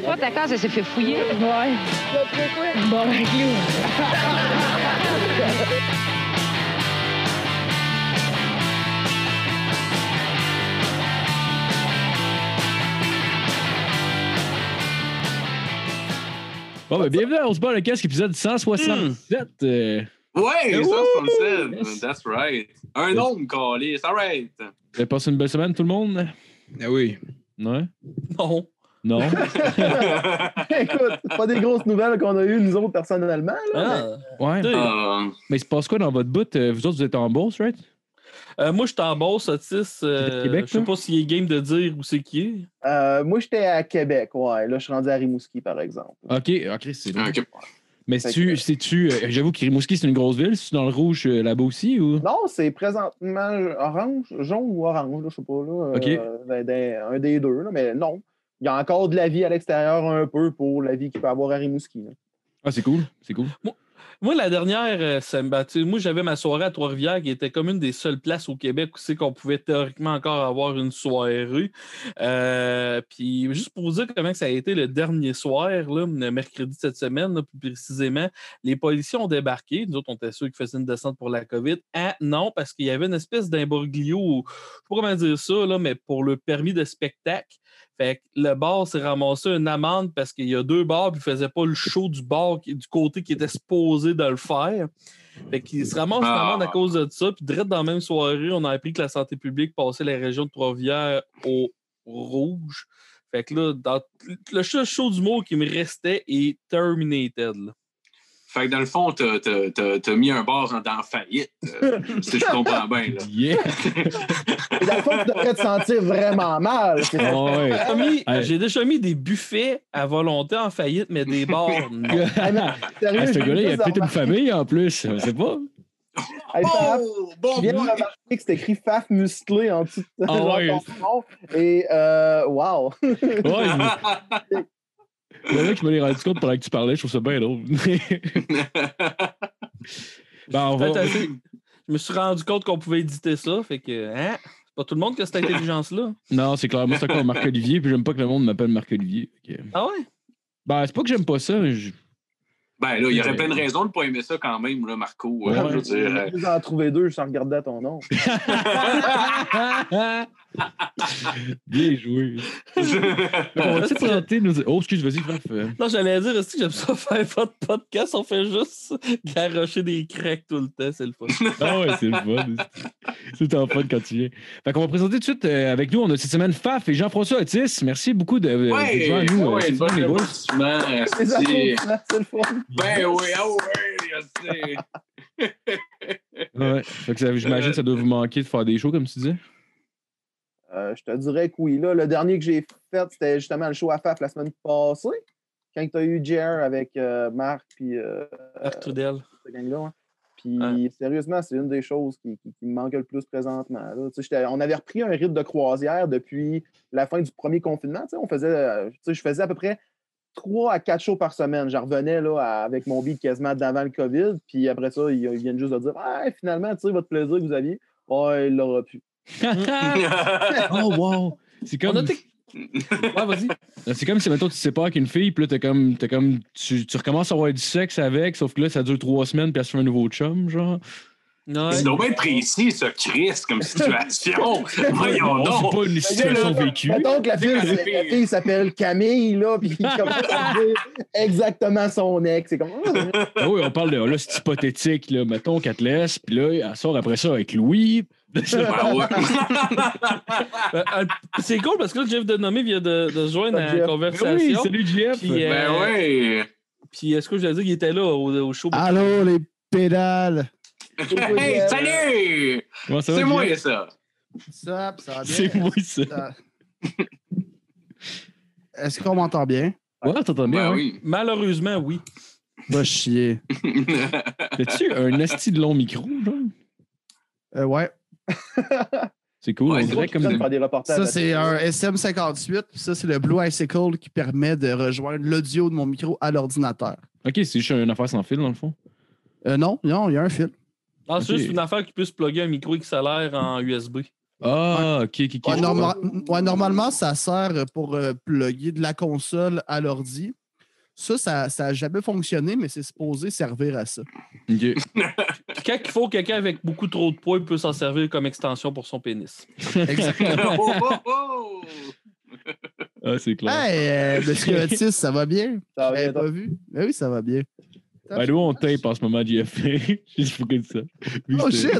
Toi, ta case, elle s'est fait fouiller. Ouais. Bon, ben, clou. Bon, ben, bienvenue à On se bat le casque, épisode 167. euh, Ouais, Wouh! ça, c'est Yes. That's right. Un nombre, Calis. All right. Vous avez passé une belle semaine, tout le monde? Ah oui. Ouais? Non. Non? Écoute, c'est pas des grosses nouvelles qu'on a eues, nous autres, personnellement. Là, Ah. Ouais. Deux. Euh, Mais il se passe quoi dans votre bout? Euh, Vous autres, vous êtes en bourse, right? Euh, moi, je suis en Beauce, Otis. Euh, Québec, je sais pas s'il est game de dire où c'est qui est. mais- Euh, moi, j'étais à Québec, ouais. Là, je suis rendu à Rimouski, par exemple. Ok, ok, c'est long. ok. Mais c'est-tu, que- euh, j'avoue que Rimouski, c'est une grosse ville. C'est-tu dans le rouge euh, là-bas aussi ou? Non, c'est présentement orange, jaune ou orange, là, je sais pas. Là, Ok. Euh, ben, ben, un des deux, là, mais non. Il y a encore de la vie à l'extérieur un peu pour la vie qu'il peut avoir à Rimouski. là. Ah, c'est cool, c'est cool. Moi, la dernière, euh, ça me battu. Moi, j'avais ma soirée à Trois-Rivières qui était comme une des seules places au Québec où c'est qu'on pouvait théoriquement encore avoir une soirée. Euh, puis, juste pour vous dire comment que ça a été le dernier soir, là, le mercredi de cette semaine, là, plus précisément, les policiers ont débarqué. Nous autres, on était sûrs qu'ils faisaient une descente pour la COVID. Ah non, parce qu'il y avait une espèce d'imbroglio, ou- je sais pas comment dire ça, là, mais pour le permis de spectacle. Fait que le bar s'est ramassé une amende parce qu'il y a deux bars, puis il faisait pas le show du bar qui- du côté qui était supposé de le faire. Fait qu'il se ramasse une Ah. amende à cause de ça. Puis direct dans la même soirée, on a appris que la santé publique passait la région de Trois-Rivières au rouge. Fait que là, dans le seul show d'humour qui me restait est terminated. là. Fait que dans le fond, t'as, t'as, t'as, t'as mis un bar en, dans faillite. euh, si je comprends bien. Là. Yeah! Et dans le fond, tu devrais te sentir vraiment mal. c'est ça? Ouais. J'ai déjà mis- Ouais. J'ai déjà mis des buffets à volonté en faillite, mais des bars, non. Ah, mais, sérieux, Ah, ce je gars-là, il a toute une famille en plus. Je sais pas. Hey, Faf, Oh, Je bon viens de remarquer que c'est écrit Faf musclé en dessous de Ah nom. Et euh, wow! Ouais, mec, je me l'ai rendu compte pendant que tu parlais. Je trouve ça bien drôle. ben, on va. Peut-être assez- Je me suis rendu compte qu'on pouvait éditer ça. Fait que, hein? C'est pas tout le monde qui a cette intelligence-là. Non, c'est clair. Moi, c'est encore Marc-Olivier. Puis j'aime pas que le monde m'appelle Marc-Olivier. Ah ouais? Ben, c'est pas que j'aime pas ça. je- Ben là, il y aurait plein de raisons de ne pas aimer ça quand même, là, Marco. Ouais. Euh, je veux dire. en trouver deux sans regarder ton nom. Bien joué. On va-tu présenter nos. Oh, excuse, vas-y, bref. euh. Non, j'allais dire aussi que j'aime ça faire votre podcast. On fait juste garrocher des cracks tout le temps. C'est le fun. Ah ouais, c'est le fun. C'est en fun quand tu viens. Fait qu'on va présenter tout de suite euh, avec nous. On a cette semaine Faf et Jean-François Otis. Merci beaucoup de, de Ouais, jouer à nous. euh, ouais, les boys. Les esti. applaudissements, c'est le fun. Ben oui, ah ouais. Ouais. Fait que ça- j'imagine que ça doit vous manquer de faire des shows, comme tu disais. Euh, je te dirais que oui. Là, le dernier que j'ai fait, c'était justement le show à FAF la semaine passée, quand tu as eu JR avec euh, Marc puis euh, Marc Trudel. gang-là. hein. Puis Ouais. sérieusement, c'est une des choses qui, qui- qui me manque le plus présentement. là. Tu sais, j'étais- on avait repris un rythme de croisière depuis la fin du premier confinement. tu sais, On faisait, euh, tu sais, je faisais à peu près trois à quatre shows par semaine. J'en revenais là, à- avec mon beat quasiment d'avant le COVID. Puis après ça, ils, ils viennent juste de dire Ah, finalement, tu sais, votre plaisir que vous aviez, ouais, il l'aura plus. oh, wow! C'est comme, On a tes- Ouais, vas-y. c'est comme si, mettons, tu te sépares avec une fille, puis là, t'as comme, t'as comme, tu, tu recommences à avoir du sexe avec, sauf que là, ça dure trois semaines, puis elle se fait un nouveau chum, genre. Ouais. Ça doit bien être précis, ça, Chris, comme situation. Voyons Non, c'est donc. pas une situation vécue. Mettons que la fille, C'est c'est- la fille s'appelle Camille, là, puis il commence à dire exactement son ex. C'est comme. Ah oui, on parle de, là, c'est hypothétique, là. Mettons qu'elle te laisse, puis là, elle sort après ça avec Louis. Euh, euh, c'est cool parce que là, Jeff Denomé vient de, de se joindre à la conversation. oui, salut Jeff. Puis, euh, Ben ouais. Puis est-ce que je veux dire qu'il était là au, au show? Allô, les pédales. Hey, salut! C'est moi, ça. Ça, ça va bien? C'est moi, ça. Est-ce qu'on m'entend bien? Ouais, t'entends bien, Ben hein? oui. Malheureusement, oui. Va chier. T'as-tu un asti de long micro, genre? Euh, ouais. C'est cool, Ouais, on c'est dirait comme... faire des reportages. Ça, c'est un SM58. puis Ça, c'est le Blue Icicle qui permet de rejoindre l'audio de mon micro à l'ordinateur. Ok, c'est juste une affaire sans fil, dans le fond? Euh, non, non, il y a un fil. Ah, c'est juste une affaire qui peut se plugger un micro XLR en USB. Ah, ok, ok, ok. Ouais, norma- ouais, normalement, ça sert pour euh, plugger de la console à l'ordi. Ça, ça n'a jamais fonctionné, mais c'est supposé servir à ça. Quand il faut quelqu'un avec beaucoup trop de poids, il peut s'en servir comme extension pour son pénis. Exactement. Oh, oh, oh! Ah, c'est clair. hey, euh, monsieur Otis, ça va bien? Ça va bien, pas vu? Ben oui, ça va bien. Ben, nous, on tape en ce moment, JF. Il faut que ça. Oui, Oh shit!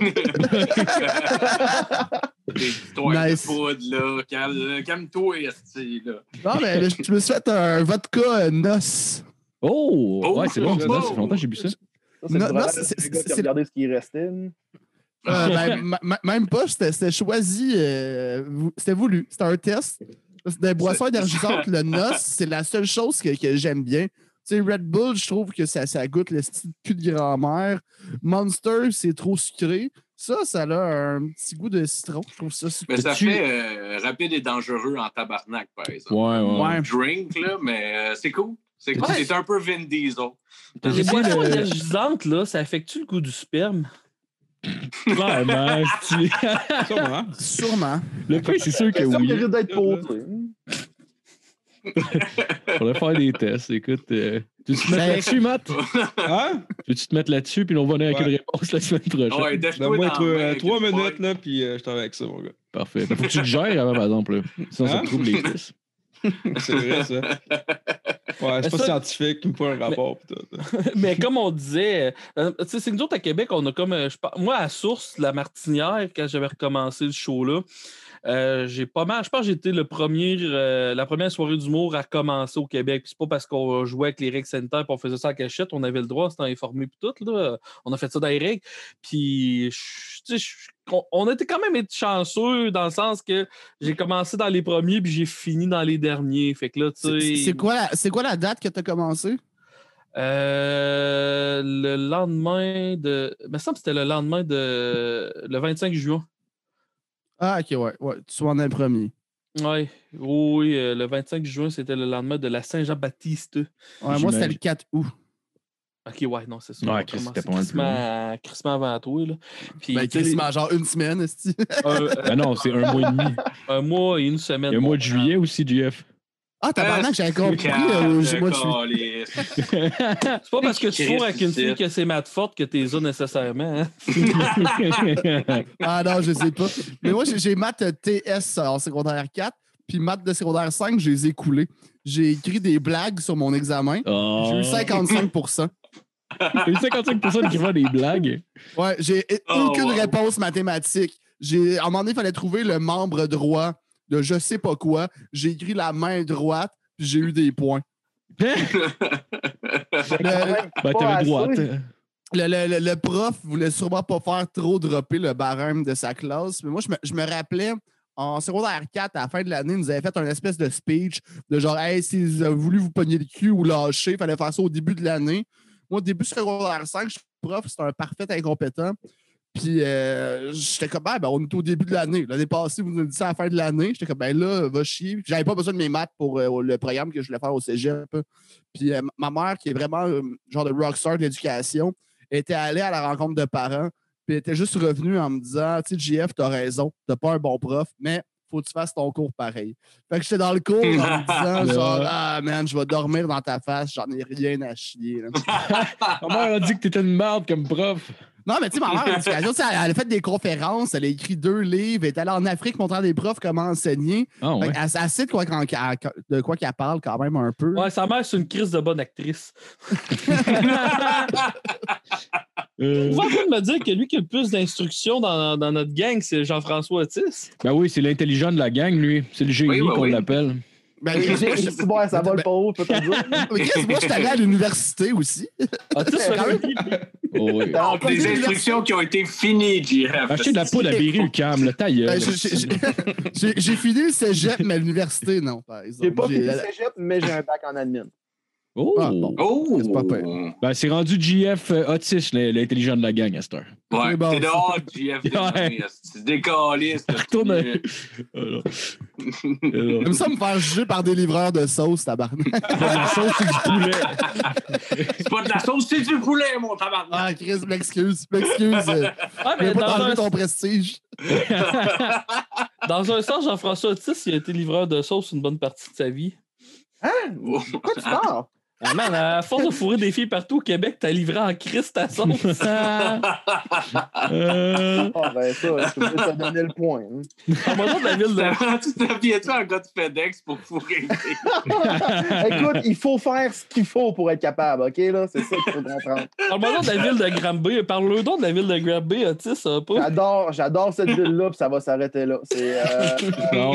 Des histoires Nice. de poudre, là. Calme- Calme-toi, esti, là. Non, mais là, je me suis fait un vodka euh, noce. Oh! Oh, Ouais, c'est bon, c'est oh, bon, ça fait longtemps que j'ai bu ça. Ça, c'est Non, le non, brevet c'est- regardé ce qui restait. Euh, ben, même pas, c'était choisi. euh, c'était voulu. C'était un test. Des boissons énergisantes, le noce, c'est la seule chose que, que j'aime bien. Sais, Red Bull, je trouve que ça, ça goûte le style cul de grand-mère. Monster, c'est trop sucré. Ça, ça a un petit goût de citron. Je trouve ça super. Mais ça fait euh, rapide et dangereux en tabarnak, par exemple. Ouais, ouais. Ouais. Drink, là, mais euh, c'est cool. C'est cool. Ouais. C'est un peu Vin Diesel. Les boissons le- énergisantes, là, ça affecte-tu le goût du sperme? Vraiment. Sûrement. Sûrement. Le fait, c'est sûr que Ça oui. mérite d'être posé. Faudrait faire des tests. Écoute, euh, tu te mettre Ben, là-dessus, Matt? Hein? Peux-tu te mettre là-dessus, puis on va venir avec Ouais. une réponse la semaine prochaine? Ouais, Donne-moi trois, minutes, là, puis euh, je t'en vais avec ça, mon gars. Parfait. Faut que tu te gères avant, par exemple. Là. Sinon, ça Hein? te trouble les tests. C'est vrai, ça. Ouais, Mais c'est pas ça- scientifique, il me faut un rapport. tout. Mais comme on disait, euh, tu sais, c'est nous autres à Québec, on a comme. euh, je par- moi, à Source, la Martinière, quand j'avais recommencé le show-là, euh, j'ai pas mal. Je pense que j'ai été le premier, euh, la première soirée d'humour à commencer au Québec. Puis c'est pas parce qu'on jouait avec les règles sanitaires et on faisait ça à cachette, on avait le droit, c'était informé puis tout. Là. On a fait ça dans les règles. Puis, je- je- on, été quand même été chanceux dans le sens que j'ai commencé dans les premiers puis j'ai fini dans les derniers. Fait que là, tu C'est sais. c'est quoi, la- c'est quoi la date que tu as commencé? Euh, le lendemain de. Il me semble que c'était le lendemain de. Le 25 juin. Ah, ok, ouais. ouais tu sois en un premier. Ouais. Oui, euh, le 25 juin, c'était le lendemain de la Saint-Jean-Baptiste. Ouais, moi, c'était le J'imagine. 4 août. Ok, ouais, non, c'est ça. Ouais, c'était pas plus crissement- crissement avant toi. Là. Puis, Ben, quasiment genre une semaine, esti. un, euh, Ben non, c'est un mois et demi. un mois et une semaine. Il y a un mois de juillet aussi, JF. Ah, tabarnak, j'avais compris. Euh, juillet. calice. C'est pas parce que tu fourres avec une fille que c'est mat forte que t'es ça nécessairement. hein? Ah non, je sais pas. Mais moi, j'ai- maths TS en secondaire 4, puis maths de secondaire 5, je les ai coulés. J'ai écrit des blagues sur mon examen. Oh. J'ai eu 55% J'ai eu 55 personnes qui font des blagues. Ouais, j'ai Oh, aucune wow. réponse mathématique. J'ai, à un moment donné, il fallait trouver le membre droit de je sais pas quoi. J'ai écrit la main droite, puis j'ai eu des points. Le, Ben, t'avais droite. assez. le, le- le- le prof voulait sûrement pas faire trop dropper le barème de sa classe. Mais moi, je me, je me rappelais, en secondaire 4, à la fin de l'année, il nous avait fait un espèce de speech de genre, hey, si vous avez voulu vous pogner le cul ou lâcher, il fallait faire ça au début de l'année. Moi, au début secondaire 5, je suis prof, c'était un parfait incompétent. Puis euh, j'étais comme, ben, ben, on est au début de l'année. L'année passée, vous nous dites ça à la fin de l'année. J'étais comme, ben là, va chier. Puis J'avais pas besoin de mes maths pour euh, le programme que je voulais faire au cégep. Puis euh, ma mère, qui est vraiment euh, genre de rockstar de l'éducation, était allée à la rencontre de parents. Puis elle était juste revenue en me disant, tu sais, JF, t'as raison, t'as pas un bon prof, mais faut que tu fasses ton cours pareil. Fait que j'étais dans le cours en me disant, genre, ah man, je vais dormir dans ta face, j'en ai rien à chier. Ma mère a dit que t'étais une merde comme prof. Non, mais tu sais, ma mère, elle, elle a fait des conférences, elle a écrit deux livres, elle est allée en Afrique montrer à des profs comment enseigner. Ah ouais. elle sait de quoi, qu'elle- de quoi qu'elle parle quand même un peu. Ouais, sa mère, c'est une crise de bonne actrice. Euh, Vous êtes en train de me dire que lui qui a le plus d'instructions dans, dans notre gang, c'est Jean-François Otis? ben oui, c'est l'intelligent de la gang, lui. C'est le génie Oui, oui, qu'on oui. l'appelle. Ben, C'est bon, ça va le pas haut, peut-être dire. Mais Chris, moi, je suis allé à l'université aussi? Quand même- Oh, oui. Ah, des instructions qui ont été finies, JF. Acheter de la poudre à Berry UCAM, le taille. Ben, j'ai- fini le cégep, mais à l'université, non, par exemple. J'ai pas fini le cégep, mais j'ai un bac en admin. Oh! Ah, bon. Oh! C'est pas pire? Ben, c'est rendu GF euh, Otis, l'intelligent de la gang à cette heure. Ouais, C'est bon, t'es dehors, JF. C'est décalé. c'est Retourne. J'aime ça me faire juger par des livreurs de sauce, tabarnak. La sauce, c'est du poulet. C'est pas de la sauce, c'est du poulet, mon tabarnak. Ah, Chris, m'excuse, m'excuse. Ah, Je mais vais pas dans, t'enlever un, ton prestige. dans un sens, Jean-François Otis, il a été livreur de sauce une bonne partie de sa vie. Pourquoi tu parles? Ah, man, à force de fourrer des filles partout au Québec, t'as livré en Christ ta sauce. Euh, Ah, ben ça, je peux te donner le point. hein. En même temps, de la ville de. Tu t'habillais-tu en gars de FedEx pour fourrer? Écoute, il faut faire ce qu'il faut pour être capable, OK? là? C'est ça qu'il faut comprendre. En même temps, de la ville de Granby. Parle-le donc de la ville de Granby, ça va pas. J'adore, j'adore cette ville-là, puis ça va s'arrêter là. C'est, euh, Ah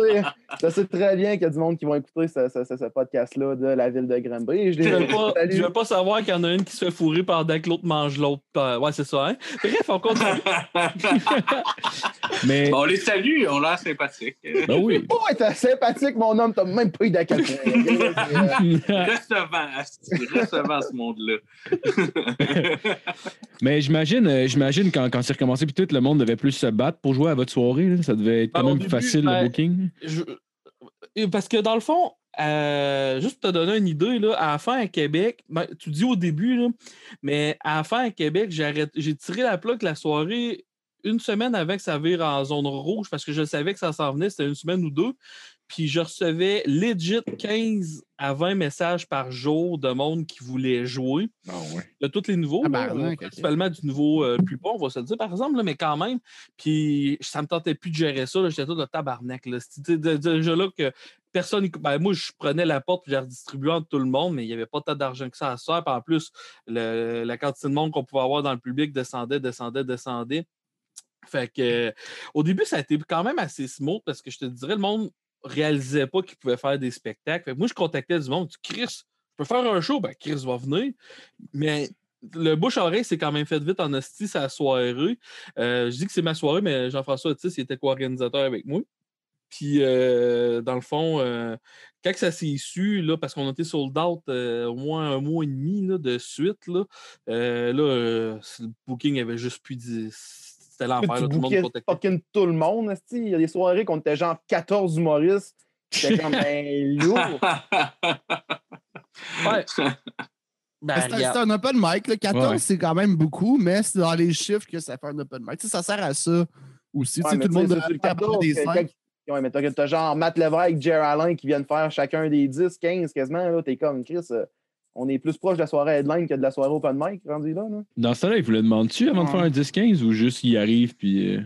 ouais? je, sais, sais très bien qu'il y a du monde qui va écouter ce, ce- ce- ce podcast-là de la ville de Granby. Je Je veux pas, salue. je veux pas savoir qu'il y en a une qui se fait fourrer pendant que l'autre mange l'autre. Euh, Ouais, c'est ça, hein? Bref, on continue. Mais, Bon, on les salue, on l'air sympathique. ben oui. Oh, t'es sympathique, mon homme, t'as même pas eu euh, Recevant, recevant ce monde-là. Mais j'imagine, euh, j'imagine quand, quand c'est recommencé, puis tout le monde devait plus se battre pour jouer à votre soirée. là. Ça devait être quand Ben, au même début, facile ben, le booking. Je- euh, Parce que dans le fond, euh, juste pour te donner une idée, là, à la fin à Québec, ben, tu dis au début, là, mais à la fin à Québec, j'ai tiré la plaque la soirée une semaine avant que ça vire en zone rouge parce que je savais que ça s'en venait, c'était une semaine ou deux. Puis je recevais legit 15 à 20 messages par jour de monde qui voulait jouer Ah ouais. de tous les niveaux, Ah, là, ben, euh, ok. principalement du niveau euh, plus bas, on va se le dire, par exemple, là, mais quand même. Puis ça me tentait plus de gérer ça. J'étais tout de tabarnak. là. C'était déjà là que personne. Ben, moi, je prenais la porte et je la redistribuais entre tout le monde, mais il n'y avait pas tant d'argent que ça à se faire. En plus, la quantité de monde qu'on pouvait avoir dans le public descendait, descendait, descendait. Fait que au début, ça a été quand même assez smooth parce que je te dirais, le monde réalisait pas qu'il pouvait faire des spectacles. Moi, je contactais du monde. Tu Chris, je peux faire un show, ben Chris va venir. Mais le bouche-oreille s'est quand même fait vite en hostie sa soirée. Euh, je dis que c'est ma soirée, mais Jean-François Otis, il était co-organisateur avec moi. Puis, euh, dans le fond, euh, quand ça s'est su, là, parce qu'on a été sold out euh, au moins un mois et demi là, de suite, là, euh, là euh, le booking avait juste plus dit. C'était l'enfer, tout le monde contactait. tout le monde. Il y a des soirées qu'on était genre 14 humoristes. C'était comme ben lourd. Ouais. Ben, C'est un- open mic. Là. 14, Ouais. c'est quand même beaucoup, mais c'est dans les chiffres que ça fait un open mic. Ça sert à ça aussi. Ouais, tout le monde devrait sur être capable 14, des que- cinq. quand- Ouais, mais t'as t'as genre Matt Lévesque, Jerry Alain qui viennent faire chacun des 10, 15 quasiment. là. T'es comme Chris. euh, on est plus proche de la soirée headline que de la soirée open mic rendu là. là. Dans ce temps-là, il vous le demande-tu avant de faire un 10-15 ou juste il arrive puis. euh,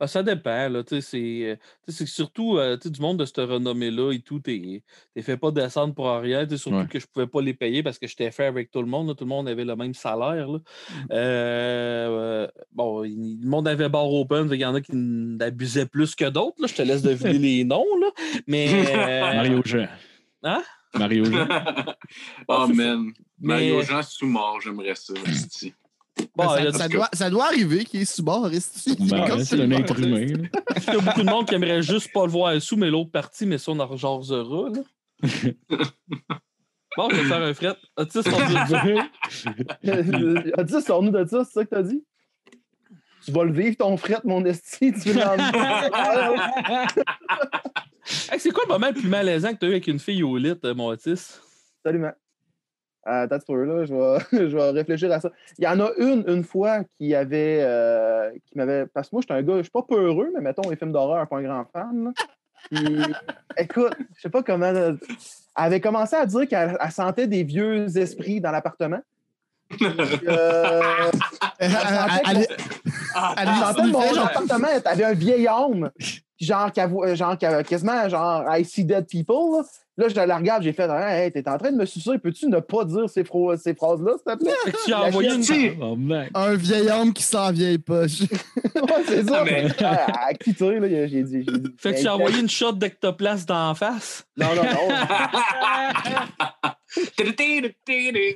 Ben, ça dépend. Là, tu sais, c'est, euh, tu c'est surtout euh, tu du monde de cette renommée-là et tout, t'es t'es fait pas descendre pour rien. tu sais, Surtout Ouais. que je pouvais pas les payer parce que j'étais fait avec tout le monde. là, tout le monde avait le même salaire. là. Euh, euh, bon, il- le monde avait bar open. Il y en a qui abusaient plus que d'autres. Je te laisse deviner les noms. Là, mais, euh, Mario Jean. Hein? Mario Jean. oh c'est man. Mario Jean sous mort, j'aimerais ça. Bon, a ça, ça doit, ça doit arriver qu'il est sous bord, ici. Ben, c'est un le être humain. il y a beaucoup de monde qui aimerait juste pas le voir sous, mais l'autre partie, mais ça, on en là. Bon, je vais faire un fret. Otis, on dit- A dit, sors-nous de ça, c'est ça que t'as dit? Tu vas le vivre, ton fret, mon esti. Tu veux. Hey, c'est quoi le moment le plus malaisant que tu as eu avec une fille au lit, euh, mon Otis? Absolument. Euh, Attends un là, je vais, je vais réfléchir à ça. Il y en a une, une fois, qui avait. euh, qui m'avait. Parce que moi, je suis un gars, je suis pas peureux, mais mettons, les films d'horreur, pas un grand fan. là. Puis, écoute, je sais pas comment. Elle avait commencé à dire qu'elle elle sentait des vieux esprits dans l'appartement. Euh, Elle- elle- elle- sentait mon elle- appartement avait un vieil homme. Genre, vo- genre quasiment genre I see dead people. Là, Là, je la regarde, j'ai fait Hey, t'es en train de me sucer, peux-tu ne pas dire ces, ces phrases-là, s'il te plaît? Fait que tu as envoyé une. Oh. Un vieil homme qui sent vieille poche. ouais, c'est ça. Ah, mais- À, à qui tu sais, là, j'ai dit. Fait que tu as envoyé une shot d'ectoplasme d'en face? Non, non, non.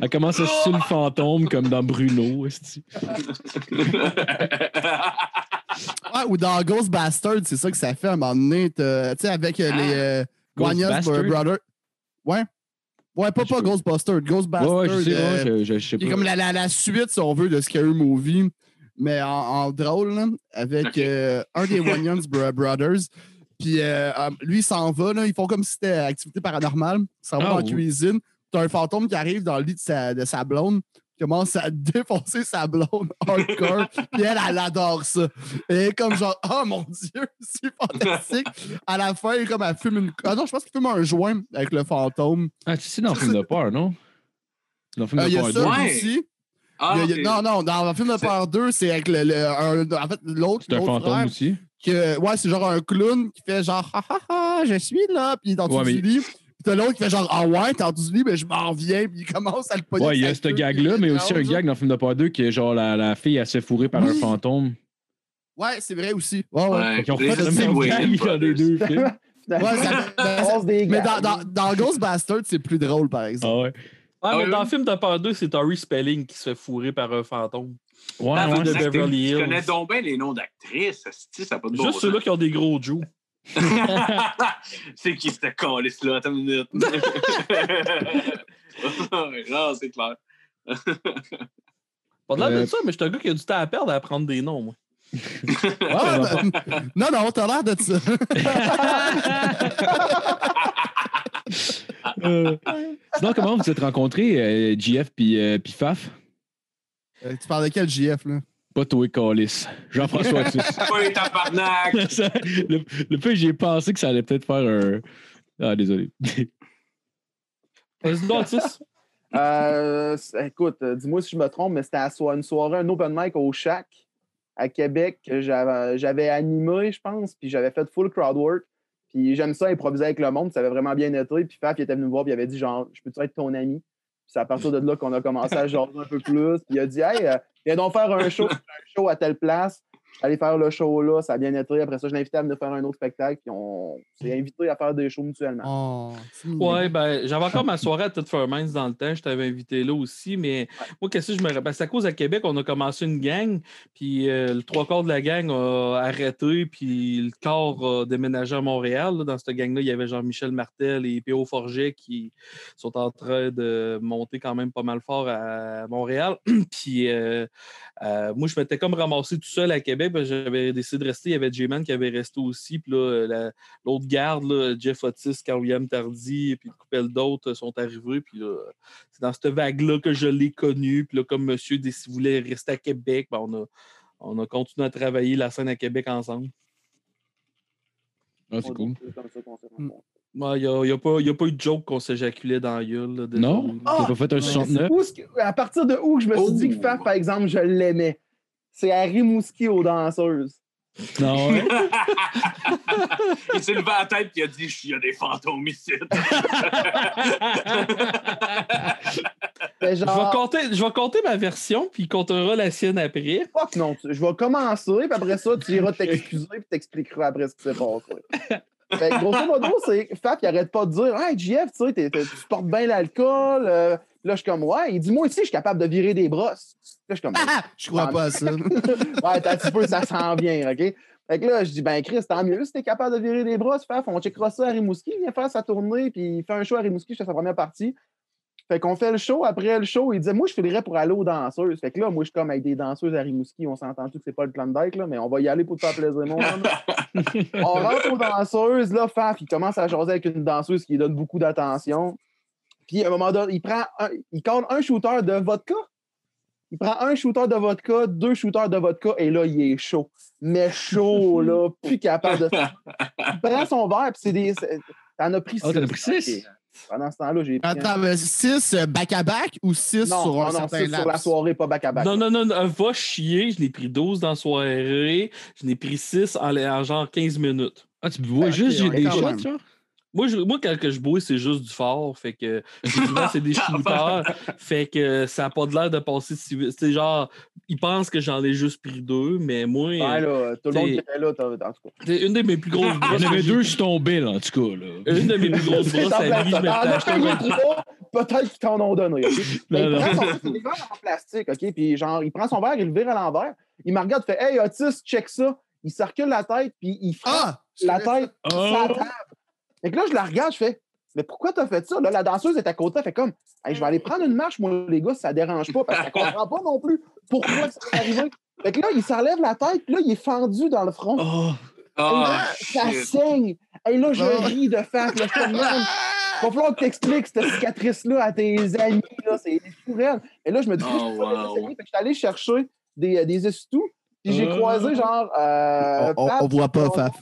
Elle commence à sucer le fantôme comme dans Bruno. esti. Ouais, ou dans Ghostbusters, c'est ça que ça fait à un moment donné. Tu sais, avec euh, les euh, Guanyas Ghostbusters? Brothers. Ouais. Ouais, pas, pas Ghostbusters. Ghostbusters. ouais, je sais, euh, ouais, je, sais est pas. comme la, la, la suite, si on veut, de Scary Movie, mais en, en drôle, là, avec euh, un des Wanyans Bro- Brothers. Puis euh, euh, lui, il s'en va, là, ils font comme si c'était activité paranormale. Il s'en va Ah, dans la cuisine. T'as un fantôme qui arrive dans le lit de sa, de sa blonde, commence à défoncer sa blonde hardcore. Puis elle, elle adore ça. Et comme genre, oh mon Dieu, c'est fantastique. À la fin, comme elle fume une. Ah non, je pense qu'il fume un joint avec le fantôme. Ah, tu sais, dans le film de peur, non? Dans le film Euh, de Il y a peur ça 2. Ouais. aussi. Ah, Il y a- il y a- ok. Non, non, dans le film de peur 2, c'est avec le, le- un- en fait, l'autre. C'est un l'autre fantôme frère, aussi. que- ouais, c'est genre un clown qui fait genre, ha ha ha, je suis là, puis il Ouais, du mais- lit. T'as l'autre qui fait genre, ah ouais, t'es en dessous du lit, mais je m'en viens, puis il commence à le pogner. Ouais, il y a ce gag-là, mais aussi un gag dans le film de peur 2 qui est genre la, la fille, elle se fait fourrer par un fantôme. Ouais, c'est vrai aussi. Ouais, ouais. Ouais, Ils ont refait le même gag dans les deux films. Ouais, ça- mais dans, dans, dans Ghostbusters, c'est plus drôle, par exemple. Ah ouais. Ah, mais dans le film de peur 2, c'est Tori Spelling qui se fait fourrer par un fantôme. Ouais, ouais. de. Beverly Hills. connais donc bien les noms d'actrices. Ça pas de Juste ceux-là qui ont des gros joues. c'est qui cette calice-là? Attends une minute. non, c'est clair. Pas de l'air Euh, de ça, mais je suis un gars qui a du temps à perdre à apprendre des noms, moi. Ah, ben, non, non, t'as l'air de ça. Euh, Sinon, comment vous vous êtes rencontrés, euh, JF puis euh, puis Faf? Euh, tu parles de quel JF, là? Pas toi, Calis. Jean-François. Pas les tabarnak! Le, le peu, j'ai pensé que ça allait peut-être faire un. Ah, désolé. Vas-y, donc, Otis. Euh, écoute, euh, dis-moi si je me trompe, mais c'était à so- une soirée, un open mic au Shack à Québec que j'avais j'avais animé, je pense, puis j'avais fait full crowd work. Puis j'aime ça improviser avec le monde, ça avait vraiment bien été. Puis Faf, il était venu me voir, puis il avait dit genre, je peux-tu être ton ami? Puis c'est à partir de là qu'on a commencé à jaser un peu plus. Puis il a dit, hey, euh, viens donc faire un show, un show à telle place. Aller faire le show là, ça a bien été. Après ça, je l'ai invité à venir faire un autre spectacle, puis on s'est invité à faire des shows mutuellement. Oh. Ouais, ben, j'avais encore ma soirée à Tête Fairmans dans le temps. Je t'avais invité là aussi, mais moi, qu'est-ce que je me rappelle? C'est à cause à Québec, on a commencé une gang, puis euh, le trois quarts de la gang a arrêté, puis le corps a déménagé à Montréal. là. Dans cette gang-là, il y avait Jean-Michel Martel et P.O. Forget qui sont en train de monter quand même pas mal fort à Montréal. puis euh, euh, moi, je m'étais comme ramassé tout seul à Québec. Parce que J'avais décidé de rester. Il y avait J-Man qui avait resté aussi. Puis là, la- l'autre garde, là, Jeff Otis, Carl-William Tardy, et puis une couple d'autres sont arrivés. Puis là, c'est dans cette vague-là que je l'ai connu. Puis là, comme monsieur voulait rester à Québec, ben, on, a, on a continué à travailler la scène à Québec ensemble. Ah, c'est cool. Mm. Il n'y a, y a pas y a pas eu de joke qu'on s'éjaculait dans la gueule. là. Non? T'as pas fait un Mais 69? c'est où ce que- à partir de où je me suis dit que Oh. Faf, par exemple, je l'aimais? C'est à Rimouski aux danseuses. Non, ouais. il s'est levé à la tête et il a dit Il y a des fantômes ici. Je vais, compter, je vais compter ma version, puis il comptera la sienne après. fuck non, tu- je vais commencer, puis après ça, tu iras t'excuser, puis t'expliqueras après ce qui s'est passé. Fait grosso modo, c'est Faf, il arrête pas de dire Hey, JF, tu sais, tu portes bien l'alcool. euh, là, je suis comme Ouais, il dit Moi aussi, je suis capable de virer des brosses. Là, je suis comme Ah, je crois pas à ça. Ouais, t'as un petit peu, ça s'en vient, OK? Fait que là, je dis, ben Chris, tant mieux, si t'es capable de virer des brosses, Faf, on checkera ça à Rimouski, il vient faire sa tournée, puis il fait un show à Rimouski, je fais sa première partie. Fait qu'on fait le show, après le show, il disait, moi, je filerais pour aller aux danseuses. Fait que là, moi, je suis comme avec des danseuses à Rimouski, on s'entend tout que c'est pas le Klondike, là, mais on va y aller pour te faire plaisir, mon on rentre aux danseuses, là, Faf, il commence à jaser avec une danseuse qui lui donne beaucoup d'attention. Puis, à un moment donné, il prend un, il compte un shooter de vodka. Il prend un shooter de vodka, deux shooters de vodka, et là, il est chaud. Mais chaud, là, plus capable de. Il prend son verre, puis c'est des. T'en as pris six. Ah, t'en as pris six? Pendant ce temps-là, j'ai Attends, mais 6 back-à-back ou 6 non, sur un non, non, certain six sur la soirée, pas back-à-back. Non, non, non, non, va chier. Je n'ai pris 12 dans la soirée. Je n'ai pris 6 en, en genre 15 minutes. Ah, tu bois Ok, juste ouais, des shots. Moi, je- moi, quand que je bois, c'est juste du fort. Fait que souvent, c'est des shooters. fait que ça n'a pas de l'air de passer si vite. C'est genre, ils pensent que j'en ai juste pris deux, mais moi, Ouais, là, tout le monde qui était là, t'as- en tout cas. c'est une de mes plus grosses Il brosses. y en avait deux sur ton bill, en tout cas. Là. Une de mes plus grosses brosses à vie, je m'étais acheté un payé 23. trois, Peut-être qu'ils t'en ont donné. Non, il non. prend son c'est des verres en plastique, OK? Puis genre, il prend son verre, il le vire à l'envers. Il me regarde, fait Hey, Otis, check ça. Il circule la tête, puis il frappe Ah! la tête Oh! sur la table. Fait que là, je la regarde, je fais Mais pourquoi t'as fait ça? Là, la danseuse est à côté, elle fait comme Hey, je vais aller prendre une marche, moi, les gars, si ça dérange pas, parce qu'elle comprend pas non plus pourquoi ça est arrivé. Fait que là, il s'enlève la tête, puis là, il est fendu dans le front. Oh, Et Ah, là, ça shit. saigne. Et là, je Oh. ris de face. Là, je te demande, va falloir que tu expliques cette cicatrice-là à tes amis. Là, c'est fou, raide. Et là, je me dis, Oh, je wow. essayer. Fait que je suis allé chercher des, des essuie-tout. Puis j'ai Oh. croisé, genre. euh, On, on- Pat, on voit pas, Faf.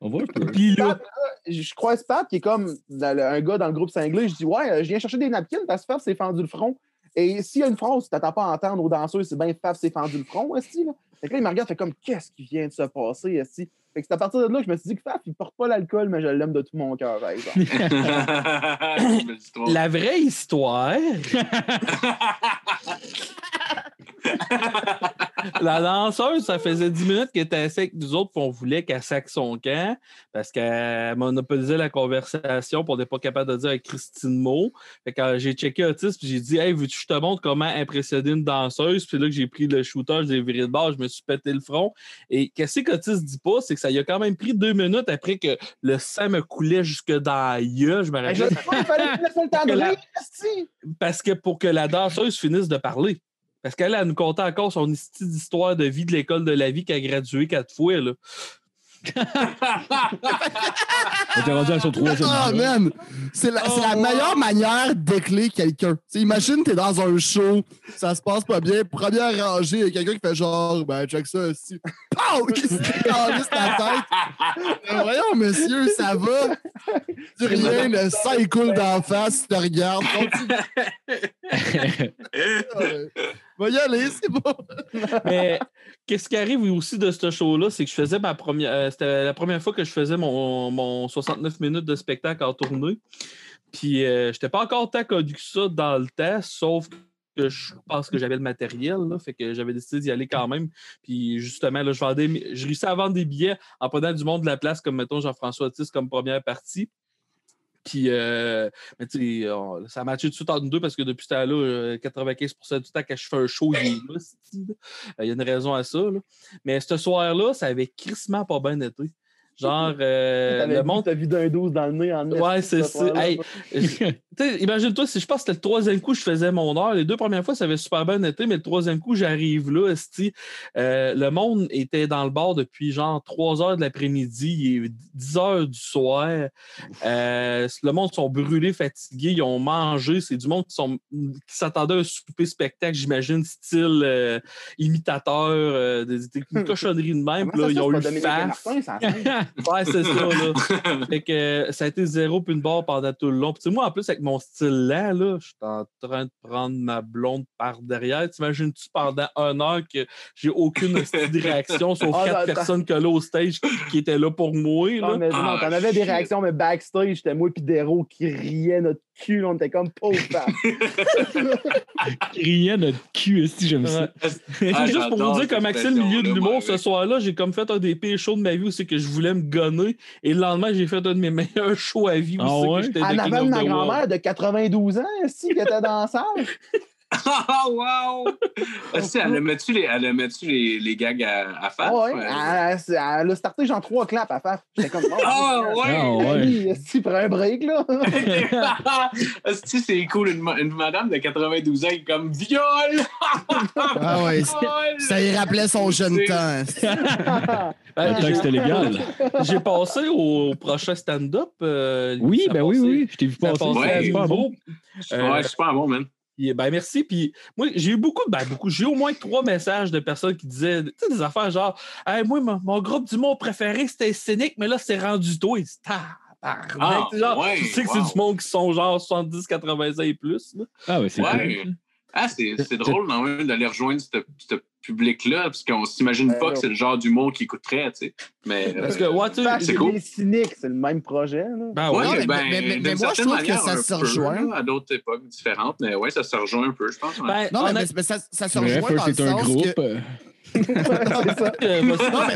On voit un peu. Puis là, je croise Pat, qui est comme un gars dans le groupe cinglé. Je dis, ouais, euh, je viens chercher des napkins parce que Faf s'est fendu le front. Et s'il y a une phrase, tu t'attends pas à entendre aux danseuses, c'est bien Faf s'est fendu le front, esti, là. Fait que là, il me regarde, fait comme, qu'est-ce qui vient de se passer, esti? Fait que c'est à partir de là que je me suis dit que Faf, il porte pas l'alcool, mais je l'aime de tout mon cœur, par exemple. La vraie histoire. la danseuse, ça faisait 10 minutes qu'elle était assise avec nous autres, puis on voulait qu'elle saque son camp parce qu'elle monopolisait la conversation, puis on pas capable de dire avec Christine Mo. Fait que euh, j'ai checké Otis, puis j'ai dit Hey, veux-tu que je te montre comment impressionner une danseuse? Puis là que j'ai pris le shooter, j'ai viré de bord, je me suis pété le front. Et qu'est-ce qu'Otis dit pas, c'est que ça y a quand même pris deux minutes après que le sang me coulait jusque dans gueule. Je me Hey, je rappelle. sais pas, il fallait laisse le temps de Que la-! Parce que pour que la danseuse finisse de parler. Parce qu'elle, elle nous contait encore son hostie d'histoire de vie de l'école de la vie qui a gradué quatre fois. Là. On était rendu à son troisième. Jour. man! C'est la, Oh, meilleure manière d'écler quelqu'un. Tu imagine, t'es dans un show, ça se passe pas bien, première rangée, il y a quelqu'un qui fait genre, ben, check ça aussi. Pow! Il se calisse la tête? Voyons, monsieur, ça va? Dis rien, le sang, il coule d'en face, tu te regardes. Va y aller, c'est bon. Mais qu'est-ce qui arrive aussi de ce show-là, c'est que je faisais ma première. euh, C'était la première fois que je faisais mon, mon 69 minutes de spectacle en tournée. Puis euh, j'étais pas encore tant connu que ça dans le temps, sauf que je pense que j'avais le matériel, fait que j'avais décidé d'y aller quand même. Puis justement, là, je vendais, je réussis à vendre des billets en prenant du monde de la place, comme mettons Jean-François Otis comme première partie. Puis, euh, ça a matché tout nous deux parce que depuis ce temps-là, euh, 95% du temps, quand je fais un show, il est là. Euh, Il y a une raison à ça. Mais ce soir-là, ça avait crissement pas bien été. Genre, euh, le monde. T'as vu d'un 12 dans le nez en Ouais, c'est ce ça. Hey, Imagine-toi, si je pense que le troisième coup je faisais mon heure. Les deux premières fois, ça avait super bien été, mais le troisième coup, j'arrive là. Euh, le monde était dans le bar depuis genre 3 heures de l'après-midi, il est 10 heures du soir. Euh, le monde sont brûlés, fatigués, ils ont mangé. C'est du monde qui sont qui s'attendait à un souper spectacle, j'imagine, style euh, imitateur, des, des- une cochonnerie de même. Là, ils ont eu. Martin, ça? Ouais, c'est ça, là. Fait que euh, ça a été zéro puis une barre pendant tout le long. Puis tu sais, moi, en plus, avec mon style lent, là, je suis en train de prendre ma blonde par derrière. T'imagines-tu pendant une heure que j'ai aucune réaction, sauf Ah, quatre non, personnes que là au stage qui, qui étaient là pour moi, là? Non, mais non, Ah, t'en avais des réactions, mais backstage, c'était moi et Dero qui riait notre cul. On était comme pauvre femme. Criait notre cul, si j'aime ça. Ah, juste pour vous dire comment c'est le milieu de l'humour ce soir-là, j'ai comme fait un des pires shows de ma vie où c'est que je voulais me gonner. Et le lendemain, j'ai fait un de mes meilleurs shows à vie où Ah c'est ouais? que j'étais En avant de ma grand-mère de 92 ans, si, qui était dans la salle. Oh, wow! Esti, elle a mettu les, elle a mettu les, les gags à, à faire. Ah ouais, elle, elle a starté genre trois claps à faire. J'étais comme, oh, Ah ouais! Ah ouais. Ami, si, prends un break, là. C'est cool, une, une madame de 92 ans qui est comme viol! Ah ouais, ça y rappelait son jeune temps. Ben, Tant que c'était légal. J'ai passé au prochain stand-up. euh, Oui, ben oui, oui. Je t'ai vu passer. Ouais. à C'est pas bon, man. Ben merci. Puis moi, j'ai eu beaucoup, ben beaucoup, j'ai eu au moins trois messages de personnes qui disaient, tu sais, des affaires genre, hey, moi, mon, mon groupe d'humour préféré, c'était Cynique, mais là, c'est rendu tôt. Ils disent. Ah, genre, ouais, tu sais que wow. c'est du monde qui sont genre 70, 80 ans et plus. là. Ah, ouais, c'est Ouais. cool. Ah, c'est drôle non, même, d'aller rejoindre ce ce public-là, parce qu'on s'imagine Ben pas que c'est le genre d'humour qui coûterait, tu sais. Mais, Parce euh, que, ouais, tu sais, Fait que c'est c'est cool. des cyniques, c'est le même projet, là. ben Ouais. Non, mais- ben, mais- mais- d'une mais moi, je trouve que ça se peu, rejoint. là, à d'autres époques différentes, mais ouais, ça se rejoint un peu, je pense. ouais. Ben, Non, mais, ça, ça se rejoint dans le c'est un sens groupe. que... ça.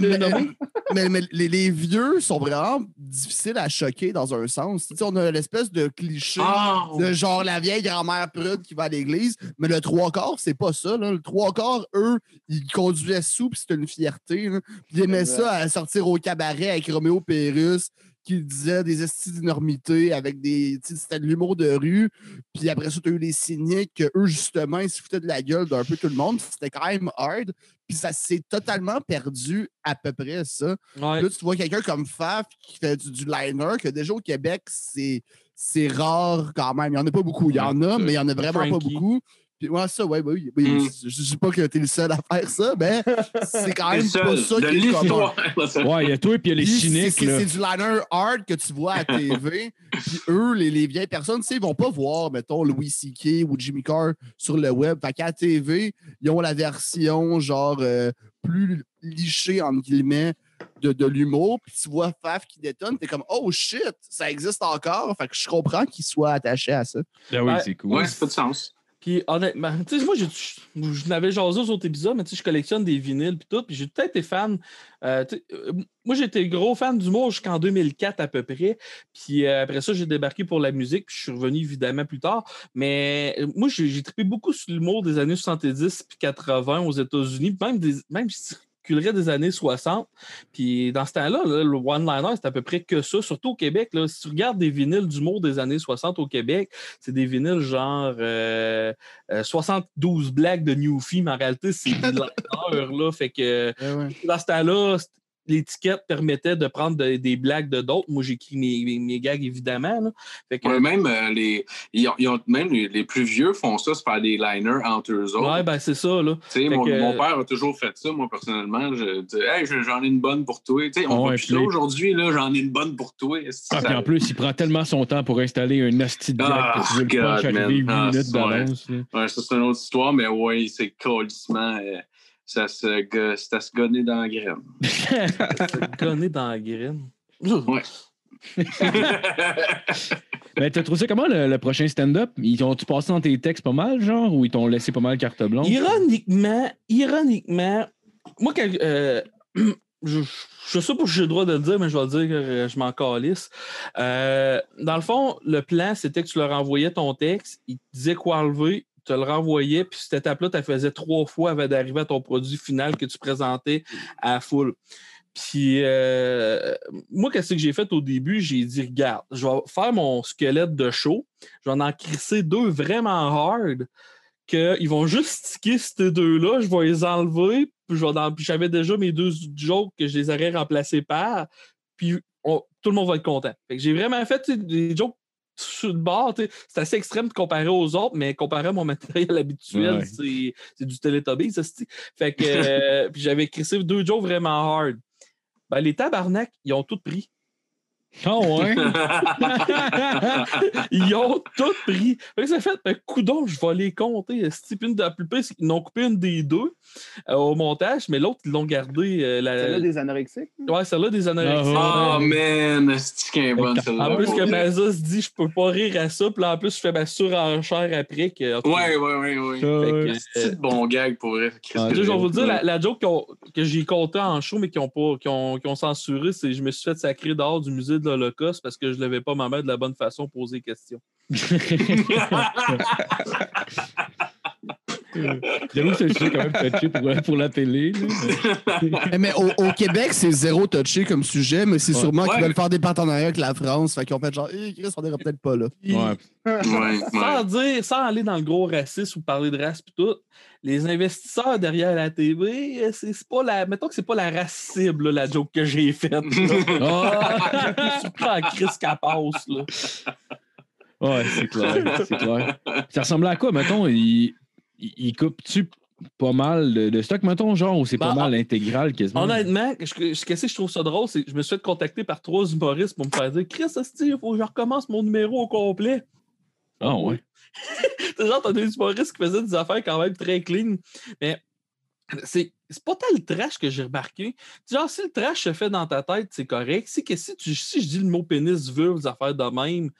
Non, mais, les, les vieux sont vraiment difficiles à choquer dans un sens. Tu sais, on a l'espèce de cliché Ah, de genre la vieille grand-mère prude qui va à l'église, mais le trois quarts, c'est pas ça. Là. Le trois quarts, eux, ils conduisaient sous, puis c'était une fierté. là. Puis ils aimaient ça à sortir au cabaret avec Roméo Pérus, qui disaient des estis d'énormité avec des. C'était de l'humour de rue. Puis après ça, tu as eu les cyniques, que eux, justement, ils se foutaient de la gueule d'un peu tout le monde. C'était quand même hard. Puis ça s'est totalement perdu à peu près, ça. Ouais. Là, tu vois quelqu'un comme Faf qui fait du, du liner, que déjà au Québec, c'est c'est rare quand même. Il n'y en a pas beaucoup. Il y en a, mais il n'y en a vraiment pas beaucoup. Puis, ouais, ça, ouais, oui. oui. Mm. Je ne dis pas que tu es le seul à faire ça, mais c'est quand même pas ça de qui est commun. l'histoire. Ouais, il y a toi et puis il y a les cyniques. C'est là. c'est du liner hard que tu vois à TV. puis eux, les, les vieilles personnes, tu sais, ils vont pas voir, mettons, Louis C.K. ou Jimmy Carr sur le web. Fait qu'à TV, ils ont la version genre euh, plus lichée, entre guillemets, de, de l'humour. Puis tu vois Faf qui détonne, t'es comme Oh shit, ça existe encore. Fait que je comprends qu'ils soient attachés à ça. Ah oui, Ouais. c'est cool. Ouais, ça fait du sens. Puis honnêtement, tu sais, moi, j'ai- je, je n'avais jasé aux autres épisodes, mais tu sais, je collectionne des vinyles puis tout, puis j'ai peut-être été fan. euh, euh, moi, j'étais gros fan d'humour jusqu'en 2004 à peu près. Puis euh, après ça, j'ai débarqué pour la musique, puis je suis revenu évidemment plus tard. Mais moi, j'ai j'ai trippé beaucoup sur l'humour des années 70 puis 80 aux États-Unis, même, des, même des années 60. Puis dans ce temps-là, là, le one-liner, c'est à peu près que ça, surtout au Québec. Là, si tu regardes des vinyles d'humour des années 60 au Québec, c'est des vinyles genre euh, euh, 72 blagues de Newfie, mais en réalité, c'est liners, là. Fait que dans ce temps-là, l'étiquette permettait de prendre de- des blagues de d'autres. Moi, j'écris mes, mes, mes gags, évidemment. là. Fait que, Ouais, même euh, les, ils ont, ils ont- même les, les plus vieux font ça, se faire des liners entre eux autres. ouais, ben c'est ça, là. Tu sais, Fait mon, que- mon père a toujours fait ça, moi, personnellement. Je dis, hey, je- j'en ai une bonne pour toi. On Ouais, va aujourd'hui, là, j'en ai une bonne pour toi. Ah, ça- puis en plus, il prend tellement son temps pour installer un asti de blague Ah, que tu veux le God, punch arriver man. 8 Ah, minutes c'est- d'avance. là. Ouais, ça, c'est une autre histoire, mais ouais, c'est colissement. euh, ça se, go- à se gonner dans la graine. Gonné dans la graine. Ouais. Ben, t'as trouvé ça comment le, le prochain stand-up? Ils t'ont-tu passé dans tes textes pas mal, genre, ou ils t'ont laissé pas mal carte blanche? Ironiquement, ironiquement, moi, quand, euh, je, je sais pas si j'ai le droit de le dire, mais je vais le dire que je m'en calisse. Euh, dans le fond, le plan, c'était que tu leur envoyais ton texte, ils te disaient quoi enlever, tu le renvoyais, puis cette étape-là, tu la faisais trois fois avant d'arriver à ton produit final que tu présentais à la foule. Puis, euh, moi, qu'est-ce que j'ai fait au début? J'ai dit, regarde, je vais faire mon squelette de show, je vais en crisser deux vraiment hard, qu'ils vont juste sticker ces deux-là, je vais les enlever, puis j'avais déjà mes deux jokes que je les aurais remplacés par, puis tout le monde va être content. J'ai vraiment fait des jokes bord, c'est assez extrême de comparer aux autres, mais comparé à mon matériel habituel, Ouais. c'est, du Teletubbies, ça, Fait que, euh, puis j'avais crissé deux jokes vraiment hard. Ben, les tabarnak, ils ont tout pris. Ah ouais? Ils ont tout pris. Fait que ça fait, ben, coudon, je vais les compter. une de la plupart, c'est qu'ils n'ont coupé une des deux euh, au montage, mais l'autre, ils l'ont gardé. euh, la... Celle-là des anorexiques. Ouais, celle-là des anorexiques. Oh man, c'est est bonne celle-là? En plus que. Mazza se dit, je peux pas rire à ça. Puis là, en plus, je fais ma surenchère après. Que, Ouais, ouais, ouais, ouais. C'est euh, de bon gag pour vrai. Ah, je vais vous dire, la, la joke que j'ai comptée en show, mais qui ont, pas, qui ont, qui ont censuré, c'est je me suis fait sacrer dehors du musée de l'Holocauste parce que je ne levais pas ma main de la bonne façon poser question. J'avoue que c'est un sujet quand même touché pour, pour la télé. là. Eh, Mais au, au Québec, c'est zéro touché comme sujet, mais c'est Ouais. sûrement qu'ils Ouais. veulent faire des partenariats avec la France. Fait qu'ils ont fait genre, hé, Chris, on peut-être pas là. Puis, Ouais. Ouais, Sans dire, sans aller dans le gros racisme ou parler de race puis tout, les investisseurs derrière la TV, euh, c'est pas la. Mettons que c'est pas la race cible, là, la joke que j'ai faite. là. Ah! Je suis pas en crise qu'elle passe, là. Ouais, c'est clair, c'est clair. Ça ressemblait à quoi, mettons? Il, il, il coupe-tu pas mal de, de stock, mettons, genre, ou c'est pas Ben, mal intégral quasiment? Honnêtement, je- je- ce que je trouve ça drôle, c'est que je me suis fait contacter par trois humoristes pour me faire dire Chris, il faut que je recommence mon numéro au complet. Ah ouais. C'est genre, t'as des humoristes qui faisaient des affaires quand même très clean. Mais c'est c'est pas tant le trash que j'ai remarqué. Genre, si le trash se fait dans ta tête, c'est correct. Si, que si, tu, si je dis le mot pénis, vulve, des affaires de même,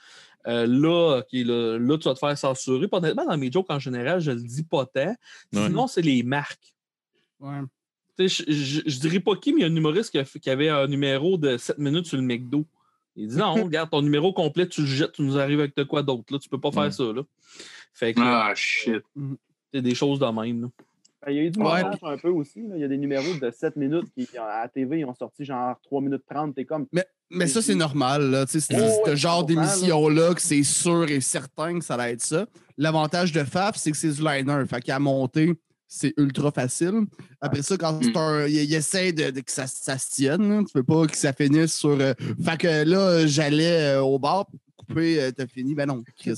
euh, là, ok, là, là, tu vas te faire censurer. Puis honnêtement, dans mes jokes en général, je le dis pas tant. Ouais. Sinon, c'est les marques. Ouais. Je, je, je dirais pas qui, mais il y a un humoriste qui, a fait- qui avait un numéro de 7 minutes sur le McDo. Il dit non, regarde, ton numéro complet, tu le jettes, tu nous arrives avec de quoi d'autre. Là, tu peux pas faire Ouais. ça. Là. Fait que Ah, shit. c'est des choses de même. là. Ben, Il y a eu du Ouais, montage un peu aussi. là. Il y a des numéros de 7 minutes qui, à la TV, ils ont sorti genre 3 minutes 30. T'es comme. Mais- Mais ça, c'est normal. C'est Oh, ce genre 100%, d'émission-là que c'est sûr et certain que ça va être ça. L'avantage de Faf, c'est que c'est du liner. Fait qu'à monter, c'est ultra facile. Après ça, quand c'est un. Il, il essaie de, de que ça, ça se tienne. là. Tu peux pas que ça finisse sur. euh, fait que là, j'allais euh, au bar pour couper, euh, t'as fini. Ben non. C'est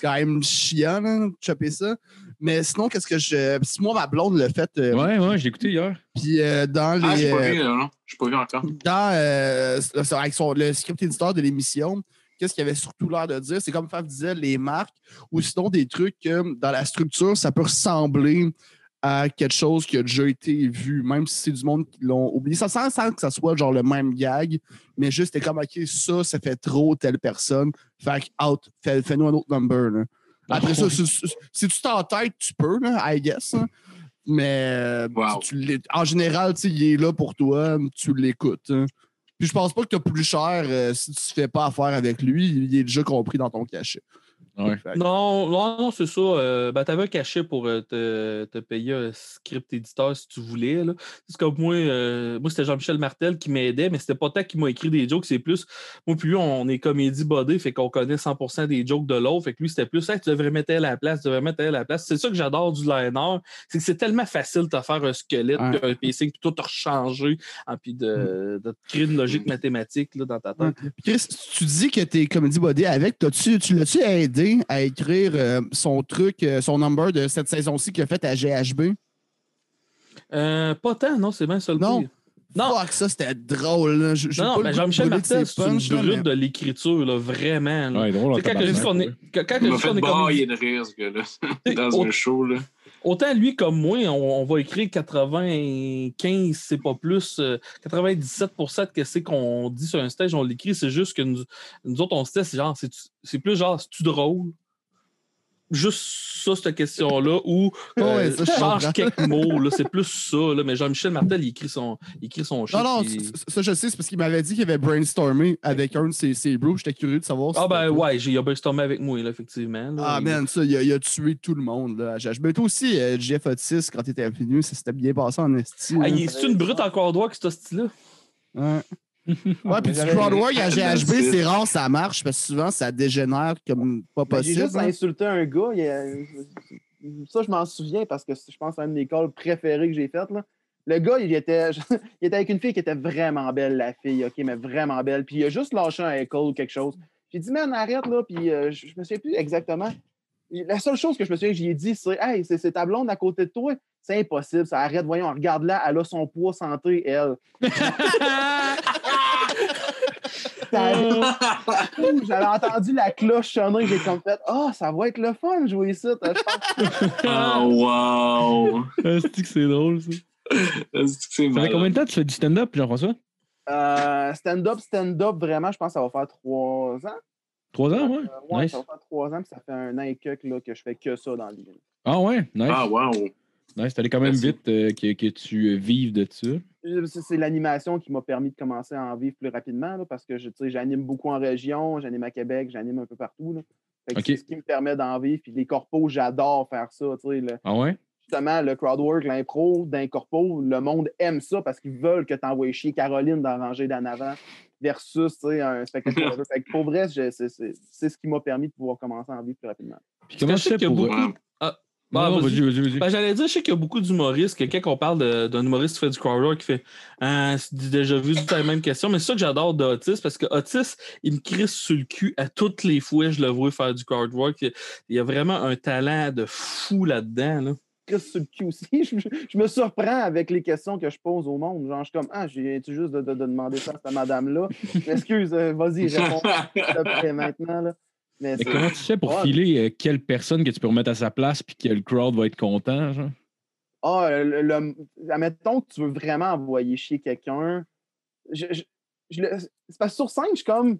quand même chiant, là, de choper ça. Mais sinon, qu'est-ce que je. Si moi, ma blonde l'a fait. euh, Ouais, ouais, je l'ai écouté hier. Puis euh, dans Ah, les. j'ai pas euh, vu, là, non? J'ai pas vu encore. dans, euh, c'est- avec son- le script éditeur de l'émission, qu'est-ce qu'il avait surtout l'air de dire? C'est comme Faf disait, les marques, ou sinon des trucs que dans la structure, ça peut ressembler à quelque chose qui a déjà été vu, même si c'est du monde qui l'ont oublié. Ça sans, sans que ça soit genre le même gag, mais juste, t'es comme, OK, ça, ça fait trop telle personne. Fait que, out, fais- fais-nous un autre number. là. Après ça, si, tu t'en tête, tu peux, là, I guess. hein. Mais euh, Wow. tu en général, il est là pour toi, tu l'écoutes. hein. Puis je pense pas que tu as plus cher euh, si tu fais pas affaire avec lui, il est déjà compris dans ton cachet. Ouais. Non, non, non, c'est ça. Euh, ben, tu avais un cachet pour euh, te, te payer un script éditeur si tu voulais. là. C'est comme moi, euh, moi c'était Jean-Michel Martel qui m'aidait, mais c'était pas tant qu'il m'a écrit des jokes, c'est plus. Moi, puis lui, on est comédie bodé, fait qu'on connaît 100% des jokes de l'autre. Fait que lui, c'était plus, Hey, tu devrais mettre elle à la place, tu devrais mettre elle à la place. C'est ça que j'adore du liner. C'est que c'est tellement facile de te faire un squelette, Ouais. puis un pacing, puis tout te rechanger, hein, puis de, de te créer une logique mathématique là, dans ta tête. Chris, tu dis que t'es comédie body avec, tu l'as-tu aidé à écrire euh, son truc, euh, son number de cette saison-ci qu'il a fait à GHB? Euh, pas tant, non, c'est bien ça le Non. pire. Non. Fuck, ça, c'était drôle. là. Je- j'ai Non, mais de Jean-Michel Martel, c'est une punchs, là, brute mais- de l'écriture, là, vraiment. là. Ouais, drôle quand je dis qu'on est, quand quand Il je m'a dis qu'on fait est comme. de rire, ce gars-là, dans un show. Là. Autant lui comme moi, on, va écrire 95, c'est pas plus. euh, 97% de ce qu'on dit sur un stage, on l'écrit. C'est juste que nous, autres, on se teste, c'est genre, c'est c'est plus genre, c'est-tu drôle? Juste ça, cette question-là, ou euh, Ouais, ça, je change comprends. quelques mots, là, c'est plus ça. Là, mais Jean-Michel Martel, il écrit son, il écrit son. Non, non, ça, je sais, c'est parce qu'il m'avait dit qu'il avait brainstormé avec un de ses, ses bros. J'étais curieux de savoir. si Ah ben ouais, il a brainstormé avec moi, là, effectivement. là. Ah, Il- man, ça, il a, il a tué tout le monde. Là. Mais toi aussi, euh, Jeff Otis, quand t'étais venu, ça s'était bien passé en esti. Ah, c'est une brute encore droit que ce style-là? Ouais. Ouais, puis du crowdwork à GHB, c'est rare, ça marche, parce que souvent, ça dégénère comme pas Ben, J'ai possible. juste hein. insulté un gars. il y a- Ça, je m'en souviens parce que je pense que c'est une des calls préférées que j'ai faites. là. Le gars, il était... il était avec une fille qui était vraiment belle, la fille, OK, mais vraiment belle. Puis il a juste lâché un echo ou quelque chose. J'ai dit, man, arrête, là. Puis euh, je, me souviens plus exactement. La seule chose que je me souviens que j'y ai dit, c'est Hey, c'est c'est ta blonde à côté de toi? C'est impossible, ça arrête. Voyons, regarde-la, elle a son poids santé, elle. Ça- J'avais entendu la cloche sonner, j'ai comme fait Ah, ça va être le fun de jouer ça. Oh, wow! C'est que c'est drôle, ça? C'est Ça fait combien de temps que tu fais du stand-up, Jean-François? Euh, stand-up, stand-up, vraiment, je pense que ça va faire trois ans. Trois ans, ouais? Euh, ouais, Nice. ça va faire trois ans, puis ça fait un an et quelques là, que je fais que ça dans vie. Ah ouais, nice. Ah, wow! Nice, t'allais quand même Merci. vite euh, que, que tu euh, vives de ça. Je- C'est l'animation qui m'a permis de commencer à en vivre plus rapidement, là, parce que je- tu sais, j'anime beaucoup en région, j'anime à Québec, j'anime un peu partout. que. C'est ce qui me permet d'en vivre. Puis les corpos, j'adore faire ça. tu sais, là. Ah ouais? justement, le crowdwork, l'impro, d'un corpo, le monde aime ça parce qu'ils veulent que tu envoies chier Caroline dans la rangée d'en avant versus tu sais, un spectacle. fait que pour vrai, c'est ce qui m'a permis de pouvoir commencer à en vivre plus rapidement. Puis comment je sais pour... beaucoup- euh. Ah, Non, vas-y. vas-y, vas-y. Ben, J'allais dire, je sais qu'il y a beaucoup d'humoristes, que quand on parle de- d'un humoriste qui fait du crowdwork, qui fait Ah, c'est déjà vu la même question, mais c'est ça que j'adore d'Otis, parce que Otis, il me crisse sur le cul à toutes les fois je le vois faire du crowdwork. Il il y a vraiment un talent de fou là-dedans. Là. Chris sur le cul aussi. Je, je me surprends avec les questions que je pose au monde. Genre, je suis comme Ah, j'ai juste de, de- de demander ça à cette madame-là? Excuse, euh, vas-y, réponds maintenant. Là. Mais comment tu sais pour Ouais. filer euh, quelle personne que tu peux remettre à sa place puis que le crowd va être content, genre? Ah, le, le- admettons que tu veux vraiment envoyer chier quelqu'un. Je, je- je c'est parce que sur scène, je suis comme,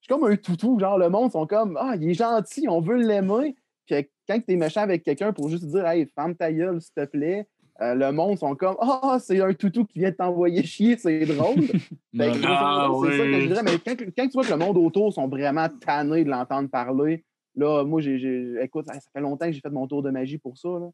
je suis comme un toutou. Genre, le monde sont comme Ah, il est gentil, on veut l'aimer. Puis quand tu es méchant avec quelqu'un pour juste dire Hey, ferme ta gueule, s'il te plaît, euh, le monde sont comme Ah, c'est un toutou qui vient de t'envoyer chier, c'est drôle. Non. Ah, c'est ça que je dirais. Mais quand, quand tu vois que le monde autour sont vraiment tannés de l'entendre parler, là, moi, j'ai, j'ai- écoute, ça fait longtemps que j'ai fait mon tour de magie pour ça. Là.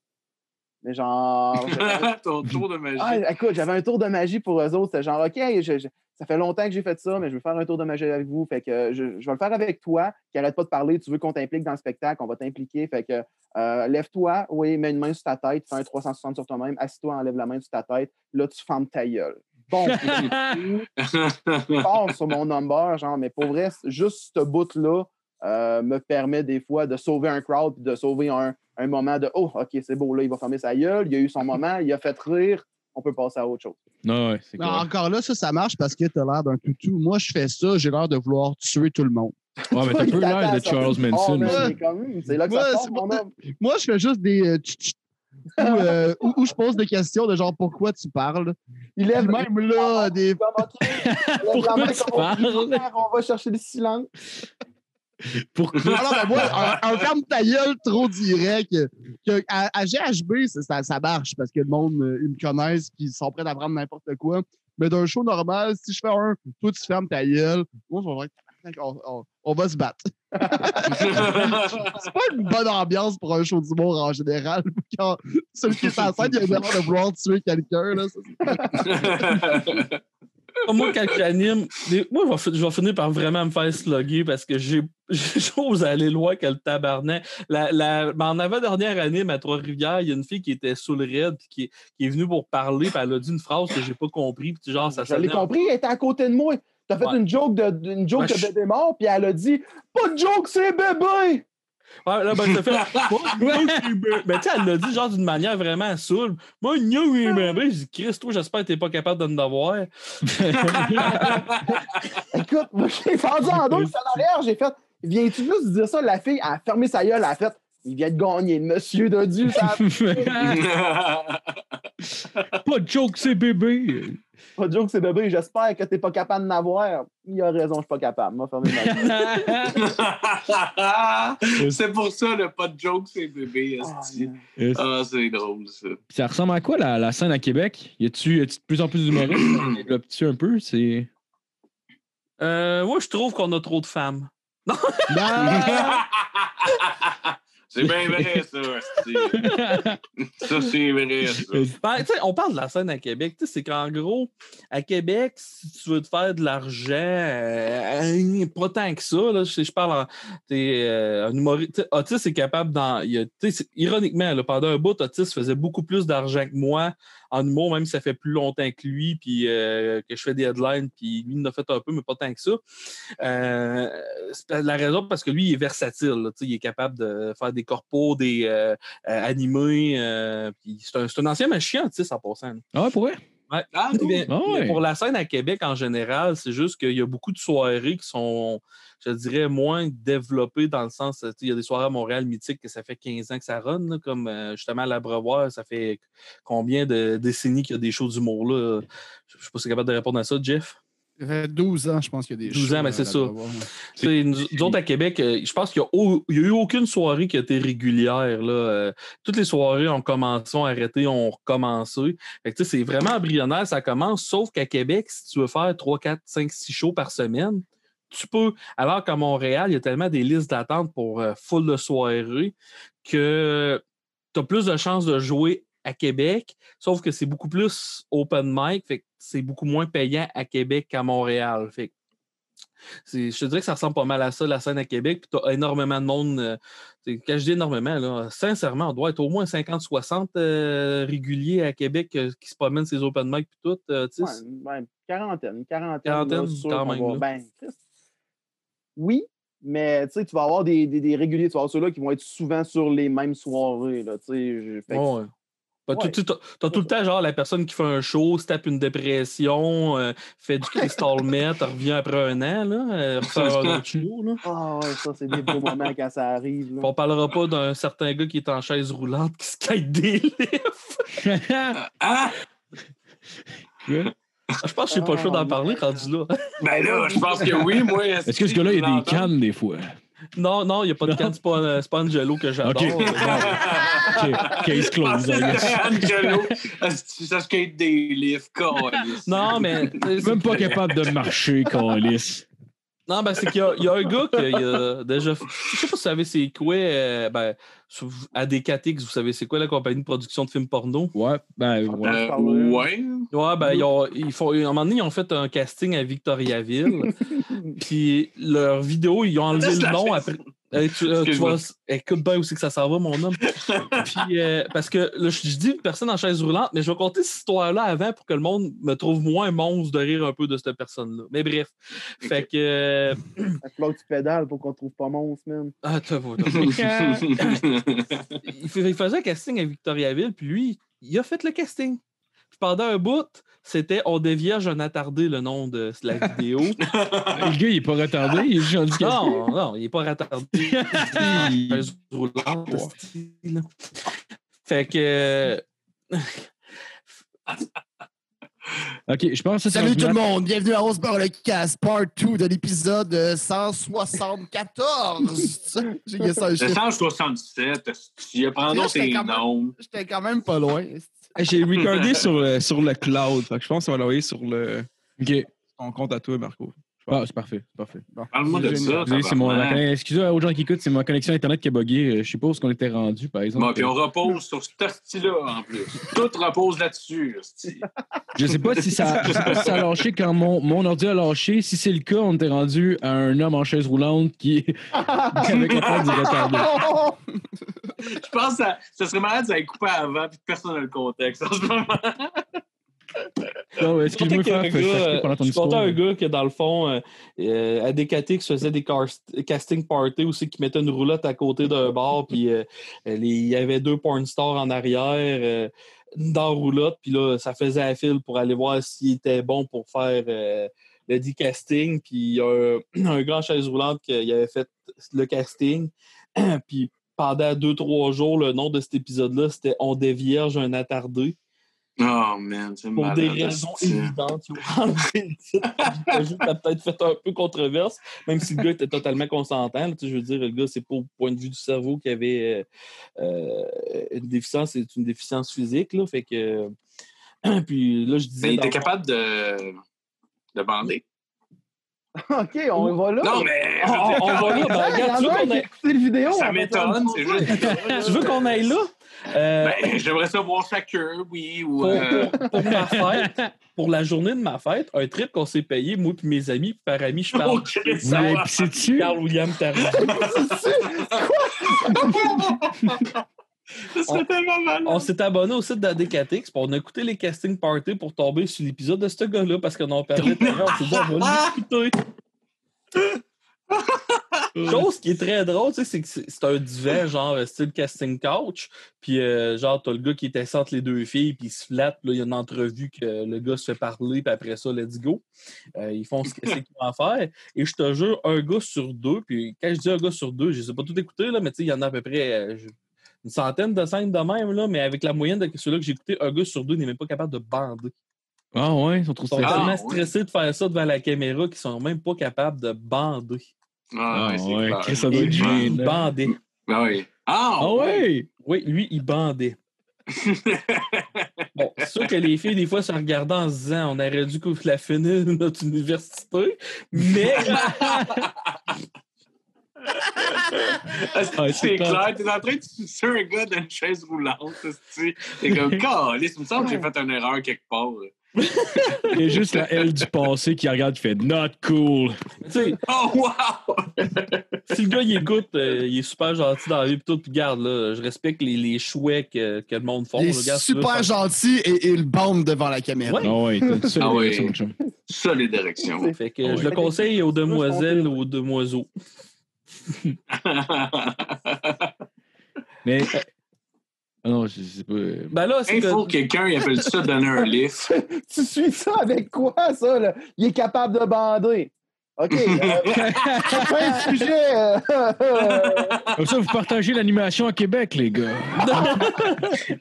Mais genre. Ton tour de magie. Ah, écoute, j'avais un tour de magie pour eux autres. C'était genre, OK, je- je- ça fait longtemps que j'ai fait ça, mais je veux faire un tour de magie avec vous. Fait que je, je vais le faire avec toi, qui arrête pas de parler. Tu veux qu'on t'implique dans le spectacle, on va t'impliquer. Fait que euh, lève-toi, oui, mets une main sur ta tête, fais un 360 sur toi-même, assis-toi, enlève la main sur ta tête. Là, tu fermes ta gueule. Bon, je pars sur mon number, genre, mais pour vrai, juste ce bout-là euh, me permet des fois de sauver un crowd de sauver un, un moment de Oh, OK, c'est beau, là, il va fermer sa gueule, il a eu son moment, il a fait rire, on peut passer à autre chose. Non, ouais, encore là, ça, ça marche parce que t'as l'air d'un toutou. Moi, je fais ça, j'ai l'air de vouloir tuer tout le monde. Ouais, mais t'as peu l'air de. Charles Manson. Moi, je fais juste des. euh, où, euh, où- où je pose des questions de genre pourquoi tu parles? Il lève même là, des. Pourquoi tu parles? On va chercher le silence. Pourquoi? Non, non, mais moi, un, un ferme ta gueule trop direct. Que, à, à GHB, ça, ça, marche parce que le monde, euh, ils me connaissent puis ils sont prêts à prendre n'importe quoi. Mais d'un show normal, si je fais un, toi, tu fermes ta gueule, moi, je vais on- on va se battre. C'est pas une bonne ambiance pour un show d'humour en général. Quand celui qui est en scène, il a l'air de vouloir tuer quelqu'un. Moi, quand j'anime, moi, je vais, fi- je vais finir par vraiment me faire slugger parce que j'ai j'ose aller loin que le tabarnak. La, la, ben, en avant-dernière anime à Trois-Rivières, il y a une fille qui était sous le raid puis qui, qui est venue pour parler, puis elle a dit une phrase que j'ai pas compris, puis genre, ça Je l'ai sonnait- compris, elle était à côté de moi. T'as fait Ouais. une joke de, une joke Ouais, de bébé mort, puis elle a dit Pas de joke, c'est bébé! Ouais, là, ben, ça fait. ben, tu sais, elle l'a dit genre d'une manière vraiment saoule. Moi, ben, ben, j'ai dit, Chris, toi, j'espère que t'es pas capable de nous avoir. Écoute, moi, j'ai fendu en deux, arrière, j'ai fait Viens-tu juste dire ça? La fille a fermé sa gueule, elle a fait Il vient de gagner, monsieur de Dieu, ça Pas de joke, c'est bébé. Pas de joke, c'est bébé, j'espère que t'es pas capable d'en avoir. Il a raison, je suis pas capable. Moi, ma gueule. c'est pour ça, le pas de joke, c'est bébé. Ah. Ah, c'est drôle, ça. Ça ressemble à quoi la, la scène à Québec? Y a-tu de plus en plus d'humoristes? Développe-tu un peu? C'est. Euh, moi, je trouve qu'on a trop de femmes. c'est bien vrai, ça. Ça, c'est vrai, ça. Ben, on parle de la scène à Québec. Tu sais, C'est qu'en gros, à Québec, si tu veux te faire de l'argent, euh, pas tant que ça. Là, je, je parle en. t'es, euh, un humoriste. Otis est capable d'en. il a- Ironiquement, là, pendant un bout, Otis faisait beaucoup plus d'argent que moi en humour, même si ça fait plus longtemps que lui, puis euh, que je fais des headlines, puis lui, il en a fait un peu, mais pas tant que ça. Euh, la raison, parce que lui, il est versatile. il est capable de faire des corpos, des euh, animés. c'est un, un ancien machin, tu sais, en passant. là. Ah ouais, pour vrai? Ouais. Ah, cool. Mais- Ah mais. Pour la scène à Québec en général, c'est juste qu'il y a beaucoup de soirées qui sont, je dirais, moins développées dans le sens, il y a des soirées à Montréal mythiques que ça fait 15 ans que ça run, là, comme euh, justement à l'Abreuvoir, ça fait combien de décennies qu'il y a des shows d'humour là? Je ne sais pas si capable de répondre à ça, Jeff? Ça fait 12 ans, je pense qu'il y a des 12 shows, ans, mais euh, c'est ça. Nous, nous autres à Québec, euh, je pense qu'il n'y a, eu aucune soirée qui a été régulière. Là. Euh, toutes les soirées ont commencé, ont arrêté, ont recommencé. C'est vraiment embryonnaire, ça commence, sauf qu'à Québec, si tu veux faire 3, 4, 5, 6 shows par semaine, tu peux. Alors qu'à Montréal, il y a tellement des listes d'attente pour euh, full de soirées que tu as plus de chances de jouer à Québec, sauf que c'est beaucoup plus open mic, fait c'est beaucoup moins payant à Québec qu'à Montréal. Fait je te dirais que ça ressemble pas mal à ça, la scène à Québec. Puis tu as énormément de monde. euh, quand je dis énormément, là, sincèrement, on doit être au moins 50-60 euh, réguliers à Québec euh, qui se promènent ces open mic puis tout. euh, Ouais, ouais, quarantaine, quarantaine. Quarantaine, là, quand même, va- ben, oui, mais tu vas avoir des, des, des réguliers, tu vas avoir ceux-là qui vont être souvent sur les mêmes soirées. Là, fait Ouais, ouais. Ouais. t'as, t'as tout le temps genre la personne qui fait un show, se tape une dépression, euh, fait du crystal meth, revient après un an, là, un autre show. Là. Ah ouais, ça, c'est des beaux moments quand ça arrive. Là. On parlera pas d'un certain gars qui est en chaise roulante qui skate des lifts. Ah! Je pense que j'ai pas le choix d'en parler rendu là. Ben là, je pense que oui, moi. Est-ce que ce gars-là, il y a des cannes des fois? Non, non, il n'y a pas de canne, c'est pas, euh, pas Angelo que j'adore. Ok. Ok, Case closed, I guess. Angelo, esti, ça skate des livres, câlisse. Non, mais. Même pas capable de marcher, Calis. Non, ben, c'est qu'il y, a- il y a un gars qui a déjà. fait- Je sais pas si vous savez c'est quoi. euh, ben, vous savez c'est quoi la compagnie de production de films porno? Ouais, ben, ouais. Euh, ouais. Ouais, ben, ils, ont, ils font, à un moment donné, ils ont fait un casting à Victoriaville. puis leur vidéo, ils ont enlevé le nom après. Euh, tu, euh, tu vois, écoute bien où c'est que ça s'en va, mon homme? Puis, euh, parce que là, je, je dis personne en chaise roulante, mais je vais compter cette histoire-là avant pour que le monde me trouve moins monstre de rire un peu de cette personne-là. Mais bref. Fait que. euh, Il faut que tu pédales pour qu'on trouve pas monstre, man. ah, t'as fais- il faisait un casting à Victoriaville, puis lui, il a fait le casting. Pendant un bout, c'était On dévierge un attardé, le nom de la vidéo. Le gars, il est pas retardé, il est juste non, non, il n'est pas retardé. Il est là. Fait que. Ok, je pense que ça Salut tout le monde, bienvenue à Rose Bar le Cast, part 2 de l'épisode euh, 174. J'ai guessé un Le chiffre. 167, tu apprends Là, donc j'étais tes quand même- noms? J'étais quand même pas loin. J'ai recordé sur le, sur le cloud. Fait que je pense qu'on va l'envoyer sur le, Ok. ton compte à toi, Marco. Ah, c'est parfait, parfait. Parle-moi de Génial. ça. C'est mon, Excusez aux gens qui écoutent, c'est ma connexion Internet qui a bugué. Euh, Je sais pas où qu'on était rendu, par exemple. Bon, puis on repose sur ce style-là en plus. Tout repose là-dessus. Je sais pas si ça, je sais pas si ça a lâché quand mon, mon ordi a lâché. Si c'est le cas, on était rendu à un homme en chaise roulante qui avec la part du retardé. Je pense que ça, ça serait malade ça ait coupé avant puis personne n'a le contexte en ce moment. Non, excuse-moi, couper pendant ton histoire. un gars que, dans le fond, euh, euh, à DKT, qui se faisait des cast- casting parties aussi, qui mettait une roulotte à côté d'un bar, puis euh, les- il y avait deux porn stars en arrière euh, dans la roulotte, puis là, ça faisait à fil pour aller voir s'il était bon pour faire euh, le dit casting, puis il y a un, un en chaise roulante qui avait fait le casting, puis pendant deux, trois jours, le nom de cet épisode-là, c'était On dévierge un attardé Oh man, c'est pour des raisons évidentes. A peut-être fait un peu controverse, même si le gars était totalement consentant. là. Je veux dire, le gars, c'est pas au point de vue du cerveau qu'il avait euh, euh, une déficience, c'est une déficience physique. Là, fait que. Puis là, je disais. Mais il était capable de, de bander. OK, on va là. Non, mais. On, on- on va là. Ben, regarde, tu veux qu'on aille, vidéo. Ça m'étonne, c'est juste. tu veux qu'on aille là? Euh, Ben, j'aimerais savoir chacun, oui. Ou, pour, euh, pour- pour ma fête, pour la journée de ma fête, un trip qu'on s'est payé, moi et mes amis, puis par ami, je parle. Oh, ça Mais c'est-tu? Carl William Tardy. Ça serait tellement malade. On s'est abonné au site d'ADKTX, puis on a écouté les casting parties pour tomber sur l'épisode de ce gars-là parce qu'on en parlait tout. On on va l'écouter. Chose qui est très drôle, tu sais, c'est que c'est un divan, genre euh, style casting couch. Puis, euh, genre, t'as le gars qui est assis entre les deux filles, puis il se flatte. Là, il y a une entrevue que le gars se fait parler, puis après ça, let's go. Euh, ils font ce qu'ils vont faire. Et je te jure, un gars sur deux, puis quand je dis un gars sur deux, je sais pas tout écouter, là, mais tu sais, il y en a à peu près euh, une centaine de scènes de même, là, mais avec la moyenne de ceux-là que j'ai écouté, un gars sur deux n'est même pas capable de bander. Ah ouais, ils sont trop Ils sont stressés. Ah, tellement ouais. stressés de faire ça devant la caméra qu'ils sont même pas capables de bander. Ah, ouais, c'est ouais, clair. Ça doit être lui, il bandait. Ah oui. Ah, Ah ouais? Oui, lui, il bandait. Bon, c'est sûr que les filles, des fois, se regardaient en se disant on aurait dû la finir notre université, mais Ah, Ouais, c'est c'est clair, t'es en train de sucer un gars dans une chaise roulante. T'es comme, calice, il me semble que j'ai fait une erreur quelque part. là. Il y a juste la L du passé qui regarde qui fait Not cool. tu sais, Oh, wow! si le gars il écoute, euh, il est super gentil dans la vie, pis tout, puis garde, là, je respecte les, les chouets que, que le monde font. Il regarde, est super gentil et il bande devant la caméra. Ouais. Ah ouais, seule Ah direction. Fait que Ouais. je le conseille aux demoiselles ou aux demoiseaux. Mais. Ah non, je sais pas. euh, Ben là, c'est Il faut que- que quelqu'un il appelle ça donner un lift. tu suis ça avec quoi, ça? Là? Il est capable de bander. OK. euh, fin de sujet. euh, Comme ça, vous partagez l'animation à Québec, les gars.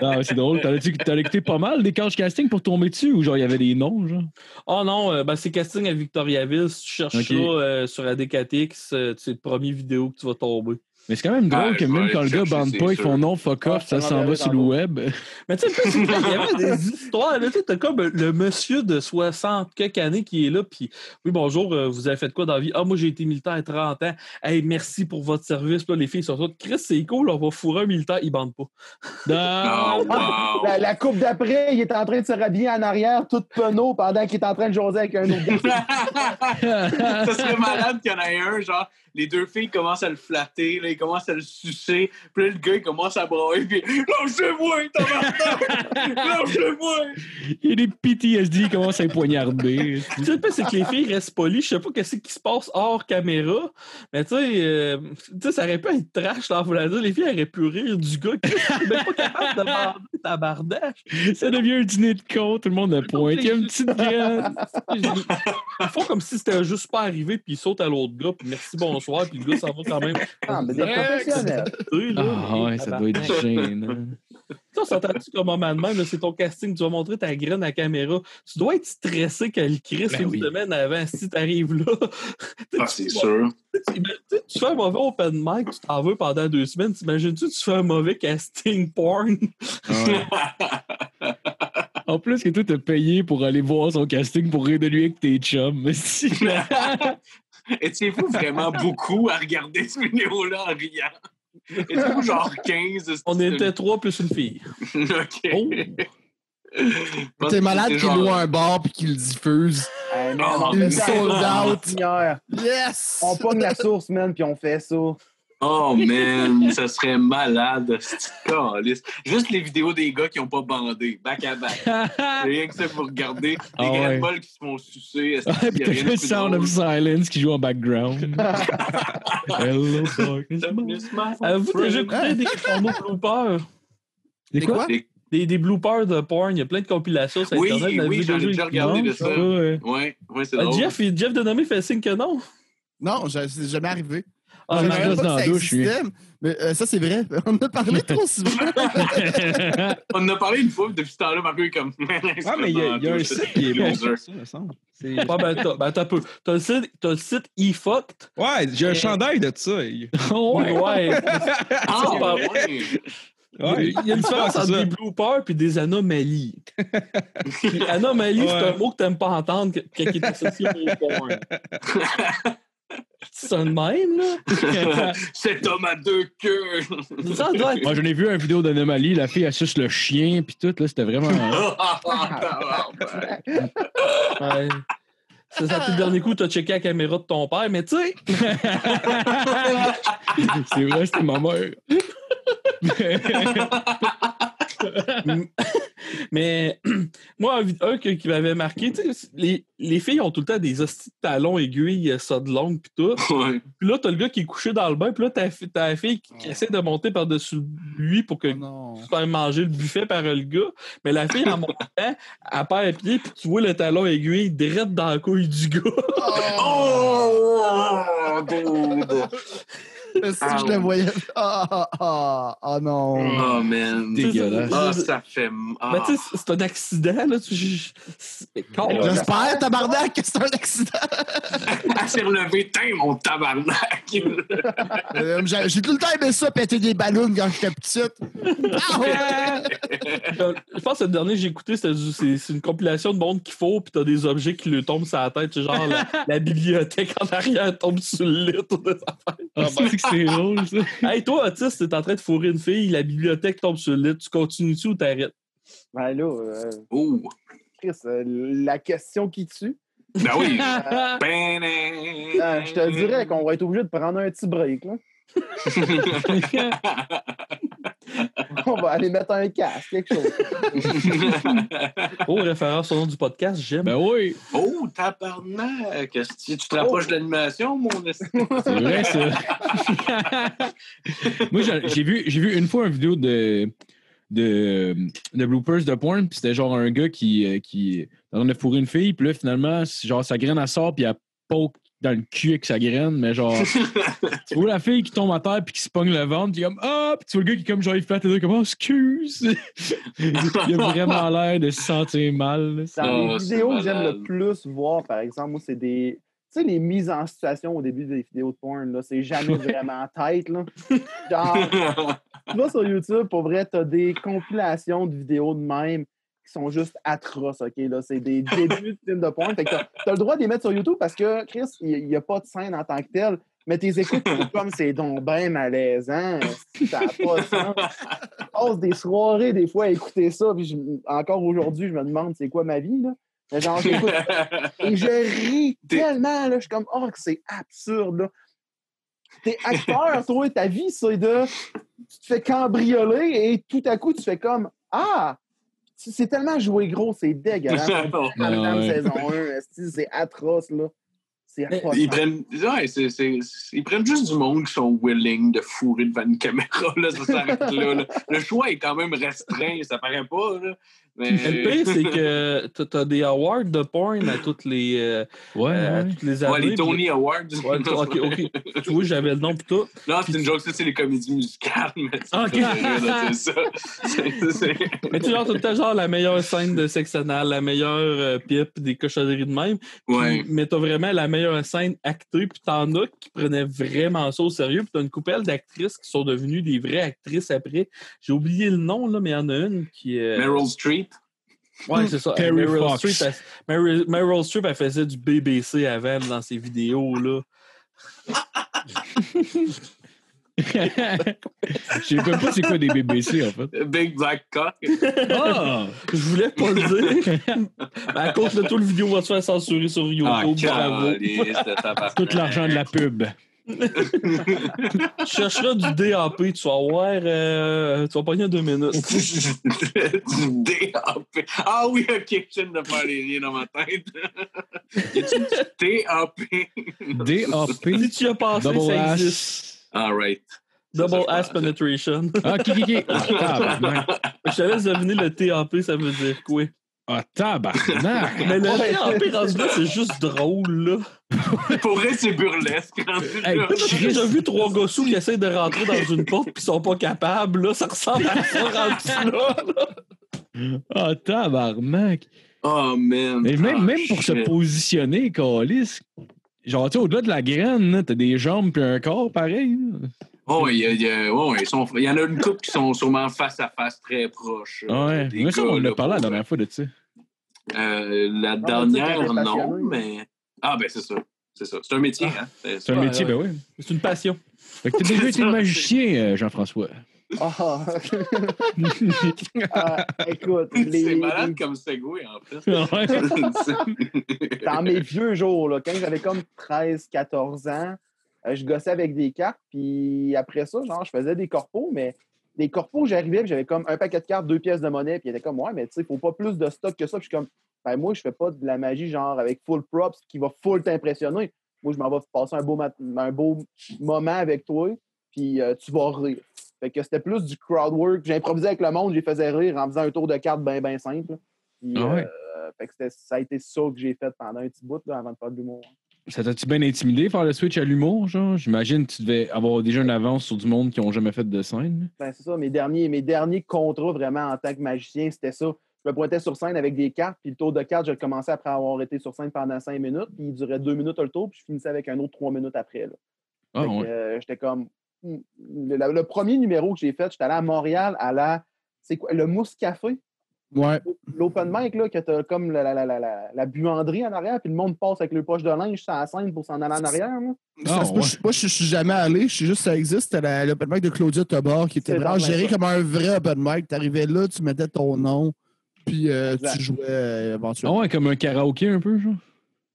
Ah, c'est drôle. T'as dit que t'as écouté pas mal des couch casting pour tomber dessus ou genre il y avait des noms, genre? Oh non, euh, ben c'est casting à Victoriaville. Si tu cherches Ok. ça euh, sur ADKTX, euh, c'est le premier vidéo que tu vas tomber. Mais c'est quand même drôle Ah, que même quand le gars bande pas, ils font non, fuck Ah, off, ça s'en va sur le web. Mais tu sais, qu'il y avait des histoires. Là, tu sais, t'as comme le monsieur de 60 quelques années qui est là, puis oui, bonjour, euh, vous avez fait quoi dans la vie? Ah, moi, j'ai été militaire à 30 ans. Hey, merci pour votre service. Puis là, les filles sont toutes, Chris, c'est cool, on va fourrer un militaire, il bande pas. Oh, wow. La, la coupe d'après, il est en train de se rhabiller en arrière, tout penaud, pendant qu'il est en train de jaser avec un autre gars. ça serait malade qu'il y en ait un, genre, les deux filles commencent à le flatter, là, ils commencent à le sucer, puis là, le gars, il commence à brailler, puis lâchez-moi, tabarnak! Lâchez-moi! Il y a des PTSD qui commencent à les poignarder. Tu sais, c'est que les filles restent polies. Je sais pas qu'est-ce qui se passe hors caméra, mais tu sais, euh, ça aurait pu être trash, là, la dire. Les filles auraient pu rire du gars qui est même pas capable de bander tabardache. Ça devient un dîner de con, tout le monde a pointe. Il y a une petite graine. Ils font comme si c'était juste pas arrivé, puis ils sautent à l'autre gars, puis merci, bonsoir, puis le gars s'en va quand même. Ah, mais des professionnels. Tu sais, là, Ah ouais, ça doit être gênant. Ça, on s'entend-tu comme moment de même, là, c'est ton casting, tu vas montrer ta graine à la caméra. Tu dois être stressé qu'elle crisse Ben une oui. semaine avant si t'arrives là. Ah, c'est sûr. Tu sais, tu fais un mauvais open mic, tu t'en veux pendant deux semaines. T'imagines-tu, tu fais un mauvais casting porn? En plus que toi, t'as payé pour aller voir son casting pour rire de lui avec tes chums. Étiez-vous vraiment beaucoup à regarder ce vidéo-là en riant? Étiez-vous genre 15? On était trois plus une fille. OK. Oh! T'es malade qu'il genre- loue un bar puis qu'il le diffuse. Hey, man, Oh, on une sold out. Yes! On pogne la source, man, puis on fait ça. Oh man, ça serait malade, calice. Juste les vidéos des gars qui n'ont pas bandé, back à back. Rien que ça pour regarder. Des Ah ouais. graines molles qui se font sucer. Ouais, puis y a t'as rien de Sound drôle? of Silence qui joue en background. Hello, darkness. Avez-vous déjà écouté des pornos bloopers? Des quoi? Des, des bloopers de porn, il y a plein de compilations sur Oui, Internet. oui, j'en ai déjà regardé de ça. euh, Ouais, ouais, c'est Ah, drôle. Jeff, il- Jeff Denomé fait signe que non. Non, c'est jamais arrivé. Ah, je pas dans la douche, lui. Mais euh, ça, c'est vrai. On en a parlé trop souvent. On en a parlé une fois, puis depuis ce temps-là, Marco est comme. Ah, mais il y a, il y a un site qui est bon ça, me semble. C'est- Ah, ben, t'as, ben, t'as peu. T'as le site, t'as le site eFucked? Ouais, j'ai un chandail de ça. Il- Ouais, ouais. Ah, pas- ouais. Ouais, Il y a une différence entre ça. des bloopers et des anomalies. Puis anomalie, c'est un mot que t'aimes pas entendre que- qui est associé au porn. C'est un de même, là. Cet homme à deux queues. Ça doit être Moi, j'en ai vu une vidéo d'anomalie, la fille, elle suce le chien, puis tout, là, c'était vraiment. Ouais. Ça, ça le dernier coup, t'as checké la caméra de ton père, mais tu sais, C'est vrai, c'était ma mère. mais moi, un, qui m'avait marqué, tu sais, les, les filles ont tout le temps des hosties de talons aiguilles, ça de longue, pis tout. Ouais. Puis là, t'as le gars qui est couché dans le bain, puis là, t'as la fille qui, qui essaie de monter par-dessus lui pour que Oh tu manger le buffet par le gars. Mais la fille, en montant, elle perd pied, puis tu vois le talon aiguille direct dans la couille du gars. Oh, dude. Si je le voyais. Ah, ah, ah, ah, non. Oh, man. Dégueulasse. Ah, ça fait. Ah. Mais tu sais, c'est un accident, là. J'espère, tabarnak, que c'est un accident. Elle s'est relevée, tain, mon tabarnak. Euh, J'ai tout le temps aimé ça, péter des ballons quand j'étais petite. Ah, ouais. Je pense que le dernier que j'ai écouté, c'est une compilation de monde qu'il faut, puis t'as des objets qui lui tombent sur la tête. c'est Genre la, la bibliothèque en arrière tombe sur le lit. Ah, c'est drôle, ça. Hey, toi, autiste, t'es en train de fourrer une fille, la bibliothèque tombe sur le lit. Tu continues-tu ou t'arrêtes? Ben là, euh, Oh. Chris, euh, la question qui tue. Ben oui. Euh, Ben, euh, je te dirais qu'on va être obligé de prendre un petit break. Là. On va aller mettre un casque, quelque chose. Oh, référence au nom du podcast, j'aime. Ben oui, oh, tabarnak. Que Tu te rapproches de l'animation, mon c'est vrai, ça. Moi, j'ai vu, j'ai vu une fois une vidéo de, de, de bloopers de porn, puis c'était genre un gars qui, euh, qui est en train de fourrer une fille, puis là, finalement, genre sa graine, elle sort, puis elle poke dans le cul avec sa graine, mais genre, tu vois la fille qui tombe à terre, puis qui se pogne le ventre, puis comme, ah, puis tu vois le gars qui, comme, genre, il fait comme, oh, excuse. il a vraiment l'air de se sentir mal. là. Dans Ah, les vidéos que j'aime le plus voir, par exemple, moi, c'est des, sais, les mises en situation au début des vidéos de porn, là, c'est jamais vraiment tête, là. Genre, tu vas sur YouTube, pour vrai, t'as des compilations de vidéos de même qui sont juste atroces, OK? Là, c'est des débuts de films de porn. Fait que t'as, le droit de les mettre sur YouTube parce que, Chris, il n'y a pas de scène en tant que telle. Mais tes écoutes, comme c'est donc bien malaisant. Ça n'a pas de sens. Je passe des soirées, des fois, à écouter ça. Puis je- encore aujourd'hui, je me demande c'est quoi ma vie, là. Mais genre, j'écoute et je ris tellement, là. Je suis comme, oh, que c'est absurde, là. T'es acteur, toi, ta vie, c'est de. Tu te fais cambrioler et tout à coup, tu fais comme, ah! C'est tellement joué gros, c'est dégueulasse. Saison 1, esti, c'est atroce, là. C'est Mais atroce. Ils prennent, ouais, ils prennent juste du monde qui sont willing de fourrer devant une caméra. Là, ça s'arrête là, là. Le choix est quand même restreint, ça paraît pas. Là. Mais... Le pire, c'est que t'as- des awards de porn à toutes les, euh, Ouais, euh, à toutes les Ouais, années. les Tony Awards. Ouais, ok, ok. Tu vois, j'avais le nom pour tout. Non, c'est une joke, ça, c'est les comédies musicales. Mais Ah, ok. pas vrai, là, c'est Mais tu genre, tout le temps, genre, la meilleure scène de sexe anal, la meilleure euh, pipe, des cochonneries de même. Puis- Ouais. Mais t'as vraiment la meilleure scène actée, puis t'en as qui prenaient vraiment ça au sérieux, puis t'as une couple d'actrices qui sont devenues des vraies actrices après. J'ai oublié le nom, là, mais il y en a une qui. euh, Meryl Streep. Ouais, c'est ça. Terry Meryl Fox. Streep, elle, Meryl, Meryl Streep, elle faisait du BBC avant dans ses vidéos, là. Je sais même pas c'est quoi des BBC, en fait. Big Black Cock. Ah! Je voulais pas le dire. Mais à cause de tout, le vidéo va se faire censurer sur YouTube. Ah, bravo. Tout l'argent de la pub. Tu chercheras du DAP, tu vas voir, euh, tu vas pogner deux minutes. du DAP. Ah oui, ok, je viens de faire les liens dans ma tête. DAP? DAP. Si tu as pensé, Double ça ass. existe. All right. Double ass je penetration. Ah, ok, ok, ok. Ah. Je te laisse deviner le TAP, ça veut dire quoi? Ah, tabarnak. Mais le TAP, rendu là, c'est juste drôle, là. Pour vrai, c'est burlesque. Hey. J'ai déjà vu trois gossous qui essaient de rentrer dans une porte puis sont pas capables, là. Ça ressemble à ça rendu là. là. Ah, tabarnak. Oh, man. Mais même, Ah, même pour se shit. positionner, Calis, genre, tu sais, au-delà de la graine, là, t'as des jambes puis un corps pareil. là. Oh, il y, a- il y a- ouais, ouais, ils sont- il y en a une couple qui sont sûrement face à face très proches. euh, Ouais. Mais ça, on en a parlé la pour- dernière fois de ça. Euh, la va dire dernière, non, mais. Ah, ben c'est ça. C'est ça. C'est un métier, hein. C'est C'est un métier, ouais. ben oui. C'est une passion. Fait que t'as déjà été magicien, euh, Jean-François. Ah. Ah, écoute, C'est les, malade les- comme segway, en fait. Dans mes vieux jours, là, quand j'avais comme 13-14 ans, euh, je gossais avec des cartes, puis après ça, genre, je faisais des corpos, mais des corpos, j'arrivais, puis j'avais comme un paquet de cartes, deux pièces de monnaie, puis il était comme, ouais, mais tu sais, il faut pas plus de stock que ça. Puis je suis comme, ben moi, je fais pas de la magie, genre, avec full props qui va full t'impressionner. Moi, je m'en vais passer un beau, un beau moment avec toi, puis euh, tu vas rire. Fait que c'était plus du crowd work. J'improvisais avec le monde, je les faisais rire en faisant un tour de cartes bien, bien simple. Puis, Ah ouais. euh, fait que ça a été ça que j'ai fait pendant un petit bout là, avant de faire de l'humour. Ça t'a-tu bien intimidé faire le switch à l'humour, genre? J'imagine que tu devais avoir déjà une avance sur du monde qui ont jamais fait de scène. Ben, c'est ça, mes derniers, mes derniers contrats vraiment en tant que magicien, c'était ça. Je me pointais sur scène avec des cartes, puis le tour de cartes, je le commençais après avoir été sur scène pendant cinq minutes, puis il durait deux minutes le tour, puis je finissais avec un autre trois minutes après. Là. Ah, ouais. euh, j'étais comme. Le, le- le premier numéro que j'ai fait, j'étais allé à Montréal à la. C'est quoi? Le Mousse Café? Ouais. L'open mic, là, que t'as comme la, la, la, la, la- buanderie en arrière, puis le monde passe avec le poche de linge sur la scène pour s'en aller en arrière. là. Ça Ah, je- Moi, je je suis jamais allé. Je sais juste que ça existe. C'était l'open mic de Claudia Tobar qui était vraiment géré comme un vrai open mic. Tu arrivais là, tu mettais ton nom, puis euh, tu jouais euh, Ah éventuellement. ouais, comme un karaoké un peu, genre?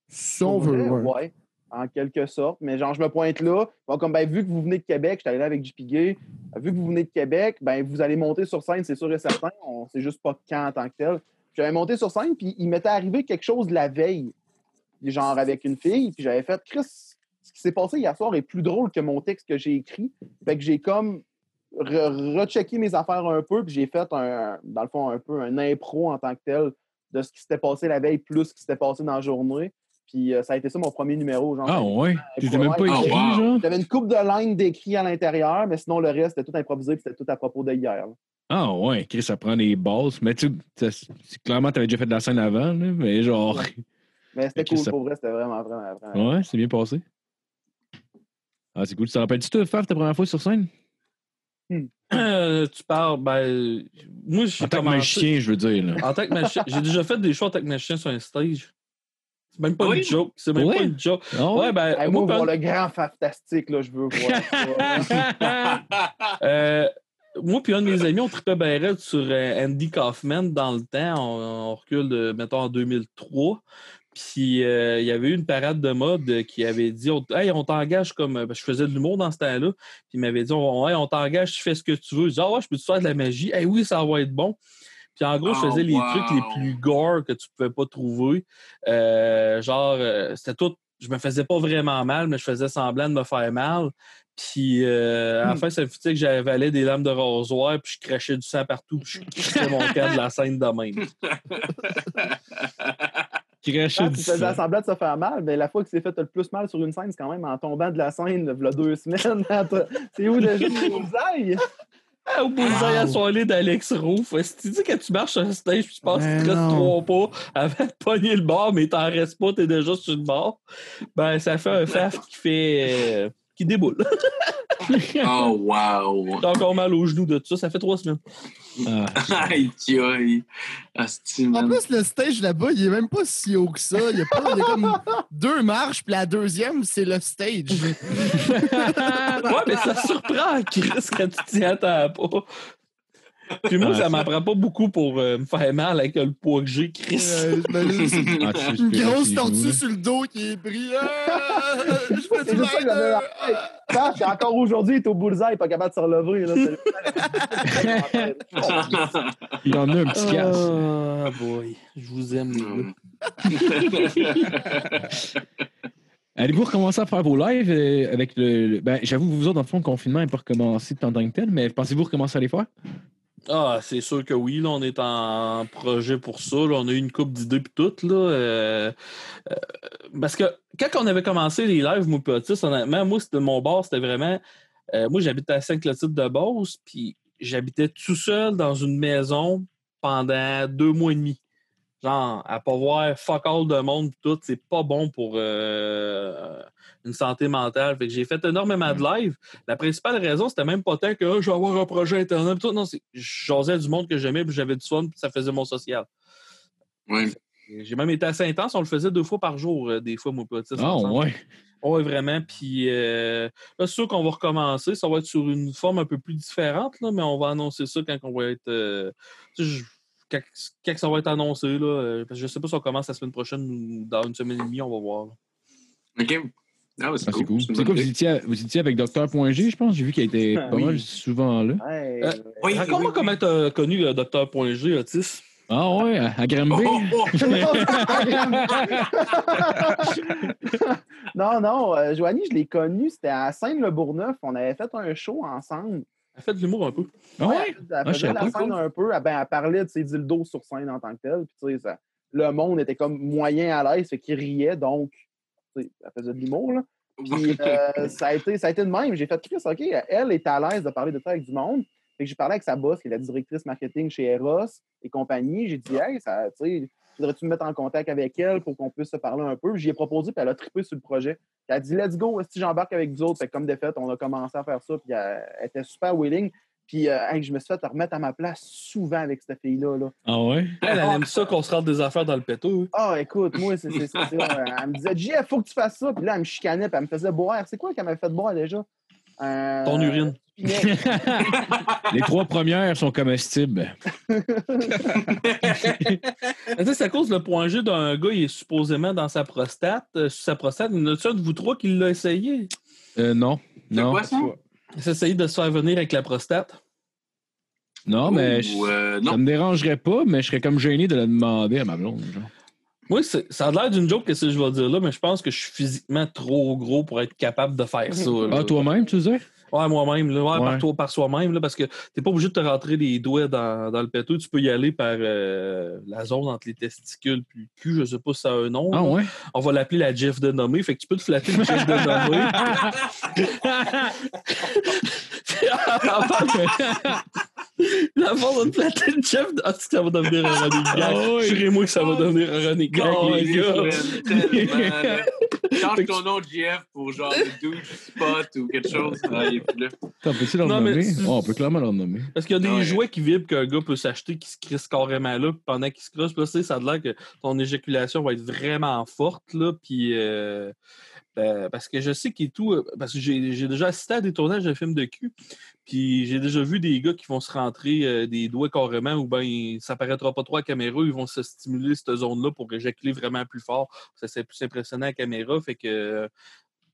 Si on veut, ouais. ouais, en quelque sorte. Mais genre, je me pointe là. Bon, comme ben, vu que vous venez de Québec, je suis allé là avec JP Gay. Vu que vous venez de Québec, ben, vous allez monter sur scène, c'est sûr et certain. On sait juste pas quand en tant que tel. J'avais monté sur scène, puis il m'était arrivé quelque chose la veille, genre avec une fille, puis j'avais fait Chris, ce qui s'est passé hier soir est plus drôle que mon texte que j'ai écrit. Fait que j'ai comme re- rechecké mes affaires un peu, puis j'ai fait un, dans le fond, un peu un impro en tant que tel de ce qui s'était passé la veille plus ce qui s'était passé dans la journée. Puis euh, ça a été ça mon premier numéro. Genre, Ah ouais? Tu même pas écrit, wow. genre? J'avais une coupe de lignes d'écrit à l'intérieur, mais sinon le reste c'était tout improvisé, puis c'était tout à propos de hier. là. Ah ouais, Chris, ça prend des bases. Mais tu clairement, t'avais déjà fait de la scène avant, là, mais genre. Mais c'était cool, ça- pour vrai, c'était vraiment, vraiment, vraiment. Ouais, c'est bien passé. Ah, c'est cool. Tu te rappelles-tu, toi, Faf, ta première fois sur scène? Euh, tu parles, ben. Moi, j'ai En tant que magicien, je veux dire. Là. En tant que magicien, j'ai déjà fait des shows en tant que magicien sur un stage. C'est même pas Oui? une joke. C'est même pas une joke. Ah ouais? Ben, Hey, moi, moi, le grand fantastique, là, je veux voir ça. euh, moi puis un de mes amis, on tripait bien raide sur euh, Andy Kaufman dans le temps. On, on recule de, mettons, en 2003. Puis euh, il y avait eu une parade de mode qui avait dit on- Hey, on t'engage comme. je faisais de l'humour dans ce temps-là. Puis il m'avait dit on, Hey, on t'engage, tu fais ce que tu veux. Je dis Ah ouais, je peux te faire de la magie? Hey, oui, ça va être bon. Puis en gros, je Oh, faisais les wow. trucs les plus gore que tu pouvais pas trouver. Euh, genre, euh, c'était tout. Je me faisais pas vraiment mal, mais je faisais semblant de me faire mal. Puis euh, à la fin, ça me fitait que j'avalais des lames de rasoir, puis je crachais du sang partout, puis je crachais mon camp de la scène de même. Crachait Quand du sang. semblant de se faire mal, mais la fois qu'il s'est fait le plus mal sur une scène, c'est quand même en tombant de la scène, il y a deux semaines. c'est où déjà le bullseye? Ah, Au bullseye à soirée d'Alex Roof. Si tu dis que tu marches sur un stage, puis tu te reste non. trois pas avant de pogner le bord, mais t'en restes pas, t'es déjà sur le bord, ben ça fait un faf qui fait. euh, qui déboule. Oh, wow. J'ai encore mal aux genoux de tout ça. Ça fait trois semaines. Ah, Aïe, aïe. En plus, le stage là-bas, il est même pas si haut que ça. Il y a, pas, il y a comme deux marches, puis la deuxième, c'est le stage. Ouais, mais ça surprend, Chris, quand tu t'y attends pas. Puis moi, ça ça- m'en prend pas beaucoup pour euh, me faire mal avec le poids que j'ai, Chris. Euh, ben, ah, une grosse tortue sur le dos qui est pris. C'est juste ça que j'avais rider. la tête. Sache qu'encore aujourd'hui, il est au bullseye, pas capable de se relever. Là. Il en a un petit casse. Ah, boy. Je vous aime, les gars. Allez-vous recommencer à faire vos lives euh, avec le. le- Ben, j'avoue, vous autres, dans le fond, le confinement n'est pas recommencé en tant que tel, mais pensez-vous recommencer à les faire? Ah, c'est sûr que oui, là, on est en projet pour ça. là. on a eu une coupe d'idées puis tout. Là, euh, euh, parce que quand on avait commencé les lives, puis Otis, honnêtement, moi, c'était mon bar, c'était vraiment. euh, moi, j'habitais à Saint-Clotilde de Beauce, puis j'habitais tout seul dans une maison pendant deux mois et demi. Genre, à pas voir fuck all de monde tout, c'est pas bon pour euh, une santé mentale. Fait que j'ai fait énormément de live. La principale raison, c'était même pas tant que Ah, je vais avoir un projet internet. Tout. Non, jasais du monde que j'aimais, puis j'avais du fun, puis ça faisait mon social. Ouais. J'ai même été assez intense, on le faisait deux fois par jour, euh, des fois, moi, petit. Ah, ouais. Oui, vraiment. Puis euh, là, c'est sûr qu'on va recommencer. Ça va être sur une forme un peu plus différente, là, mais on va annoncer ça quand on va être. euh, quand, quand ça va être annoncé, là, euh, parce que je sais pas si on commence la semaine prochaine ou dans une semaine et demie, on va voir. OK. Ah, c'est Ah, cool. C'est vous étiez, vous étiez avec Docteur.g, je pense? J'ai vu qu'il était pas Oui. mal souvent là. Hey, Euh, Oui, Raconte-moi oui, comment tu as connu le Dr.G, Otis? Ah ouais, à, Granby? Oh, oh, non, non, euh, Joanie, je l'ai connue, c'était à Seine-le-Bourgneuf. On avait fait un show ensemble. Elle fait de l'humour un peu. Ah ouais? Elle, Ah, faisait la pas, scène cool. un peu. Elle, ben, elle parlait de ses dildos sur scène en tant que tel. Puis, tu sais, ça- le monde était comme moyen à l'aise, fait qu'il riait, donc elle faisait de l'humour. là. Puis, euh, ça, a été, ça a été de même. J'ai fait Chris, OK, elle est à l'aise de parler de ça avec du monde. Fait que j'ai parlé avec sa boss, qui est la directrice marketing chez Eros et compagnie. J'ai dit, hey, ça, tu sais, voudrais-tu me mettre en contact avec elle pour qu'on puisse se parler un peu? J'y ai proposé, puis elle a trippé sur le projet. Elle a dit, let's go, si j'embarque avec vous autres. Fait que comme de fait, on a commencé à faire ça, puis elle, elle était super willing. Puis euh, hey, je me suis fait remettre à ma place souvent avec cette fille-là. Là. Ah ouais? Elle, elle aime ça qu'on se rende des affaires dans le péto. Ah, écoute, moi, c'est ça. ça. Elle me disait, JF, faut que tu fasses ça. Puis là, elle me chicanait, puis elle me faisait boire. C'est quoi qu'elle m'avait fait boire déjà? Euh, Ton urine. Les trois premières sont comestibles. Mais tu sais, c'est à cause le point G d'un gars, il est supposément dans sa prostate. Euh, sur sa prostate, il y en un de vous trois qui l'a essayé? Euh, non. C'est Non. quoi ça? Il s'est essayé de se faire venir avec la prostate. Non, mais Ou, euh, ça me dérangerait pas, mais je serais comme gêné de le demander à ma blonde. genre. Moi, ça a l'air d'une joke que ce que je vais dire là, mais je pense que je suis physiquement trop gros pour être capable de faire ça. là. Ah, toi-même, tu disais? Ouais, moi-même, là. Ouais, Ouais. par toi, par soi-même, là, parce que t'es pas obligé de te rentrer les doigts dans, dans le pétou. Tu peux y aller par euh, la zone entre les testicules puis le cul. Je sais pas si ça a un nom. Ah ouais? On va l'appeler la Jeff de nommé. Fait que tu peux te flatter le Jeff de nommé. Va te flatter le chef. Ah, ça va devenir un running gag. Ah oui. Jurez-moi que ça va devenir un running gag, Oh, les gars. Change ton nom de GF pour genre le douche spot ou quelque chose. Ah, il est plus là. Attends, peux-tu mais c'est- Oh, on peut clairement leur nommer. Parce qu'il y a des Ouais. jouets qui vibrent qu'un gars peut s'acheter qui se crissent carrément là, puis pendant qu'il se crosse, là, tu sais, ça a l'air que ton éjaculation va être vraiment forte, là, puis... euh, ben, parce que je sais qu'il est tout... euh, Parce que j'ai déjà assisté à des tournages de films de cul, puis j'ai déjà vu des gars qui vont se rentrer euh, des doigts carrément, ou ben ça paraîtra pas trop à caméra, ils vont se stimuler cette zone-là pour éjaculer vraiment plus fort. Ça c'est plus impressionnant à la caméra, fait que... euh,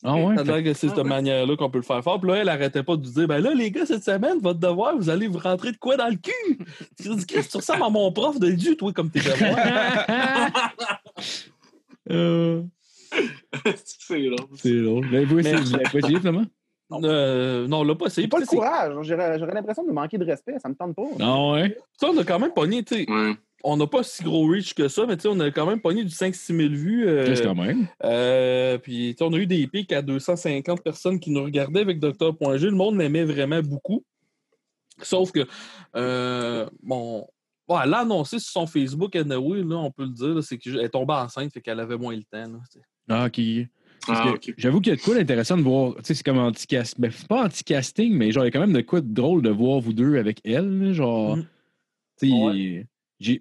Ah ouais? ça a l'air que c'est de cette manière-là qu'on peut le faire fort. Puis là, elle arrêtait pas de dire Ben là, les gars, cette semaine, votre devoir, vous allez vous rentrer de quoi dans le cul? Tu dis Chris, tu ressembles à mon prof de Dieu, toi, comme tes devoirs. C'est drôle. c'est drôle. Vous l'avez pas essayé, Mais- vous l'avez pas essayé, finalement? Euh, non, on l'a pas essayé. Pas le courage. J'aurais l'impression de manquer de respect. Ça me tente pas. Ah ouais? ça, on a quand même pogné, tu sais. Ouais. On n'a pas si gros reach que ça, mais tu sais, on a quand même pogné du 5-6 000 vues. euh, Qu'est-ce quand même? euh, puis, tu sais, on a eu des pics à 250 personnes qui nous regardaient avec Dr.G. Le monde l'aimait vraiment beaucoup. Sauf que, euh, bon, ouais, elle l'a annoncé sur son Facebook, anyway, là, on peut le dire, c'est qu'elle est tombée enceinte, fait qu'elle avait moins le temps. là, tu sais. Ah, ok. Ah. J'avoue qu'il y a de quoi d'intéressant de voir. Tu sais, c'est comme anti-casting. Ben, c'est pas anti-casting, mais genre, il y a quand même de quoi de drôle de voir vous deux avec elle. Genre, tu sais, Ouais.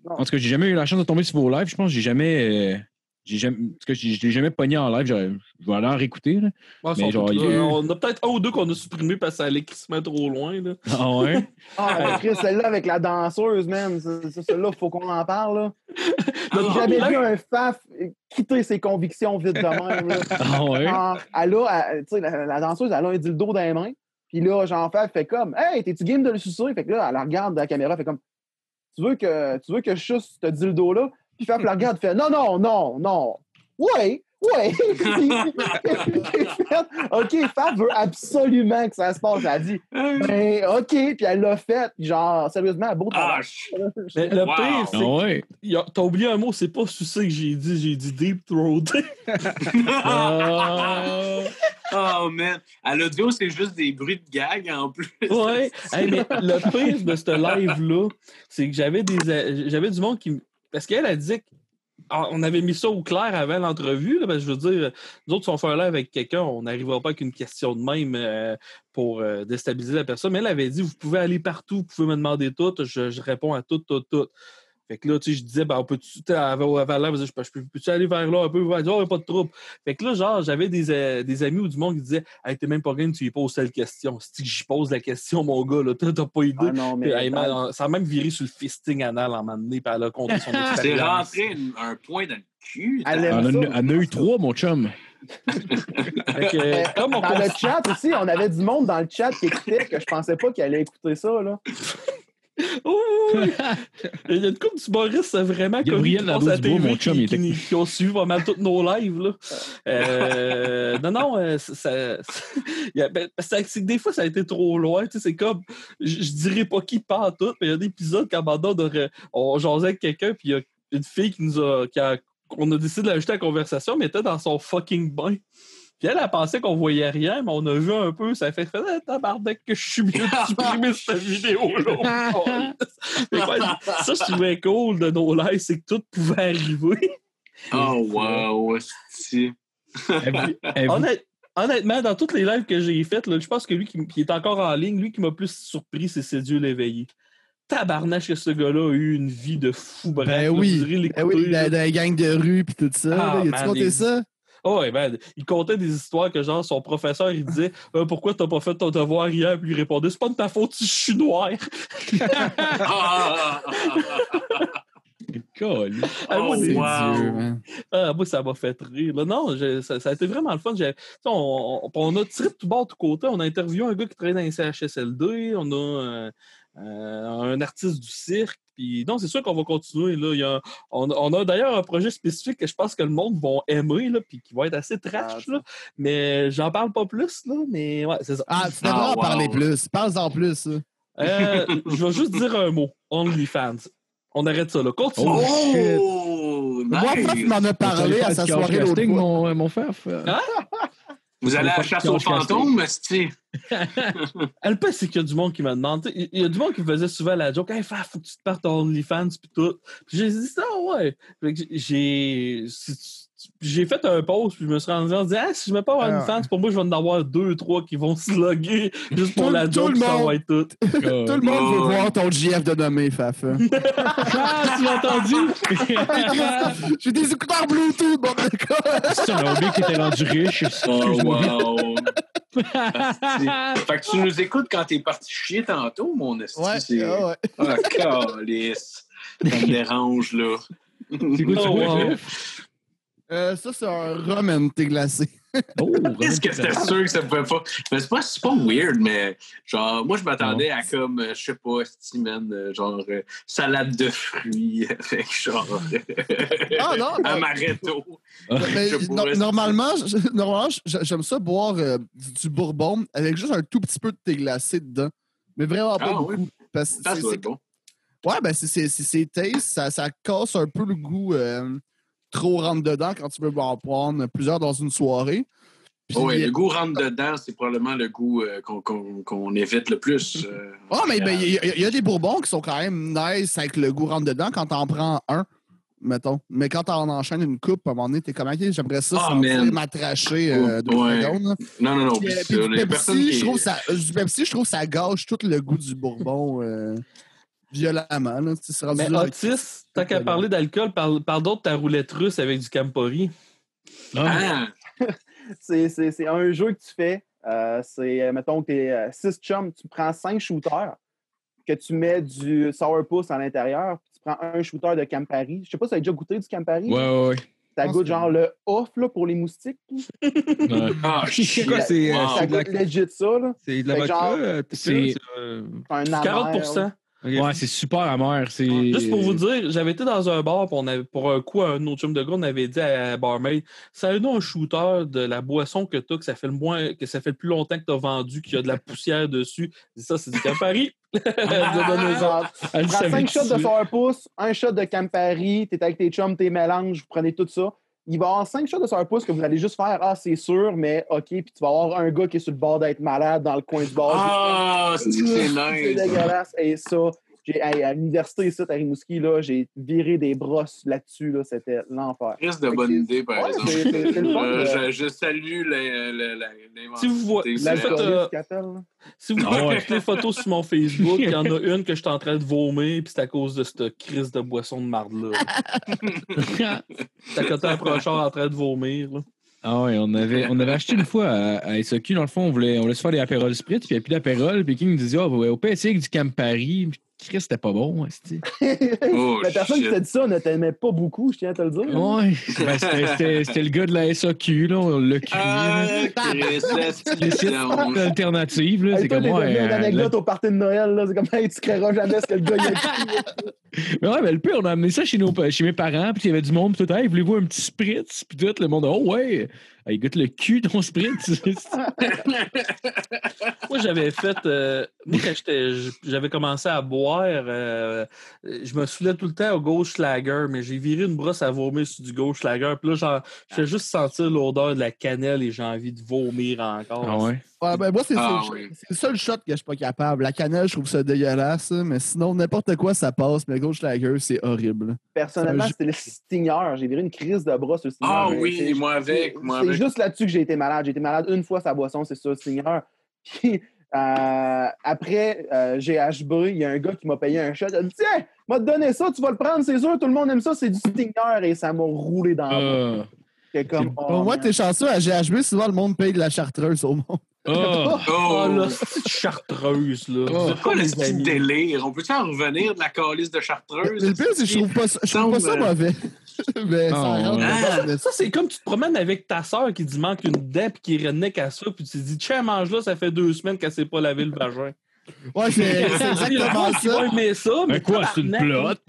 en tout cas, j'ai jamais eu la chance de tomber sur vos lives. Je pense que j'ai jamais. euh, jamais, parce que je l'ai jamais pogné en live. J'aurais- Je vais aller en réécouter. Là. Ouais, Mais genre, il On a peut-être un ou deux qu'on a supprimés parce que ça allait crissement trop loin. Là. Ah ouais? Ah, Chris, celle-là avec la danseuse, man. Celle-là, faut qu'on en parle. là. J'ai Ah, jamais là- vu un faf quitter ses convictions vite de même. là. Ah ouais? Genre, elle a, elle- tu sais, la, la danseuse, elle a un dildo dans les mains. Puis là, Jean-Fab fait comme Hey, t'es-tu game de le sucer? Fait que là, elle regarde la caméra, fait comme Tu veux que, tu veux que je suce ce dildo-là? Puis Faf la regarde, fait Non, non, non, non. Ouais, ouais. Puis, fait, OK, Faf veut absolument que ça se passe. Elle a dit Ben, OK. Puis elle l'a fait. Genre, sérieusement, beau Ah, travail. je- Mais le Wow. pire, c'est Ah ouais? T'as oublié un mot, c'est pas sucer que j'ai dit, j'ai dit deep throat. Ah. Oh man. À l'audio, c'est juste des bruits de gag en plus. ouais. Hey, mais le pire de ce live-là, c'est que j'avais des j'avais du monde qui. Parce qu'elle a dit on avait mis ça au clair avant l'entrevue. je veux dire, nous autres, si on fait un live avec quelqu'un, on n'arrivera pas avec une question de même euh, pour euh, déstabiliser la personne. Mais elle avait dit Vous pouvez aller partout, vous pouvez me demander tout, je réponds à tout, tout, tout. Fait que là, tu sais, je disais, ben, on peut-tu, tu sais, avant, avant là, je, je, peux- peux-tu aller vers là un peu? Dit, oh, pas de trouble. Fait que là, genre, j'avais des, euh, des amis ou du monde qui disaient, hey, t'es même pas game, tu lui poses telle question. Si j'y pose la question, mon gars, là, t'as t'as pas idée. Ah non, mais. Puis, hey, man, ça a même viré sur le fisting anal en moment donné, puis elle a compté son C'est expérience. rentré une- un point dans le cul. Elle en a, ça. elle en a eu trois, mon chum. Fait que, comme on Dans le chat aussi, on avait du monde dans le chat qui écoutait que je pensais pas qu'il allait écouter ça. Là. Oh, oui. Il y a une couple du Boris, c'est vraiment Gabriel connu, qui passe à la Nadeau-Dubois, TV, mon chum, qui, il était- qui- qui ont suivi pas mal tous nos lives. Là. Euh, non, non, euh, ça, ben, c'est que des fois, ça a été trop loin. tu sais, C'est comme, je, dirais pas qui part tout, mais il y a des épisodes quand on, on jasait avec quelqu'un, puis il y a une fille qui nous a, qui a- qu'on a décidé de l'ajouter à la conversation, mais elle était dans son fucking bain. Puis elle, elle pensait qu'on voyait rien, mais on a vu un peu, ça fait fait ah, tabarnak que je suis mieux de supprimer cette vidéo-là. Ça, je trouvais cool de nos lives, c'est que tout pouvait arriver. Oh, wow, Honnête- honnêtement, dans tous les lives que j'ai faits, là, je pense que lui qui, qui est encore en ligne, lui qui m'a plus surpris, c'est Dieu l'éveillé. Tabarnache que ce gars-là a eu une vie de fou. Bref, Ben là, oui. Eh oui, là. les gangs de rue puis tout ça. Ah, là. Y a-tu compté les- ça? Oh, il contait des histoires que, genre, son professeur, il disait Euh, Pourquoi t'as pas fait ton devoir hier Puis il répondait C'est pas de ta faute si je suis noir. Colin. Ah, moi, Oh, wow. Dieu, man. Ah, moi, ça m'a fait rire. là. Non, ça, ça a été vraiment le fun. On, on- on a tiré de tout bord, de tout côté. On a interviewé un gars qui travaillait dans les CHSLD. On a euh, euh, un artiste du cirque. Puis non, c'est sûr qu'on va continuer. Là. Il y a- on, on a d'ailleurs un projet spécifique que je pense que le monde va aimer, là, puis qui va être assez trash. Ah, là. Mais j'en parle pas plus, là. Mais ouais, c'est ça. Ah, tu devrais Ah, en wow. parler plus. Parle-en plus. Euh, je vais juste dire un mot. OnlyFans. On arrête ça, là. Continue. Oh, Moi, Faf nice. m'en a parlé à sa soirée l'autre mon, mon faf. Hein? Vous allez à la chasse aux fantômes, esti? Le pire, c'est qu'il y a du monde qui me demande. tu sais, Il y a du monde qui me faisait souvent la joke Hey, Faf, faut que tu te partes ton OnlyFans puis tout. Puis j'ai dit ça, ouais. Fait que j'ai. si- J'ai fait un post, puis je me suis rendu en disant ah, si je mets pas Ah. OnlyFans, pour moi, je vais en avoir deux, trois qui vont se loguer juste pour Tout- la tout joke, le ça monde. va être tout. Tout le monde veut ouais. voir ton GF de nommé, Faf. Ah, tu l'as entendu? J'ai des écouteurs Bluetooth, bon de. C'est un oublié que t'es rendu riche. Oh, wow. fait que tu nous écoutes quand t'es parti chier tantôt, mon esti. Ouais, c'est- ah ouais. Ah, calice. Ça me dérange, là. C'est quoi, tu Oh, vois, wow. Jeff? Euh, ça, c'est un rum and thé glacé. Oh, Est-ce que c'était sûr que ça pouvait pas? Mais c'est pas, c'est pas weird, mais genre, moi, je m'attendais à comme, euh, je sais pas, man, euh, genre, euh, salade de fruits avec genre. Ah, non, Amaretto. Mais no- pourrais- normalement, normalement, j'aime ça boire euh, du, du bourbon avec juste un tout petit peu de thé glacé dedans. Mais vraiment pas Ah, beaucoup. oui. Parce que Ça, doit être bon. Ouais, ben c'est c'est- c'est- c'est taste, ça, ça casse un peu le goût euh, trop rentre dedans quand tu veux en prendre plusieurs dans une soirée. Puis, Ouais, le goût rentre dedans, c'est probablement le goût euh, qu'on évite le plus. euh, Ah, mais ben, il y, a- il y a des bourbons qui sont quand même nice avec le goût rentre dedans quand t'en prends un, mettons. Mais quand t'en enchaînes une coupe, à un moment donné, t'es comme, j'aimerais ça Ah, man. m'attracher euh, deux Ouais. secondes. là. Non, non, non. Puis, du Pepsi, qui- je trouve ça, du Pepsi, je trouve ça gâche tout le goût du bourbon euh, violemment. Là. C'est rendu Mais Otis, tant qu'à parler d'alcool, parle, parle d'autre de ta roulette russe avec du Campari. Ah, C'est- C'est c'est un jeu que tu fais. euh, c'est, euh, mettons, que tu es 6 chums, tu prends 5 shooters, que tu mets du sourpuss à l'intérieur, puis tu prends un shooter de Campari. Je sais pas si tu as déjà goûté du Campari. Ouais, ouais, ouais. Ça goûte que- genre le off là, pour les moustiques. ah, C'est quoi, c'est euh, Wow. Ça c'est de la, goûte legit ça. Là. c'est de la vodka? genre, c'est- tequila, C'est un amer, 40 Ouais, c'est super amer. C'est... Juste pour vous dire, j'avais été dans un bar, on avait, pour un coup, un autre chum de gars, on avait dit à la barmaid Ça a un shooter de la boisson que tu as, que ça fait le moins, que ça fait le plus longtemps que tu as vendu, qu'il y a de la poussière dessus. Ça, c'est du Campari. Elle nous a donné ça. Genre, Elle tu prends savait 5 tout shots de de suite. sourpuss, un shot de Campari, t'es avec tes chums, tes mélanges, vous prenez tout ça. Il va y avoir 5 shots de sourpuss que vous allez juste faire Ah, c'est sûr, mais OK, puis tu vas avoir un gars qui est sur le bord d'être malade dans le coin du bar. Ah, c'est c'est C'est nice. dégueulasse. Et ça, hey, à l'université ici, à Rimouski, là, j'ai viré des brosses là-dessus. Là, c'était l'enfer. Reste de bonne idée, par Ouais, exemple. c'est- c'est- c'est le Euh, euh, je, je salue les- les- les- l'inventivité. Si vous voyez- c'est euh. Si vous Ah voyez ouais. les photos sur mon Facebook, il y en a une que je suis en train de vomir, puis c'est à cause de cette crise de boisson de marde-là. T'as côté un prochard en train de vomir. Là. Ah ouais, on avait, on avait acheté une fois à, à SOQ, dans le fond, on voulait, on voulait se faire des apérols spritz, puis il n'y a plus d'apérol, puis King disait, ah, ouais, au avec du Campari, Puis Chris, c'était pas bon. Oh, La personne qui t'a dit ça ne t'aimait pas beaucoup, je tiens à te le dire. Ouais, ben, c'était- le gars de la SOQ, là, on l'a cuit. Ah, Les sites situation. alternative, là, c'est comme moi. euh, une anecdote au party de Noël, là, c'est comme hey, tu créeras jamais ce que le gars il a. Mais ouais, mais le pire, on a amené ça chez, nos, chez mes parents, puis il y avait du monde, puis tout, hey, voulez-vous un petit spritz? Puis tout, le monde, oh ouais, hey, goûte le cul, ton spritz. Moi, j'avais fait. euh, moi, quand j'avais commencé à boire, euh, je me saoulais tout le temps au Goldschlager, mais j'ai viré une brosse à vomir sur du Goldschlager. Puis là, je fais juste sentir l'odeur de la cannelle et j'ai envie de vomir encore. ah ouais? Ouais, ben moi, c'est Ah, c'est- oui. le seul shot que je suis pas capable. La cannelle, je trouve ça dégueulasse, mais sinon, n'importe quoi, ça passe. Mais le Goldschlager, c'est horrible. Personnellement, c'était le Stinger. J'ai viré une crise de bras sur le Stinger. Ah oui, moi avec, moi C'est juste là-dessus que j'ai été malade. J'ai été malade une fois sa boisson, c'est ça, le Stinger. Puis euh, après euh, GHB, il y a un gars qui m'a payé un shot. Il a dit Tiens, m'a te donné ça, tu vas le prendre, c'est sûr, tout le monde aime ça, c'est du Stinger. Et ça m'a roulé dans le. Ah. J'étais comme, oh, man. t'es chanceux à GHB, souvent le monde paye de la chartreuse au monde. Oh, Oh, là, c'est chartreuse, là. Oh. C'est quoi le les petit délire? On peut-tu en revenir de la calice de chartreuse? Mais le pire, c'est que je trouve pas, ça- je trouve pas ça mauvais. mais ça Ah, Ça, c'est comme tu te promènes avec ta soeur qui dit manque une dent puis qui redneck à ça, puis tu te dis, tiens, mange-là, ça fait deux semaines qu'elle s'est pas lavé le vagin. Ouais, c'est exactement ça. aimer ça, mais Mais quoi, c'est une plotte?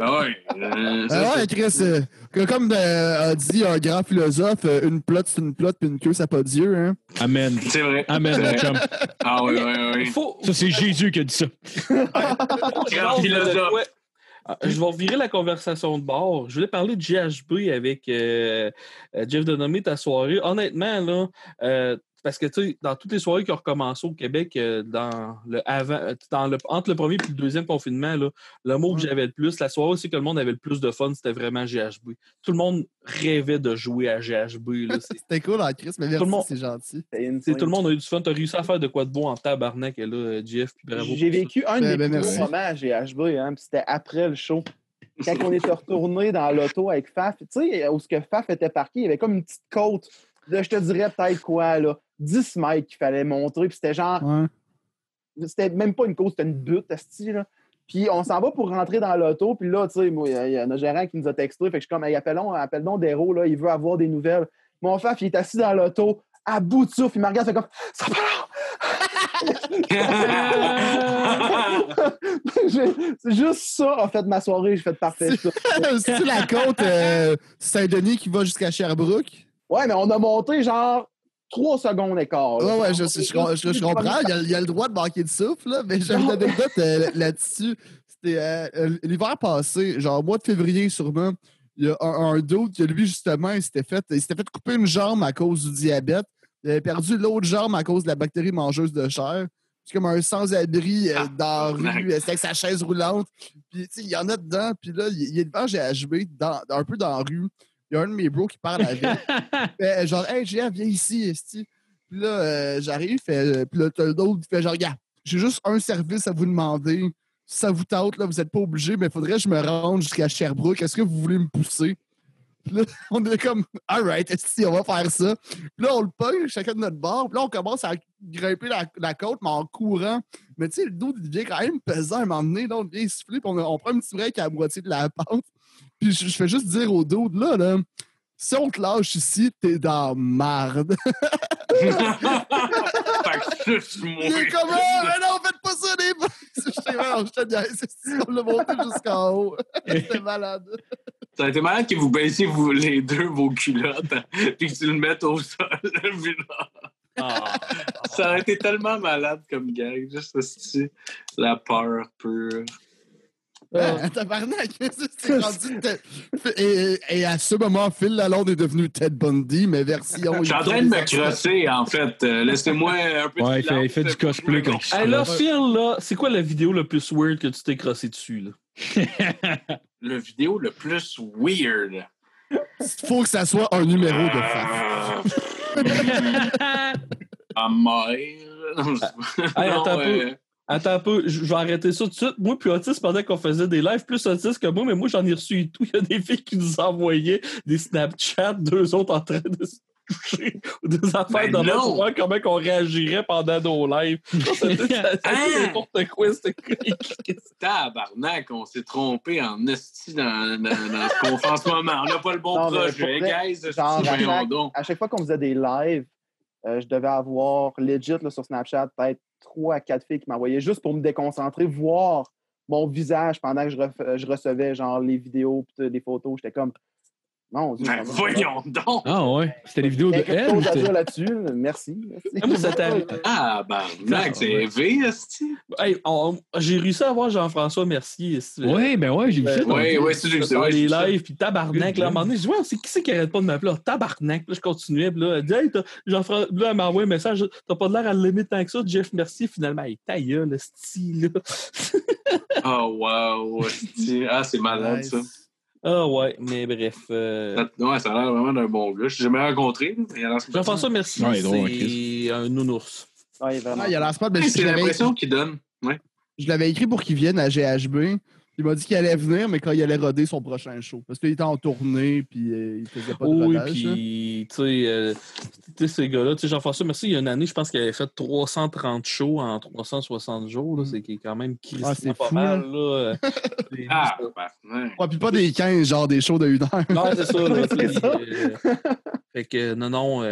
Ah ouais. euh, ça, Ah ouais, Chris, euh, comme euh, a dit un grand philosophe, euh, une plotte, c'est une plotte, puis une queue, ça n'a pas d'yeux. Hein? Amen. C'est vrai. Amen, mon chum. Ah oui, oui, oui. Faut, Ça, c'est Jésus qui a dit ça. Grand philosophe. Ah, Je vais revirer la conversation de bord. Je voulais parler de GHB avec euh, euh, Jeff Denomé ta soirée. Honnêtement, là, euh, parce que tu sais, dans toutes les soirées qui ont recommencé au Québec, euh, dans le avant, euh, dans le, entre le premier et le deuxième confinement, là, le mot que j'avais le plus, la soirée aussi que le monde avait le plus de fun, c'était vraiment GHB. Tout le monde rêvait de jouer à GHB. là. C'était cool en Chris, mais merci, le monde- c'est gentil. Tout le monde a eu du fun. Tu as réussi à faire de quoi de beau en tabarnak, là, euh, Jeff. Puis bravo. J'ai ça. vécu un Ben, des ben, plus moments à GHB, hein, puis c'était après le show. Quand on était retourné dans l'auto avec Faf, tu sais, où ce que Faf était parqué, il y avait comme une petite côte de, je te dirais peut-être quoi, là, 10 mètres qu'il fallait montrer, puis c'était genre, Ouais. c'était même pas une côte, c'était une butte, esti, là. Puis on s'en va pour rentrer dans l'auto, puis là, tu sais, moi, il y a- a notre gérant qui nous a texté, fait que je suis comme, hey, appelle donc Dero, là, il veut avoir des nouvelles. Mon Faf, il est assis dans l'auto, à bout de souffle, il me regarde, fait comme, ça C'est juste ça, en fait, ma soirée. J'ai fait parfait. ça. C'est la côte euh, Saint-Denis qui va jusqu'à Sherbrooke? Ouais, mais on a monté genre trois secondes d'écart. là. Ouais, ouais, je, je, je- je comprends. Il y, a, il y a le droit de manquer de souffle, là, mais j'ai une anecdote euh, là-dessus. C'était euh, euh, l'hiver passé, genre au mois de février sûrement. Il y a un, un dude que lui, justement, il s'était fait, il fait couper une jambe à cause du diabète. Il avait perdu l'autre jambe à cause de la bactérie mangeuse de chair. C'est comme un sans-abri euh, dans la rue, c'était avec sa chaise roulante. Puis, il y en a dedans. Puis là, il, il est devant GHB, dans, un peu dans la rue. Il y a un de mes bros qui parle avec. Fait, genre, hey, GF, viens ici, esti. Puis là, euh, j'arrive, fait, euh, puis là, t'as l'autre fait genre, regarde, j'ai juste un service à vous demander. Si ça vous tente, là, vous n'êtes pas obligé, mais faudrait que je me rende jusqu'à Sherbrooke. Est-ce que vous voulez me pousser? Puis là, on est comme, alright, esti, on va faire ça. Puis là, on le pogne, chacun de notre bord. Puis là, on commence à grimper la, la côte, mais en courant. Mais tu sais, le dos il devient quand même pesant à un moment donné. Là, on devient soufflé, puis on, on prend un petit break à la moitié de la pente. Puis je, je fais juste dire au dos, là, là, si on te lâche ici, t'es dans marde. fait que. Il est comme, ah, mais non, faites pas ça, les boys! Je te esti, on l'a monté jusqu'en haut. C'était malade. Ça a été malade que vous baissiez vous, les deux vos culottes puis que tu le mettes au sol. puis là, Ah. ça aurait été tellement malade comme gag. Juste esti, la peur pure. Ah, Tabarnak, c'est rendu. Et, et à ce moment, Phil Lalonde est devenu Ted Bundy, mais version. Je suis en train de me crosser, en fait. Euh, Laissez-moi un peu de Ouais, il fait, il fait du silence cosplay Hey, là, se Phil, là, c'est quoi la vidéo le plus weird que tu t'es crossé dessus, là? Le vidéo le plus weird. Faut que ça soit un numéro de Faf. À mère. Hey, Non, euh, Attends un peu, je vais arrêter ça tout de suite. Moi, puis Otis, pendant qu'on faisait des lives, plus Otis que moi, mais moi, j'en ai reçu et tout. Il y a des filles qui nous envoyaient des Snapchats, deux autres en train de se toucher, ou des affaires Ben de voir comment on réagirait pendant nos lives. C'était Hein? n'importe quoi, c'était Tabarnak, on s'est trompé en esti dans, dans, dans ce qu'on fait en ce moment. On n'a pas le bon Non, projet, guys. genre, à chaque- donc. À chaque fois qu'on faisait des lives, euh, je devais avoir legit là, sur Snapchat peut-être trois à quatre filles qui m'envoyaient juste pour me déconcentrer, voir mon visage pendant que je, je recevais genre les vidéos des photos. J'étais comme, Dieu. Ben, voyons donc. Ah ouais. C'était les vidéos Il de elle. chose à dire là-dessus. Merci. merci. Ah. Ah, ben, c'est V, esti. Hey, J'ai réussi à voir Jean-François Mercier. Ouais, ben ouais, j'ai vu ça. Oui, oui, c'est juste dans les lives, puis tabarnak, là, à un moment donné, je dis, ouais, c'est qui c'est qui arrête pas de m'appeler? Ah, Tabarnak, là, je continuais, puis là, elle dit, hey, t'as- Jean-François, là, elle m'a envoyé un message, t'as pas de l'air à l'aimer tant que ça, Jeff Mercier, finalement, hey, ta gueule, le style, là. Oh, wow. esti. Ah, c'est malade, ça. Ah, ouais, mais bref. euh, Ça- Ouais, ça a l'air vraiment d'un bon gars. Je l'ai jamais rencontré. mais il a l'air- Jean-François Mercier, Ouais, drôle, c'est un nounours. Ouais, vraiment. Ah, il a l'air smart, je C'est l'impression qu'il donne. Ouais. je l'avais écrit pour qu'il vienne à GHB. Il m'a dit qu'il allait venir, mais quand il allait roder son prochain show. Parce qu'il était en tournée, puis euh, il faisait pas de oui, rodage. hein. puis, tu sais, euh, tu sais, ces gars-là, tu sais, Jean-François Mercier, il y a une année, je pense qu'il avait fait 330 shows en 360 jours, là, c'est qui est quand même Ah, c'est pas fou, mal, là. euh, c'est- Ah, ben, Ouais, puis pas des 15, genre des shows de 1 heure. Non, c'est ça. là, C'est ça. euh, fait que non, non,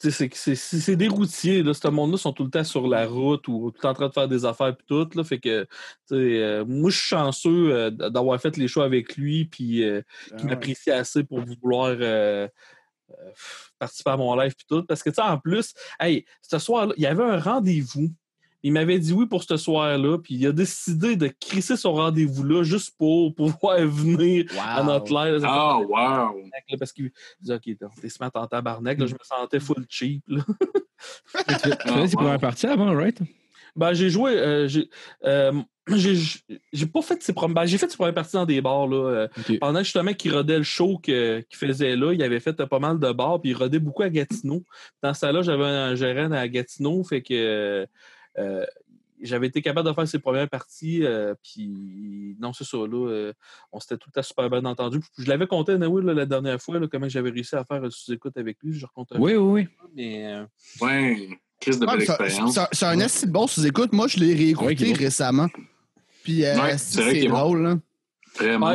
c'est- des routiers. Là, ce monde-là sont tout le temps sur la route ou tout le temps en train de faire des affaires puis tout. Là, fait que, euh, moi, je suis chanceux euh, d'avoir fait les shows avec lui puis euh, Ah qu'il m'apprécie assez pour vouloir euh, participer à mon live puis tout. Parce que, tu sais, en plus, hey, ce soir-là, il y avait un rendez-vous il m'avait dit oui pour ce soir-là, puis il a décidé de crisser son rendez-vous-là juste pour pouvoir venir à notre live. Ah, wow! Là, Parce qu'il disait, OK, t'es se mettre en tabarnak. Là, je me sentais full cheap. Là. Tu fais- tu faisais tes wow. premières parties avant, right? Ben, j'ai joué. euh, j'ai euh, j'ai j'ai pas fait ses premières. Ben, j'ai fait ses premières parties dans des bars. Là, euh, pendant justement qu'il rodait le show que- qu'il faisait là, il avait fait euh, pas mal de bars, puis il rodait beaucoup à Gatineau. Dans ça là j'avais un gérant à Gatineau, fait que euh, j'avais été capable de faire ses premières parties, euh, puis non, c'est ça, là, euh, on s'était tout le temps super bien entendu. Puis Je l'avais compté, Naoui, là, la dernière fois, là, comment j'avais réussi à faire un sous-écoute avec lui, je raconte Oui, oui, oui. mais euh, Ouais, crise de Ouais, belle c'est- expérience. c'est- C'est un assez bon sous-écoute. Moi, je l'ai réécouté récemment. Puis, euh, Ouais, c'est c'est vrai qu'il est bon. drôle. Là. Vraiment.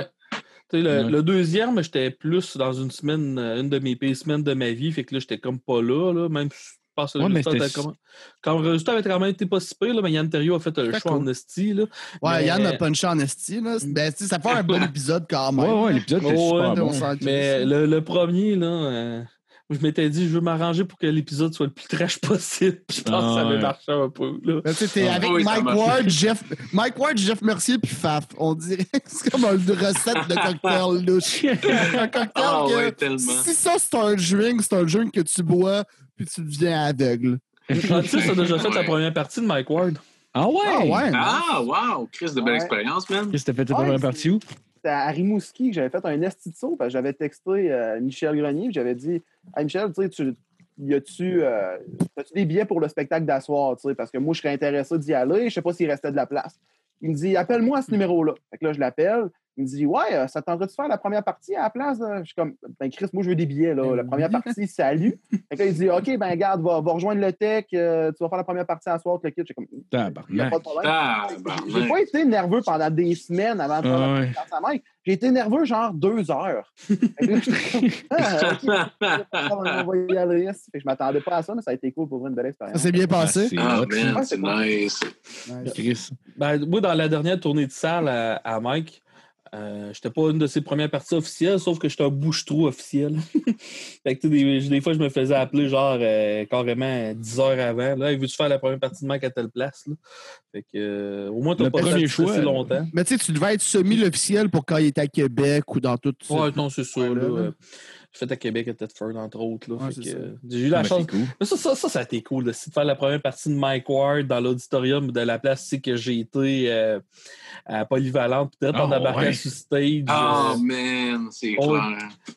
Le, le deuxième, j'étais plus dans une semaine, une de mes pires semaines de ma vie, fait que là, j'étais comme pas là, là même pense que le Ouais, résultat, c'était- quand le résultat avait quand même été pas si pire, là, mais Yann Terriot a fait le C'était choix cool. en esti. Là. Ouais, Mais- Yann a punché en esti. Là. Ben, tu sais, ça fait un bon épisode quand même. Ouais, ouais, l'épisode était super ouais, bon. Mais le, le premier, là, euh, je m'étais dit, je veux m'arranger pour que l'épisode soit le plus trash possible. Puis je pense Ah, que ça avait marché un peu. Là. Ben, Ah, avec oui, Mike. Ward, Jeff, Mike Ward, Jeff Mercier puis Faf. On dirait que c'est comme une recette de cocktail louche. un cocktail Ah que, ouais, tellement. si ça c'est un drink, c'est un drink que tu bois puis tu deviens aveugle. Tu sais, ça a déjà fait la Ouais. première partie de Mike Ward. Ah ouais? Ah ouais. Ah, wow! Crise de belle Ouais. expérience, man. Qu'est-ce que t'as fait ta Ouais, première partie où? C'était à Rimouski que j'avais fait un esti de saut, parce que j'avais texté euh, Michel Grenier, j'avais dit Hey Michel, tu sais, tu y a-tu euh, as-tu des billets pour le spectacle d'asseoir, tu sais, parce que moi je serais intéressé d'y aller, je sais pas s'il restait de la place. Il me dit appelle-moi à ce numéro-là. Fait que là je l'appelle, il me dit ouais, euh, ça te tenterait de faire la première partie à la place? Je suis comme ben Chris, moi je veux des billets là, la première partie salut. Fait que là il dit OK, ben garde, va, va rejoindre le tech, euh, tu vas faire la première partie à soir, le kit, j'ai comme Tabarnak. pas de problème. J'ai pas été nerveux pendant des semaines avant de faire Ah la à Mike. J'ai été nerveux genre deux heures. Ah, ok, on va y aller. Fait que je m'attendais pas à ça, mais ça a été cool pour une belle Ça expérience. s'est bien passé. c'est Ah, c'est cool. nice. Ben, moi, dans la dernière tournée de salle à, à Mike, euh, j'étais pas une de ses premières parties officielles, sauf que j'étais un bouche-trou officiel. fait que, des, des fois, je me faisais appeler genre euh, carrément 10 heures avant. Là, veux-tu faire la première partie de Mike à telle place? Là? Fait que, euh, au moins, t'as pas premier fait choix, si longtemps. Mais tu sais, tu devais être semi-officiel pour quand il était à Québec ou dans tout ça. Ouais, non, c'est ça. Là, là, fait à Québec à Tedford, entre autres. Ouais, euh, j'ai eu la Ah, chance. cool. Mais ça, ça, ça, ça a été cool, là, de faire la première partie de Mike Ward dans l'auditorium de la place que j'ai été euh, à Polyvalente. Peut-être en Ah, embarquant ouais. sur stage. Ah, euh, man, c'est Oh,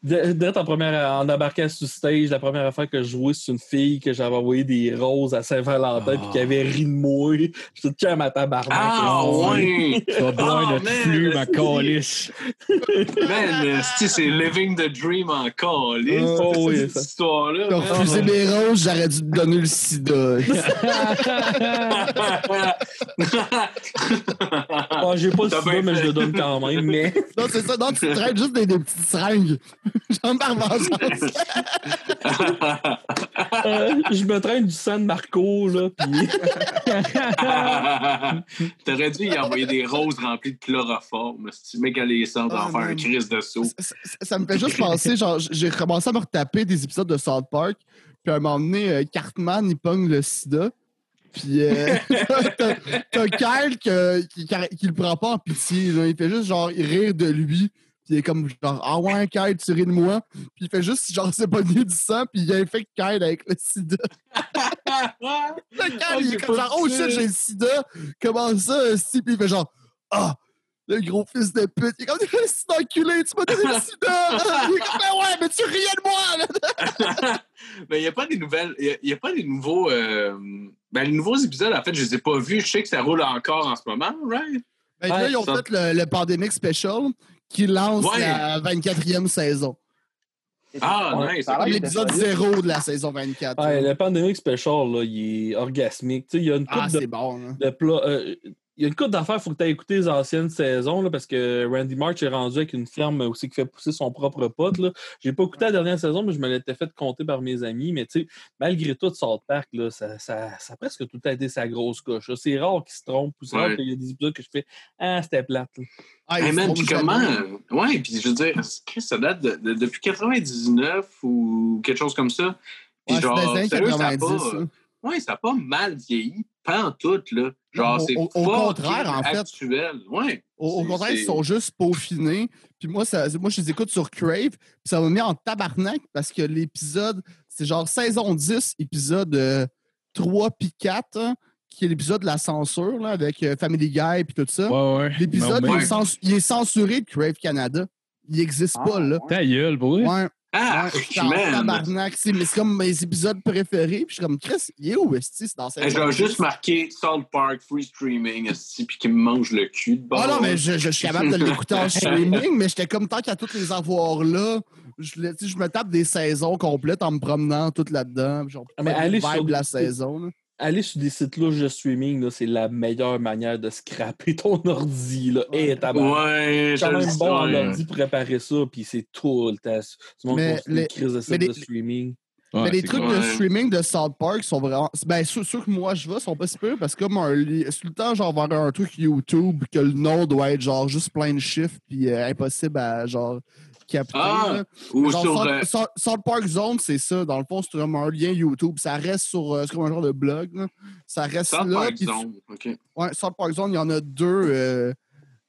clair. D'être en première en embarquant sur stage, la première affaire que je jouais, c'est une fille que j'avais envoyé des roses à Saint-Valentin Ah. puis qui avait ri de moi. J'étais tout calme à tabarnak. Ah, là. ouais! Tu vas boire Ah, notre flux, ma calice. Man, c'est Living the Dream encore. Oh, oui, cette histoire-là. T'as refusé mes roses, j'aurais dû te donner le sida. Ah, j'ai pas le sida, mais je le donne quand même. Mais non, c'est ça. Non, tu traînes juste des, des petites seringues. J'en par euh, je me traîne du sang de Marco, là, puis T'aurais dû y envoyer des roses remplies de chloroforme. Si tu mets qu'à les centres Ah, en faire un crise de saut. ça, ça- ça me fait juste penser, genre, j'ai recommencé à me retaper des épisodes de South Park, puis à un moment donné, euh, Cartman, il pogne le sida, puis euh, t'as- Kyle que- qui, le prend pas en pitié, il fait juste, genre, rire de lui, puis il est comme, genre, ah ouais, Kyle, tu ris de moi, puis il fait juste, genre, c'est pas du sang, puis il infecte Kyle avec le sida. Le Kyle, Ah, il est comme, genre, oh shit, j'ai le sida, comment ça, si, puis il fait genre, ah, le gros fils de pute. Il est comme, c'est enculé, tu m'as donné le sida. Il est comme, ben ouais, mais tu riais de moi. Mais il n'y a pas des nouvelles. Il n'y a, pas des nouveaux. euh, Ben, les nouveaux épisodes, en fait, je les ai pas vus. Je sais que ça roule encore en ce moment, right? Ben, Ouais, là, ils ont ça- fait le, le Pandemic Special qui lance Ouais. la 24e saison. Ah, Ouais, nice. l'épisode d'être solide. 0 de la saison 24. ouais, le Pandemic Special, là, il est orgasmique. Tu sais, il y a une ah, de c'est bon. De plats. euh, y a une couple d'affaires, il faut que tu aies écouté les anciennes saisons, là, parce que Randy March est rendu avec une ferme aussi qui fait pousser son propre pote. Là. J'ai pas écouté la dernière saison, mais je me l'étais fait compter par mes amis. Mais tu sais, malgré tout, South Park, là, ça, ça, ça a presque tout a été sa grosse coche. C'est rare qu'il se trompe, ou c'est rare Ouais. qu'il y a des épisodes que je fais Ah, c'était plate. là. Ah, Hey man, puis comment. jamais. Ouais, puis je veux dire, Chris, ça date de, de- depuis 99 ou quelque chose comme ça. Puis Ouais, genre, ça a 90. pas. hein. Ouais, ça n'a pas mal vieilli, pas en tout, là. Genre, Au- c'est au- au contraire, en fait. actuel. Ouais. Au, contraire, ils sont juste peaufinés. Puis moi, ça, moi, je les écoute sur Crave. Puis ça m'a mis en tabarnak parce que l'épisode, c'est genre saison 10, épisode euh, 3 puis 4, hein, qui est l'épisode de la censure, là, avec euh, Family Guy puis tout ça. Ouais, ouais. L'épisode, il, est cens- il est censuré de Crave Canada. Il n'existe Ah, pas, là. Ta gueule, pour vrai. Ouais, Ah, tabarnak. C'est- Mais c'est comme mes épisodes préférés. Puis je suis comme, Chris, il est où, esti? C'est dans Hey, saison Je vais 10. juste marquer South Park Free Streaming, esti, puis qu'il me mange le cul de bord. Ah non, mais je, je- suis capable de l'écouter en streaming, mais j'étais comme tant qu'à toutes les avoir là, je, je me tape des saisons complètes en me promenant tout là-dedans. Genre, Ah, mais allez le vibe sur- de la saison. là. Aller sur des sites louches de streaming, là, c'est la meilleure manière de scraper ton ordi. Là. Ouais, C'est quand je le même sais, bon en ouais. ordi préparer ça, puis c'est tout le temps. Tout le monde Mais construit les- une crise de les- streaming. Ouais, mais les trucs cool. de Ouais. streaming de South Park sont vraiment. Ben, ceux, ceux que moi je vois sont pas si peu parce que comme un tout le temps genre vers un truc YouTube que le nom doit être genre juste plein de chiffres puis euh, impossible à genre capter. Ah, là. Ou Genre, sur. South, euh, South- South Park Zone, c'est ça. Dans le fond, c'est comme un lien YouTube. Ça reste sur. euh, c'est comme un genre de blog. là. Ça reste South là. Park Zone. OK. Ouais, South Park Zone, il y en a deux. euh,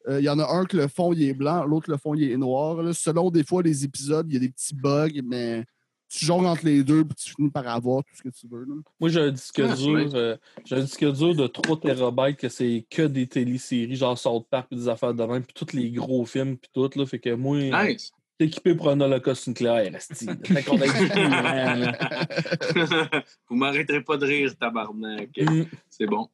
euh, Il y en a un que le fond il est blanc, l'autre le fond il est noir. là. Selon des fois les épisodes, il y a des petits bugs, mais tu jongles entre les deux puis tu finis par avoir tout ce que tu veux. là. Moi, j'ai un disque Ah, dur. euh, j'ai un disque dur de 3 TB que c'est que des téléséries, genre South Park, puis des affaires de même, puis tous les gros films, puis tout. Là, fait que moi, Nice. T'es équipé pour un holocauste nucléaire, esti. Là. Vous m'arrêterez pas de rire, tabarnak. Mm. C'est bon.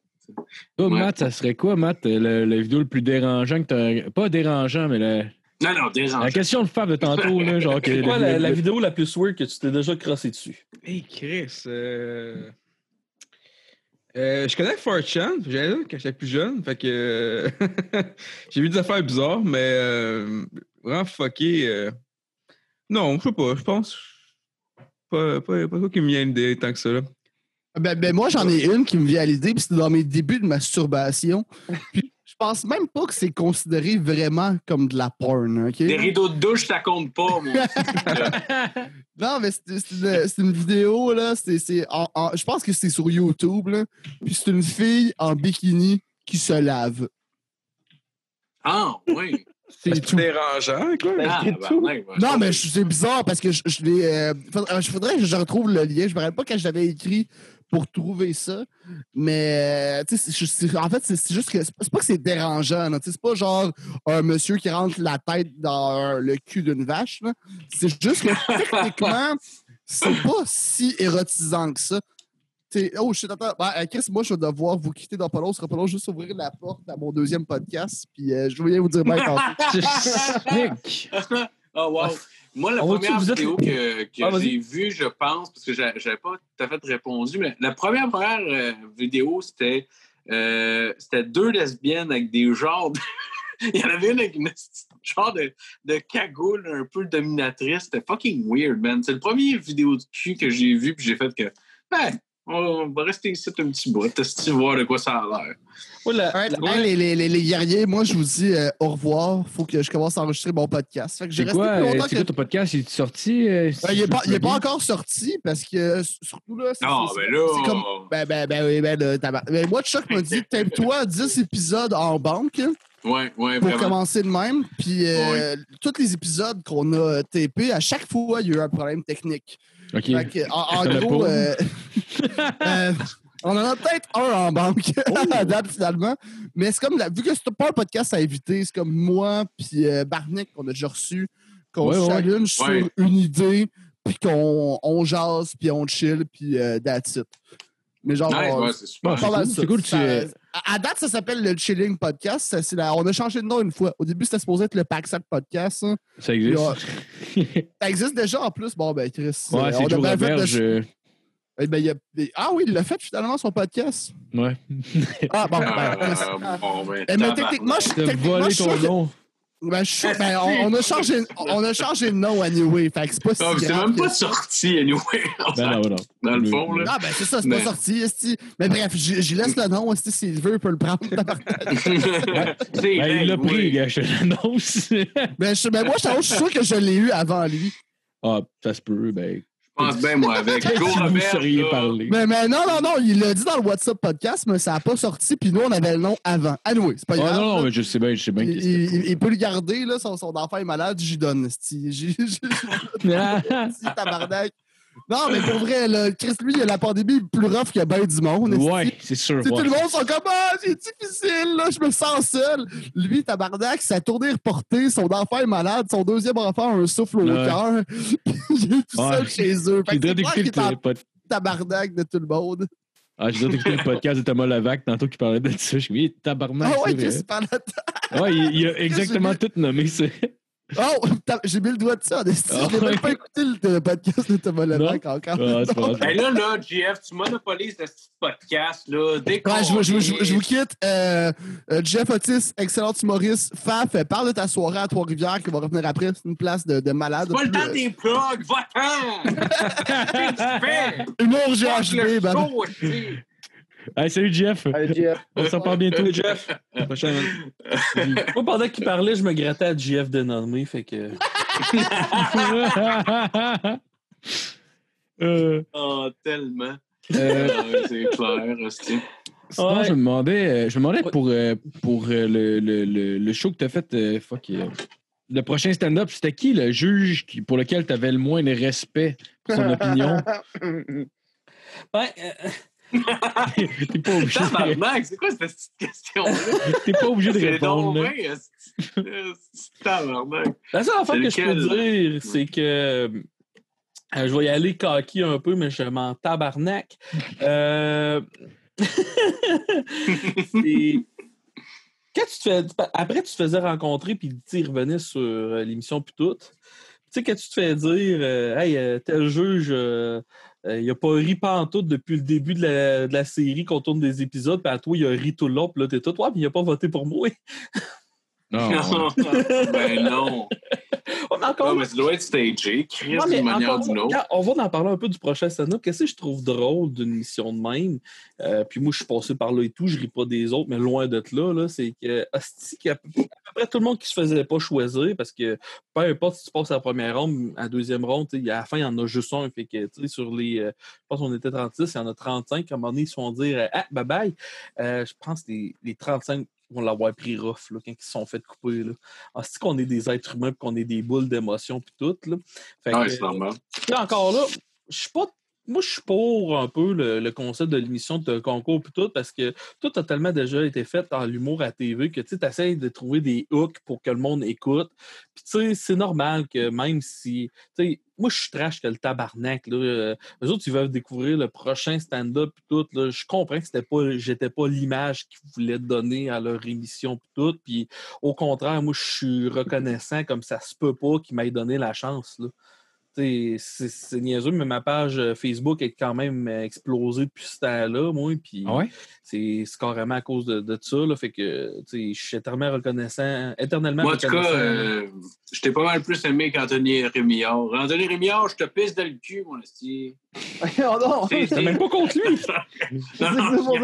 Toi, Ouais. Matt, ça serait quoi, Matt, le, le vidéo le plus dérangeant que t'as. Pas dérangeant, mais le- Non, non, dérange. la question de Fab de tantôt, là, genre que. C'est quoi la, la vidéo la plus weird que tu t'es déjà crossé dessus? Hey, Chris. Euh... euh, je connais 4chan, j'allais là quand j'étais plus jeune, fait que euh, j'ai vu des affaires bizarres, mais euh, vraiment fucké. euh, Non, je sais pas, je pense. Pas, pas, pas quoi qui me vient l'idée tant que ça. Là. Ben, ben, moi, j'en ai une qui me vient à l'idée, puis c'était dans mes débuts de masturbation. Puis je pense même pas que c'est considéré vraiment comme de la porn, OK? Des rideaux de douche, ça compte pas, moi. Non, mais c'est c'est une, c'est une vidéo, là. c'est c'est je pense que c'est sur YouTube, là. Puis c'est une fille en bikini qui se lave. ah, oui. C'est tout. dérangeant, quoi. Ah, tout. ouais. Non, mais c'est bizarre parce que je, je l'ai. euh, faudrait, je faudrait que je retrouve le lien. Je me rappelle pas quand je l'avais écrit pour trouver ça. Mais, euh, tu sais, en fait, c'est juste que. C'est pas- que c'est dérangeant. là, tu sais, C'est pas genre un monsieur qui rentre la tête dans le cul d'une vache. C'est juste que techniquement, c'est pas si érotisant que ça. T'sais, oh attends. Ben, euh, Chris, moi, je vais devoir vous quitter dans pas long. Ce sera pas long, juste ouvrir la porte à mon deuxième podcast. Puis euh, je vais vous dire bye tantôt. Oh, wow. Moi, la On va-tu- première vidéo que, que Ah, j'ai vue, je pense, parce que j'a- j'avais pas tout à fait répondu, mais la première, première euh, vidéo, c'était euh, c'était deux lesbiennes avec des genres de... Il y en avait une avec une genre de, de cagoule un peu dominatrice. C'était fucking weird, man. C'est le premier vidéo de cul que j'ai vu, puis j'ai fait que, ben, on va rester ici un petit bout, tester voir de quoi ça a l'air? La- la- hey, les, les, les, les guerriers, moi, je vous dis euh, au revoir. Faut que je commence à enregistrer mon podcast. Fait que j'ai C'est resté quoi, plus euh, longtemps c'est que- quoi ton podcast? Il est sorti? euh, Euh, il n'est pas, il est pas plugin? encore sorti parce que euh, surtout là, c'est Non, c'est- ben là... c'est comme. Ben, ben, ben, oui, ben, là, tabar- ben, moi, Chuck m'a dit tape-toi 10 épisodes en banque Ouais, ouais, pour vraiment. commencer de même. Puis, euh, tous les épisodes qu'on a tapés, à chaque fois, il y a eu un problème technique. Ok. Fait que, en, en gros, pas. Euh, on en a peut-être un en banque à date finalement. Mais c'est comme, la, vu que c'est pas un podcast à éviter, c'est comme moi puis euh, Barnick qu'on a déjà reçu, qu'on Ouais, challenge sur une idée, puis qu'on on jase, puis on chill, puis euh, that's it. Mais genre, on- ouais, c'est super. Cool, ça. tu- à, date, ça s'appelle le Chilling Podcast. Ça, c'est la- on a changé de nom une fois. Au début, c'était supposé être le Paxat Podcast. hein. Ça existe. Ça existe déjà en plus. Bon, ben, Chris. Ouais, euh, c'est on a Joe Roberge. Eh ben, il a- Ah oui, il l'a fait finalement son podcast. Ouais. Ah bon, ben, Euh, Chris. bon, ben, Eh, mais techniquement, je, techniquement, volé je ton nom. ben, je suis sûr- ben, on, on a changé, on a changé de nom anyway. Fait que c'est pas si Ah, c'est même pas sorti, anyway. Ben non, ben non. Dans le fond, là. Ah ben c'est ça, c'est Mais- pas sorti. esti. Mais bref, j'y laisse le nom. esti, S'il veut, il peut le prendre. Ben, il l'a pris, oui. gars, je te l'annonce. ben, je, ben, moi, je je suis sûr que je l'ai eu avant lui. ah, ça se peut, ben. Pense bien, moi, avec Go vous Robert. Mais, mais non, non, non, il l'a dit dans le WhatsApp podcast, mais ça n'a pas sorti, puis nous, on avait le nom avant. Anyway, c'est pas Ah, grave. non, non, là. mais je sais bien, je sais bien. il, qu'est-ce il- il- il peut le garder, là, son, son enfant est malade, j'y donne. J'y- Si, tabarnak. Non, mais pour vrai, là, Chris, lui, il a la pandémie plus rough qu'il y a bien du monde. Ouais, c'est sûr. Ouais. Tout le monde sont comme Ah, c'est difficile, là, je me sens seul. Lui, tabarnak, sa tournée reportée, son enfant est malade, son deuxième enfant a un souffle au Ouais. cœur. il est tout seul chez eux. Fait que c'est le, pod- tabarnak de tout le monde. ah, j'ai déjà écouté le podcast de Thomas Levac tantôt qui parlait de ça. Je me suis dit, tabarnak. Ah ouais, c'est vrai. Chris, pendant Ouais, il, il a exactement tout nommé. ça. Oh, j'ai mis le doigt dessus en estime. Ah J'ai même pas écouté le, le podcast de Thomas Levac encore. Ah, grave. Ben là, là, JF, tu monopolises ce petit podcast, là. Dès Ouais, je, vous- je je je quitte. Euh, euh, Jeff Otis, excellent humoriste. Faf, euh, parle de ta soirée à Trois-Rivières qui va revenir après. C'est une place de, de malade. C'est pas le temps des plugs, va-t'en! Fais! euh, Humour Fuck GHB, le ben, aussi. Salut, Jeff. Allez, Jeff. On s'en parle bientôt. Salut, Jeff. Moi, pendant qu'il parlait, je me grattais à JF dénommé, fait que. Euh, Oh, tellement. euh, Ah, c'est clair, sinon, Ouais. je me demandais, euh, je me demandais pour, pour le, le, le, le show que tu as fait, fuck, le prochain stand-up, c'était qui le juge qui, pour lequel tu avais le moins de respect pour son opinion? Ouais, euh, T'es pas obligé de, Tabarnak, c'est quoi cette petite question-là? t'es pas obligé de C'est répondre. C'est Tabarnak? La seule affaire que je peux dire, c'est que euh, je vais y aller coquille un peu, mais je m'en tabarnak. Euh... Quand tu te fais... Après, tu te faisais rencontrer, puis tu sais, il revenait sur euh, l'émission, puis tout. Tu sais, quand tu te fais dire, euh, hey, tel juge, euh, il a pas ri pantoute depuis le début de la, de la série qu'on tourne des épisodes, puis à toi, il a ri tout le puis là, t'es tout, ouais, mais il a pas voté pour moi. Non, ben non. Ouais, mais encore là, mais ça doit être stagé, Chris, Ouais, mais d'une manière encore ou d'une là, autre. regarde, on va en parler un peu du prochain stand-up. Qu'est-ce que je trouve drôle d'une mission de même? Euh, puis moi, je suis passé par là et tout, je ris pas des autres, mais loin d'être là, là c'est que hostie, a à peu à peu près tout le monde qui se faisait pas choisir parce que peu importe si tu passes à la première ronde, à la deuxième ronde, tu sais, à la fin, il y en a juste un. Fait que, tu sais, sur les. euh, je pense qu'on était 36, il y en a 35. À un moment donné, ils se font dire Ah, bye bye. Euh, je pense que les, les 35 vont l'avoir pris rough là, quand ils se sont fait couper. Là. Ah, c'est qu'on est des êtres humains et qu'on est des boules d'émotions puis tout. Là? Fait que, encore là, je suis pas. Moi, je suis pour un peu le, concept de l'émission de concours puis tout, parce que tout a tellement déjà été fait dans l'humour à TV que tu essaies de trouver des hooks pour que le monde écoute. Puis tu sais, c'est normal que même si. Moi, je suis trash que le tabarnak. Là, euh, eux autres, ils veulent découvrir le prochain stand-up puis tout. Je comprends que c'était pas, j'étais pas l'image qu'ils voulaient donner à leur émission puis tout. Puis au contraire, moi, je suis reconnaissant comme ça se peut pas qu'ils m'aient donné la chance. Là. C'est c'est niaiseux, mais ma page euh, Facebook est quand même euh, explosée depuis ce temps-là, moi. Puis Ah ouais? c'est c'est carrément à cause de, de ça. Là, fait que tu sais, je suis éternellement reconnaissant. Éternellement Moi, en tout cas, euh, je t'ai pas mal plus aimé qu'Anthony Rémillard. Anthony Rémillard, je te pisse dans le cul, mon esti. Oh non! C'est- même pas contre lui! Non, C'est non, non,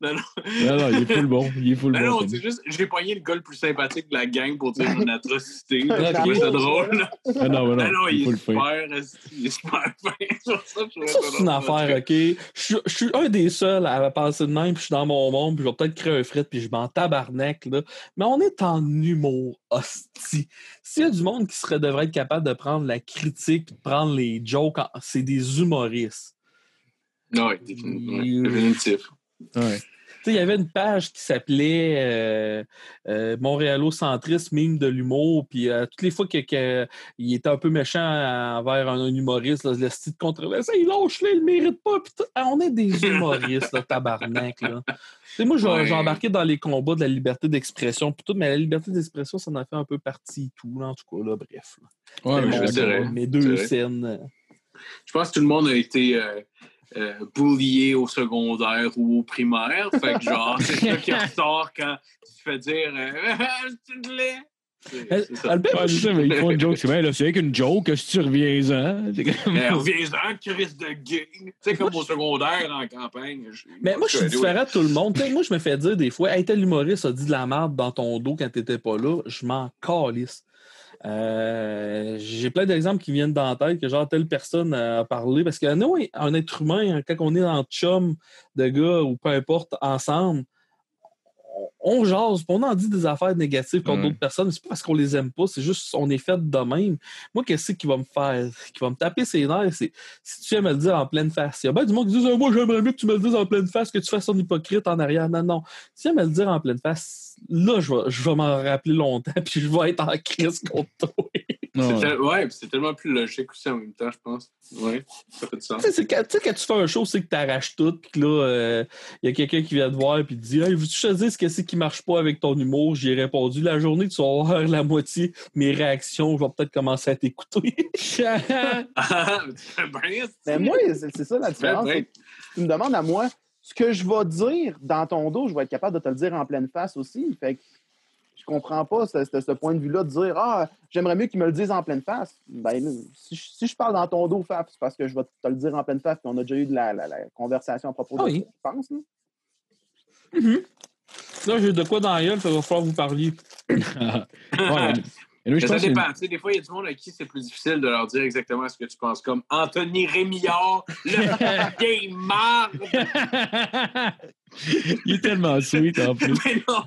non. Non, non, il est full bon. Il est full Non, bon. non, c'est juste, j'ai pogné le gars le plus sympathique de la gang pour dire une atrocité. Ça drôle. Ah non, non, Non, non, il est il full je c'est une affaire, OK? Je suis- je suis un des seuls à passer de même, puis je suis dans mon monde, puis je vais peut-être créer un fret, puis je m'en tabarnak, là. Mais on est en humour, hostie. S'il y a du monde qui serait, devrait être capable de prendre la critique, de prendre les jokes, c'est des humoristes. Ouais, définitivement. Il- définitif. Ouais. Tu sais, il y avait une page qui s'appelait euh, euh, Montréalocentrisme, mime de l'humour. Puis euh, toutes les fois qu'il il était un peu méchant envers un, un humoriste, là, le style de controverse, il lâche-le, il le mérite pas. Ah, on est des humoristes, là, tabarnak. Là. Tu sais, moi, j'ai Ouais. j'ai embarqué dans les combats de la liberté d'expression, puis tout, mais la liberté d'expression, ça en a fait un peu partie et tout, là, en tout cas, là, bref. là. Ouais, C'était mais mon- je. Mes deux scènes. euh. Je pense que tout le monde a été euh, euh, au secondaire ou au primaire. Fait que genre, c'est ça qui ressort quand tu te fais dire euh, tu te l'es. Ça. elle- Ouais, c'est ça, mais ils font une joke. C'est bien, là, c'est avec une joke, si tu reviens-en? Comme- Eh, Reviens-en, Chris de gay. Tu sais, comme au secondaire en campagne. Mais moi, je suis différent de tout le monde. Moi, je me fais dire des fois, hey, tel humoriste a dit de la merde dans ton dos quand t'étais pas là. Je m'en calisse. Euh, J'ai plein d'exemples qui viennent dans la tête que genre telle personne a parlé. Parce que nous, un être humain, quand on est dans le chum de gars ou peu importe, ensemble, on, jase, on en dit des affaires négatives contre Ouais. d'autres personnes. C'est pas parce qu'on les aime pas, c'est juste on est fait de même. Moi, qu'est-ce qui va me faire, qui va me taper ses nerfs, c'est si tu viens me le dire en pleine face. Il y a bien du monde qui dit Ah, Moi, j'aimerais mieux que tu me le dises en pleine face, que tu fasses ton hypocrite en arrière. Non, non. Si tu viens me le dire en pleine face, là, je vais, je vais m'en rappeler longtemps, puis je vais être en crise contre toi. Non, tel- ouais, puis c'est tellement plus logique aussi en même temps, je pense. Ouais, ça fait du sens. Tu sais, quand, tu sais, quand tu fais un show, c'est que tu arraches tout, puis que là, il y a quelqu'un qui vient te voir et te dit Hey, veux-tu dise ce que c'est qui marche pas avec ton humour? J'ai répondu La journée, tu vas voir la moitié mes réactions, je vais peut-être commencer à t'écouter. Ah, mais moi, c'est ça la différence. Tu me demandes à moi ce que je vais dire dans ton dos, je vais être capable de te le dire en pleine face aussi. Fait que je comprends pas ce, ce- ce point de vue-là de dire Ah, j'aimerais mieux qu'ils me le disent en pleine face. Ben, si, je, si je parle dans ton dos, Faf, c'est parce que je vais te le dire en pleine face, puis on a déjà eu de la, la- la conversation à propos Ah de oui. ça, je pense. là. Là, j'ai de quoi dans la gueule, il va falloir vous parliez. Ouais, et je ça dépend. Tu sais, des fois, il y a du monde à qui c'est plus difficile de leur dire exactement ce que tu penses. Comme Anthony Rémillard, le game marde. il est tellement sweet en plus. Mais non.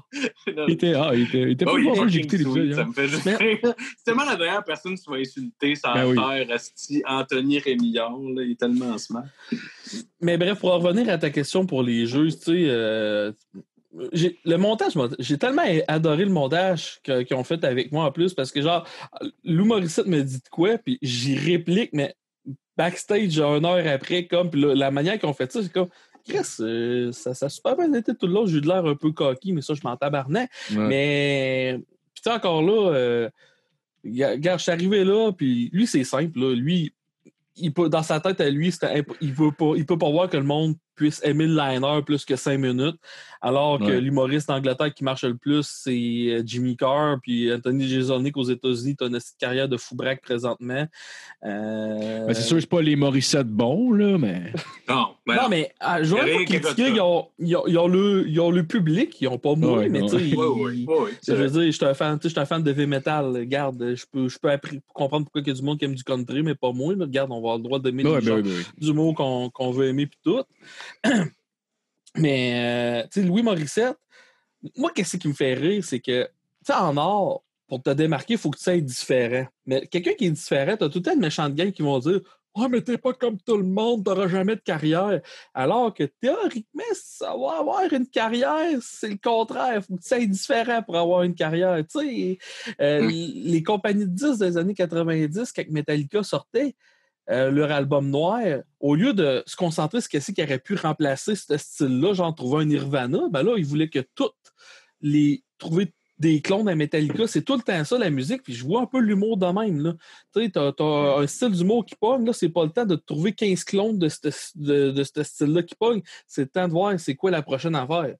Non. Il était, ah, il était, il était Oh, pas bon, j'ai fucking écouté l'épisode. sweet, hier. Ça me fait juste Mais- rire. C'est tellement la dernière personne que tu vas insulter sur Ben oui. terre, asti, Anthony Rémillard. là, il est tellement smart. Mais bref, pour en revenir à ta question pour les jeux, tu sais, euh, le montage, j'ai tellement adoré le montage qu'ils ont fait avec moi en plus parce que, genre, Lou Morissette me dit de quoi, puis j'y réplique, mais backstage, une heure après, comme, puis là, la manière qu'ils ont fait ça, c'est comme. Chris, euh, ça, ça a super bien été tout le long. J'ai eu de l'air un peu coquille, mais ça, je m'en tabarnais. Ouais. Mais, puis tu sais, encore là, euh, ga- regarde, je suis arrivé là, puis lui, c'est simple, là. Lui, il peut, dans sa tête à lui, il peut pas, il peut pas voir que le monde puisse aimer le liner plus que cinq minutes, alors que Ouais. l'humoriste d'Angleterre qui marche le plus, c'est euh, Jimmy Carr, puis Anthony Jeselnik aux États-Unis, t'as une carrière de fou braque présentement. Euh, Ben, c'est sûr, c'est pas les Morissette bons, là, mais. Non, ben non, non. mais ah, je ça. ils ont, ils, ont, ils ont le, ils ont le public, ils ont pas moi, Ouais, mais ouais. tu sais, je veux dire, je suis un fan, tu sais, je suis un fan de heavy metal. Regarde, je peux, je peux comprendre pourquoi il y a du monde qui aime du country, mais pas moi. là. Regarde, on va avoir le droit d'aimer Ouais, du, ben, ben, oui. du mot qu'on qu'on veut aimer puis tout. mais, euh, tu sais, Louis Morissette, moi, qu'est-ce qui me fait rire, c'est que, tu sais, en art, pour te démarquer, il faut que tu sois différent. Mais quelqu'un qui est différent, t'as tout le temps de méchants de gang qui vont dire Ouais, mais t'es pas comme tout le monde, t'auras jamais de carrière. Alors que théoriquement, ça va avoir une carrière, c'est le contraire. Faut que tu sois différent pour avoir une carrière. Tu sais, euh, Mm. les compagnies de 10 des années 90, quand Metallica sortait, euh, leur album noir, au lieu de se concentrer sur ce qui aurait pu remplacer ce style-là, genre trouver un Nirvana, ben là, ils voulaient que toutes les trouver des clones à Metallica, c'est tout le temps ça la musique, puis je vois un peu l'humour de même. Là. Tu sais, t'as, t'as un style d'humour qui pogne, là, c'est pas le temps de trouver 15 clones de ce de, style-là qui pogne, c'est le temps de voir c'est quoi la prochaine affaire.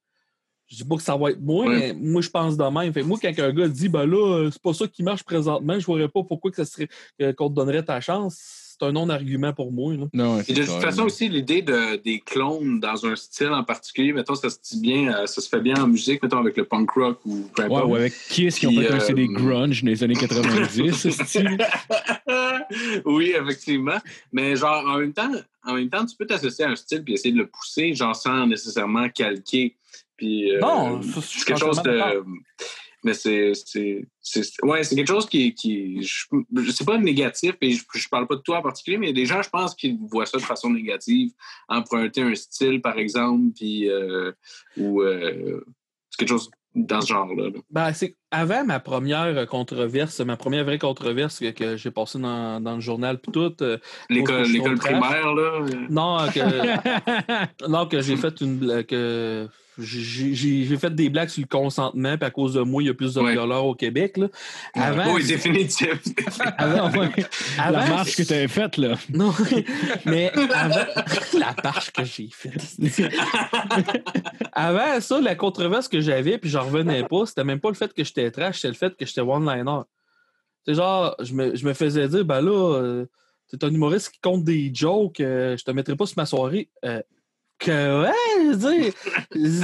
Je dis pas que ça va être moi, Ouais. mais moi je pense de même. Fait moi, quand un gars dit ben là, c'est pas ça qui marche présentement, je verrais pas pourquoi que ça serait qu'on te donnerait ta chance. C'est un non-argument pour moi. Là. Non, ouais, Et de toute façon aussi, l'idée de, des clones dans un style en particulier, mettons, ça se dit bien, euh, ça se fait bien en musique, mettons, avec le punk rock ou peu Ouais, importe. ou avec Kiss qui ont fait un euh, CD grunge dans les années 90, ce style. oui, effectivement. Mais genre, en même temps, en même temps, tu peux t'associer à un style puis essayer de le pousser, genre sans nécessairement calquer. Puis, euh, Non, suis c'est quelque chose de. Mais c'est. Ouais, c'est quelque chose qui. qui je, pas négatif, et je, je parle pas de toi en particulier, mais il y a des gens, je pense, qui voient ça de façon négative. Emprunter un style, par exemple, puis. euh, ou. euh, c'est quelque chose dans ce genre-là. là. Ben, c'est avant ma première controverse, ma première vraie controverse que, que j'ai passée dans, dans le journal puis tout. euh, L'école, primaire, là. euh, non, que, non, que j'ai fait une que j'ai fait des blagues sur le consentement, puis à cause de moi, il y a plus de Ouais. violeurs au Québec. Là. Avant, Oui, définitif. avant, ouais. La marche que tu avais faite, là. Non, mais avant la marche que j'ai faite. avant ça, la controverse que j'avais, puis j'en revenais pas, c'était même pas le fait que j'étais trash, c'était le fait que j'étais one-liner. C'est genre, je me, je me faisais dire, ben là, euh, t'es un humoriste qui compte des jokes, euh, je te mettrai pas sur ma soirée. Euh, que, ouais, je veux dire,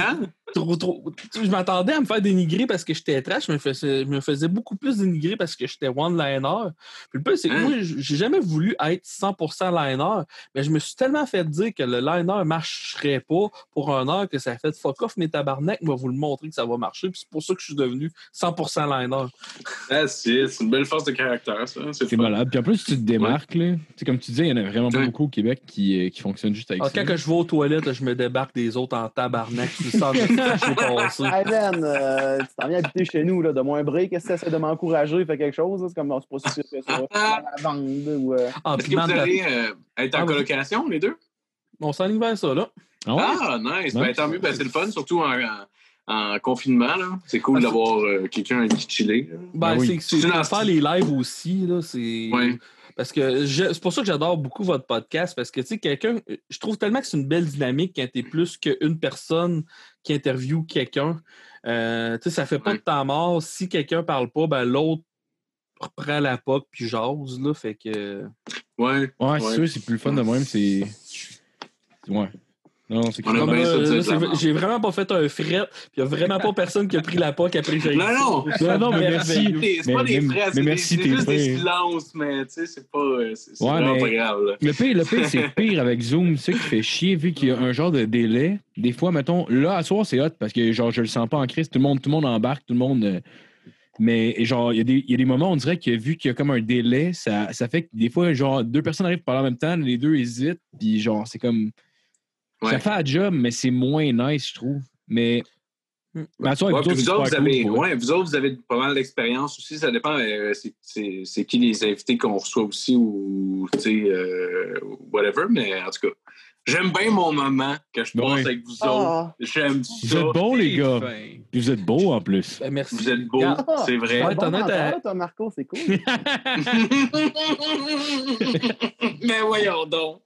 Hein? Trop, trop. Je m'attendais à me faire dénigrer parce que j'étais trash, je me faisais, je me faisais beaucoup plus dénigrer parce que j'étais one-liner. Puis le plus, c'est que Hein? moi, j'ai jamais voulu être 100% liner, mais je me suis tellement fait dire que le liner marcherait pas pour un heure que ça a fait fuck off mes tabarnak, va vous le montrer que ça va marcher. Puis c'est pour ça que je suis devenu 100% liner. That's it. C'est une belle force de caractère, ça. C'est malade. Puis en plus, tu te démarques, là. Tu sais, comme tu disais, il y en a vraiment pas Ouais. beaucoup au Québec qui, euh, qui fonctionnent juste avec Alors, ça. quand que je vais aux toilettes, je me débarque des autres en tabarnak. Me sens j'ai passé. Hey Ben, euh, tu t'en viens habiter chez nous, là, de moins break, qu'est-ce que tu essaies de m'encourager, fais quelque chose, c'est comme, non, c'est pas si sûr que ça. La vente, ou, euh, Ah, Est-ce puis que vous allez euh, être en Ah, colocation, les deux? on s'enligne vers ça, là. Ah ouais? Ah, nice. Ben, tant mieux. Ben, c'est le fun, surtout en, en- en confinement. là. C'est cool Ah, d'avoir euh, quelqu'un qui chiller. Ben, Ben oui. c'est que c'est C'est faire les lives aussi, là, c'est... Ouais. Parce que c'est pour ça que j'adore beaucoup votre podcast, parce que, tu sais, quelqu'un... Je trouve tellement que c'est une belle dynamique quand t'es plus qu'une personne qui interviewe quelqu'un. Euh, tu sais, ça fait pas de temps mort. Si quelqu'un parle pas, ben l'autre reprend la poque puis jase, là, fait que... Ouais. Ouais, c'est Ouais. sûr, c'est plus le fun de même. C'est. Ouais. Non, c'est cool. Là, là, merde. J'ai vraiment pas fait un fret, puis il y a vraiment pas personne qui a pris la poque après que j'ai Non, non. Non, non, mais merci. C'est pas Mais- des mais c'est juste des silences, mais tu sais, c'est pas. euh, C'est c'est Ouais, vraiment mais- pas grave. là. Le pire, le pire, c'est pire avec Zoom, c'est qui fait chier vu qu'il y a un genre de délai. Des fois, mettons, là, à soir, c'est hot parce que genre, je le sens pas en crise. Tout le monde, tout le monde embarque, tout le monde. euh, mais genre, il y, a des- il y a des moments, on dirait que vu qu'il y a comme un délai, ça, ça fait que des fois, genre, deux personnes arrivent par en même temps, les deux hésitent, puis genre, c'est comme. Ouais. Ça fait un job, mais c'est moins nice, je trouve. Mais. Hmm. mais soir, Ouais, vous vous autres, vous avez, cool, vous autres, vous avez pas mal d'expérience aussi. Ça dépend, euh, c'est- c'est c'est qui les invités qu'on reçoit aussi ou, tu sais, euh, whatever. Mais en tout cas, j'aime bien mon moment que je passe avec vous autres. Ah, J'aime Vous ça. êtes bons, les gars. Fin. Puis vous êtes beaux en plus. Ben, merci. Vous êtes beaux, c'est vrai. Ouais, bon toi, Marco, c'est cool. Mais voyons donc.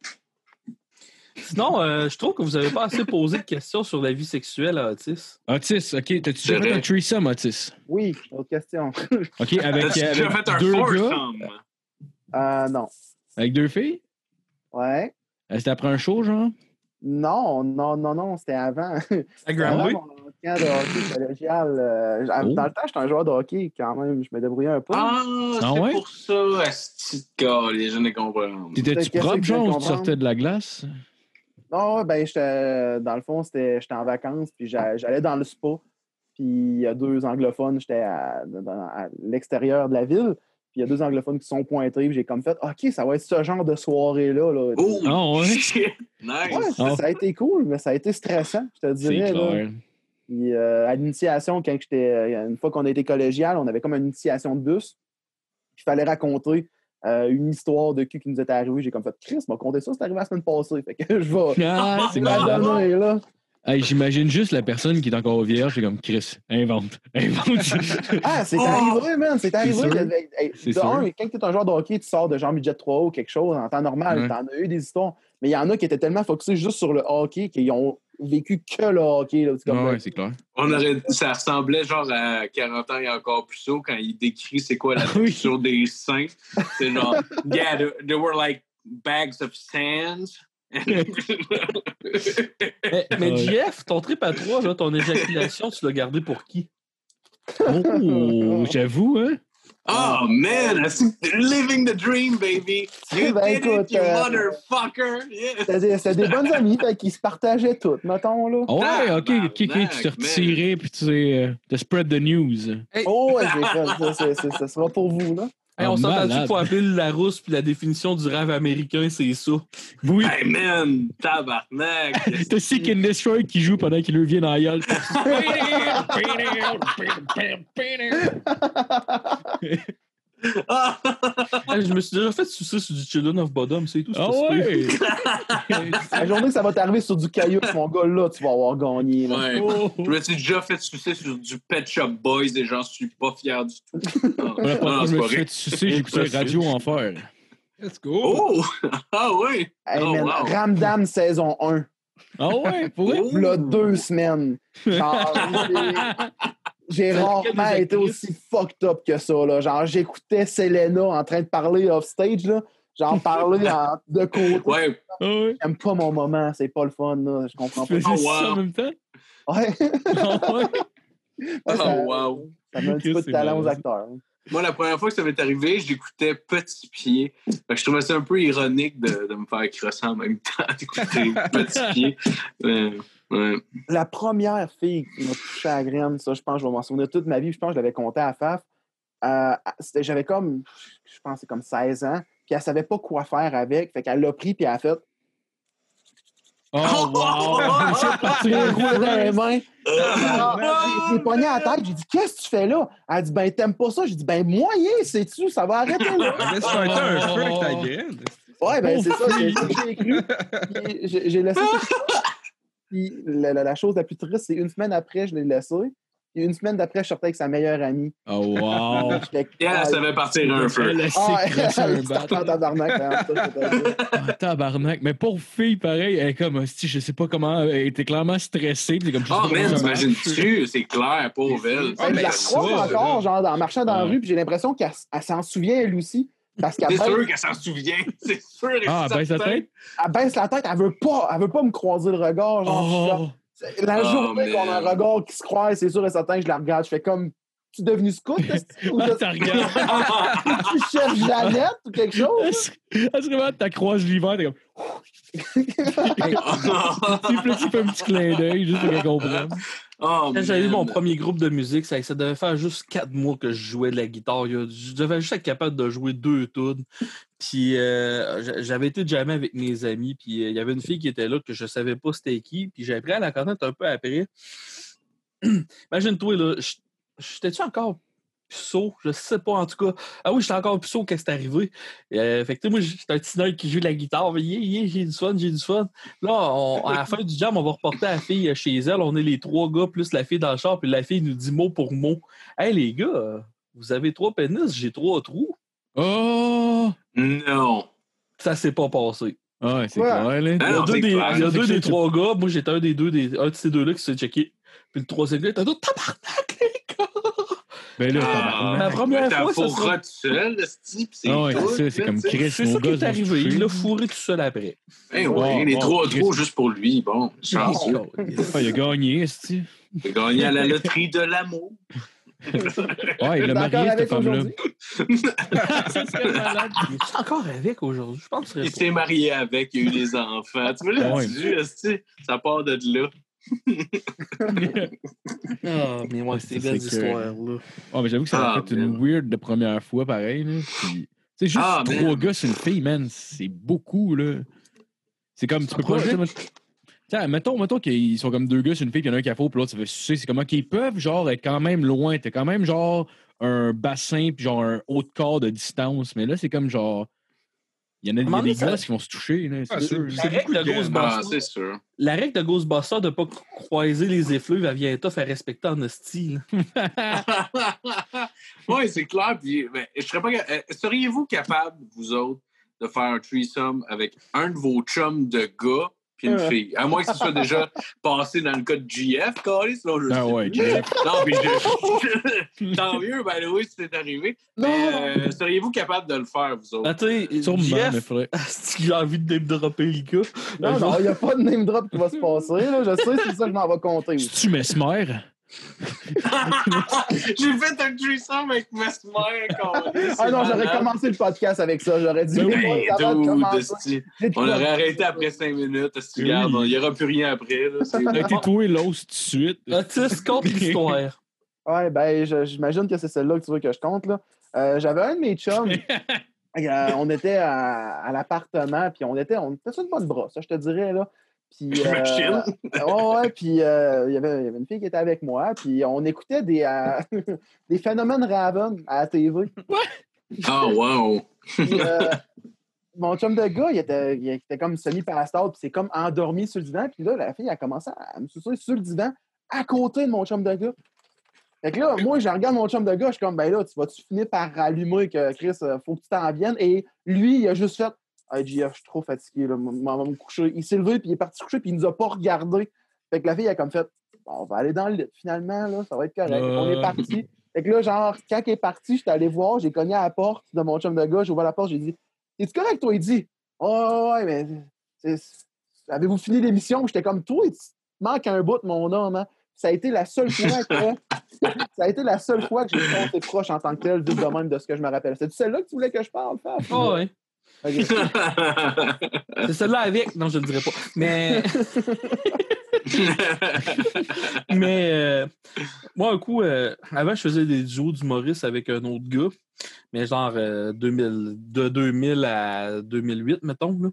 Sinon, euh, je trouve que vous n'avez pas assez posé de questions sur la vie sexuelle à Otis. Otis, OK. T'as-tu déjà fait un threesome, Otis? Oui, autre question. OK, avec, T'as-tu avec déjà fait un deux gars, foursome? Euh, non. avec deux filles? Ouais. Euh, C'était après un show, genre? Non, non, non, non, c'était avant. À Granby? avant mon camp de hockey collégial. euh, Oh. Dans le temps, j'étais un joueur de hockey quand même. Je me débrouillais un peu. Ah, Ah c'est ouais? pour ça, asti de gars, les jeunes les comprennent. T'étais-tu Qu'est-ce propre, tu veux genre, ou tu comprendre? sortais de la glace? Non, ben, j'étais, dans le fond, c'était, j'étais en vacances, puis j'a- j'allais dans le spa. Puis il y a deux anglophones, j'étais à, à l'extérieur de la ville. Puis il y a deux anglophones qui sont pointés, puis j'ai comme fait, OK, ça va être ce genre de soirée-là. Là. Oh, Ah ouais? Nice! Ouais, ça, Ah. ça a été cool, mais ça a été stressant, je te dirais. là. Puis, euh, à l'initiation, quand j'étais, euh, une fois qu'on a été collégial, on avait comme une initiation de bus. Il fallait raconter euh, une histoire de cul qui nous était arrivé. J'ai comme fait, Chris m'a conté ça, c'est arrivé la semaine passée. Fait que je vais Ah, c'est là. Hey, J'imagine juste la personne qui est encore vierge, c'est comme Chris, invente, invente. Ah, c'est Oh! arrivé, man. C'est arrivé. Hey, de un, quand tu es un joueur de hockey, tu sors de genre budget 3 ou quelque chose en temps normal. Ouais. Tu en as eu des histoires. Mais il y en a qui étaient tellement focusés juste sur le hockey qu'ils ont vécu que le hockey. Là. Comme, Ouais, c'est clair. On aurait, ça ressemblait genre à 40 ans et encore plus tôt quand il décrit c'est quoi la Oui. texture des seins. C'est genre, yeah, there, there were like bags of sands. Mais, mais Ouais. Jeff, ton trip à trois, là, ton éjaculation, tu l'as gardé pour qui? Oh, j'avoue, hein? Oh man, that's living the dream, baby. You Ben, did écoute, it, you euh, motherfucker. Yeah. C'était des, bonnes amies fait qu'ils se partageaient toutes, mettons. Là. Oh, ouais, ok, ok, ok, tu t'es Tabarnak, retiré puis tu sais, euh, spread the news. Oh, ouais, ça. c'est- c'est- Ça sera pour vous. Là. Hey, on qu'il faut appeler le Larousse puis la définition du rêve américain, c'est ça? Oui, Hey man, tabarnak. t'as Seek and Destroy qui joue pendant qu'il lui vient dans la gueule. Ah, Hey, je me suis déjà fait sucer sur du Children of Bodom, c'est tout. Ah ouais! La journée que ça va t'arriver sur du caillou, mon gars, là, tu vas avoir gagné. Là. ouais. Oh. Je me suis déjà fait sucer sur du Pet Shop Boys et j'en suis pas fier du tout. Non, Voilà, non, pendant que c'est je me pas suis vrai. fait sucer, j'écoutais Radio Enfer. Let's go. Oh! Ah! Hey, Oh, wow. Ramdam saison 1. Ah ouais, pour vrai? Oh. Là, deux semaines. Genre, j'ai- rarement été aussi fucked up que ça. Là. Genre, j'écoutais Selena en train de parler off-stage. là. Genre, parler en- de côté. Ouais, Ah ouais. J'aime pas mon moment, c'est pas le fun. Là. Je comprends Tu pas. faisais Oh, wow. ça en même temps? Ouais. Ah ouais? Ouais, ça, Oh, wow. ça met un petit peu de talent aux acteurs. Moi, la première fois que ça m'est arrivé, j'écoutais Petit Pied. Je trouvais ça un peu ironique de, de me faire crosser en même temps d'écouter Petit Pied. Euh, ouais. La première fille qui m'a touché à la graine, ça, je pense que je vais m'en souvenir toute ma vie. Je pense que je l'avais compté à Faf. Euh, J'avais comme, je pense, que c'est comme 16 ans. Puis elle savait pas quoi faire avec. Fait qu'elle l'a pris, puis elle a fait. Oh, wow! C'est J'ai- pogné à la tête. J'ai dit, qu'est-ce que tu fais là? Elle dit, ben, t'aimes pas ça? J'ai dit, ben, moyen, sais-tu? Ça va arrêter là. Laisse faire un feu avec ta graine. Ouais, ben, c'est ça. Oh, C'est ça que j'ai cru. J'ai laissé ça. Puis la, la- la chose la plus triste, c'est une semaine après, je l'ai laissé. Puis une semaine d'après, je sortais avec sa meilleure amie. Oh, wow! Et elle savait partir un feu. Elle Ah, elle en tabarnak, hein. Ah, tabarnak. Mais pour fille, pareil, elle est comme, hostie, je sais pas comment, elle était clairement stressée. puis comme, Oh, man, t'imagines-tu? C'est clair, pauvre elle. Je la croise encore, genre, en marchant dans la rue, puis j'ai l'impression qu'elle elle s'en souvient, elle aussi. Parce qu'elle C'est baisse, sûr qu'elle s'en souvient. C'est sûr et Ah, sa certain. tête? elle baisse la tête, elle veut pas, elle veut pas me croiser le regard. Genre, je suis là. Oh! La Oh, journée qu'on a un regard qui se croise, c'est sûr et certain, je la regarde, je fais comme, tu es devenu scout, ou Ah, t'as regardé. tu cherches Jeannette ou quelque chose? Ah, c'est vraiment, t'as croisé l'hiver, t'es comme, puis là, tu fais un petit clin d'œil, juste pour qu'elle comprenne? Oh, Quand j'avais eu mon premier groupe de musique, ça, ça devait faire juste quatre mois que je jouais de la guitare. Je devais juste être capable de jouer deux tunes. Puis euh, j'a- j'avais été jamais avec mes amis. Puis euh, il y avait une fille qui était là que je savais pas c'était qui. Puis j'ai appris à la connaître un peu après. Imagine-toi, là, j'étais-tu encore puceau? Je sais pas, en tout cas. Ah oui, j'étais encore puceau quand c'est arrivé. Euh, fait que, tu sais, moi, j'étais un petit nerd qui joue de la guitare. mais Yeah, yeah, j'ai du fun, j'ai du fun. Là, on- à la fin du jam, on va reporter la fille chez elle. On est les trois gars plus la fille dans le char, puis la fille nous dit mot pour mot Hey les gars, euh, vous avez trois pénis, j'ai trois trous. Oh! Non. Ça s'est pas passé. Ah, ouais, c'est Ouais. clair, là. Ah Il y a deux, des, il y a deux des trois gars. Moi, j'étais un des deux, des, un de ces deux-là qui s'est checké. Puis le troisième gars était d'autres tabarnak, les! Ben là, Ah. La première T'as fois, ça sera- tout seul, le style, pis c'est Ah ouais, c'est c'est comme. Chris, C'est nos ça qui est arrivé. Il l'a fourré tout seul après. Eh Wow, oui, les wow, trois trous juste pour lui. Bon, chanceux. Ah, il a gagné, esti. Il a gagné à la loterie de l'amour. Ouais, il a marié, cette avec femme-là. Il est encore avec aujourd'hui? Je pense que Il s'est marié avec, il a eu des enfants. Tu vois, Ouais. là-dessus, esti, ça part de là. Ah, mais ouais, c'est que- histoires-là. Oh, mais j'avoue que ça a Ah, fait une weird de première fois, pareil. Là. Puis, sais, juste Ah, trois man. gars sur une fille, man, c'est beaucoup, là. C'est comme, tu peux pas... Sais, Tiens, mettons, mettons qu'ils sont comme deux gars sur une fille, puis il y en a un qui a faux, puis l'autre, ça fait sucer. C'est comment qu'ils peuvent, genre, être quand même loin. T'as quand même, genre, un bassin, puis genre, un haut de corps de distance. Mais là, c'est comme, genre... Il y en a, y des ça- qui vont se toucher, là. Ah, sûr. La règle de Ghostbusters, Ah, c'est sûr. la règle de Ghostbusters de ne pas croiser les effluves, elle vient tough à respecter en style. oui, c'est clair. Puis, ben, je serais pas. euh, Seriez-vous capable, vous autres, de faire un threesome avec un de vos chums de gars puis une Euh. fille? À moins que ce soit déjà passé dans le cas de GF, Carly, sinon je Ah sais ouais, plus. Non, puis je... Tant mieux, ben oui, c'est arrivé. Mais euh, seriez-vous capable de le faire, vous autres? Ah, tu sais, Sûrement, faudrait... est-ce qu'il a envie de name dropper le gars? Non, non, il n'y a pas de name drop qui va se passer. Là. Je sais, c'est ça que je m'en vais compter. Tu mesmer? J'ai fait un threesome avec Mesmer, Carly. Ah non, j'aurais commencé le podcast avec ça. J'aurais dit, oui. On quoi- aurait arrêté après cinq minutes. il n'y aura plus rien après. Été toué l'os tout de suite. Autiste contre l'histoire. Ouais, ben, j'imagine que c'est celle-là que tu veux que je compte. Là. Euh, J'avais un de mes chums. euh, on était à, à l'appartement, puis on était, on était sur une bonne brosse, je te dirais. Là. Puis, euh, ouais, puis euh, il y avait il y avait une fille qui était avec moi, puis on écoutait des, euh, des phénomènes Raven à la TV. Oh, wow. Puis, euh, mon chum de gars, il était, il était comme semi-pasteur, puis c'est comme endormi sur le divan. Puis là, la fille a commencé à me sucer sur le divan à côté de mon chum de gars. Fait que là, moi, je regarde mon chum de gars, je suis comme, ben là, tu vas-tu finir par rallumer que Chris, faut que tu t'en viennes? Et lui, il a juste fait, JF, je suis trop fatigué, là, m- m'en va me coucher. Il s'est levé, puis il est parti se coucher, puis il nous a pas regardé. Fait que la fille, a comme fait, Bon, on va aller dans le lit, finalement, là, ça va être correct. Qu'on est Euh. parti. Fait que là, genre, quand il est parti, j'étais allé voir, j'ai cogné à la porte de mon chum de gars, j'ai ouvert la porte, j'ai dit Es-tu correct, toi? Il dit Oh, ouais, mais avez-vous fini l'émission J'étais comme Toi, il te manque un bout de mon homme. Hein? ça a été la seule fois que ça a été la seule fois que j'ai été proche en tant que tel, vite de même de ce que je me rappelle. C'est celle-là que tu voulais que je parle, Fab? Ah ouais. C'est celle-là avec? Non, je ne le dirai pas. Mais. Mais euh, moi, un coup, euh, avant, je faisais des duos d'humoristes avec un autre gars, mais genre euh, 2000, de 2000 à 2008, mettons. Là.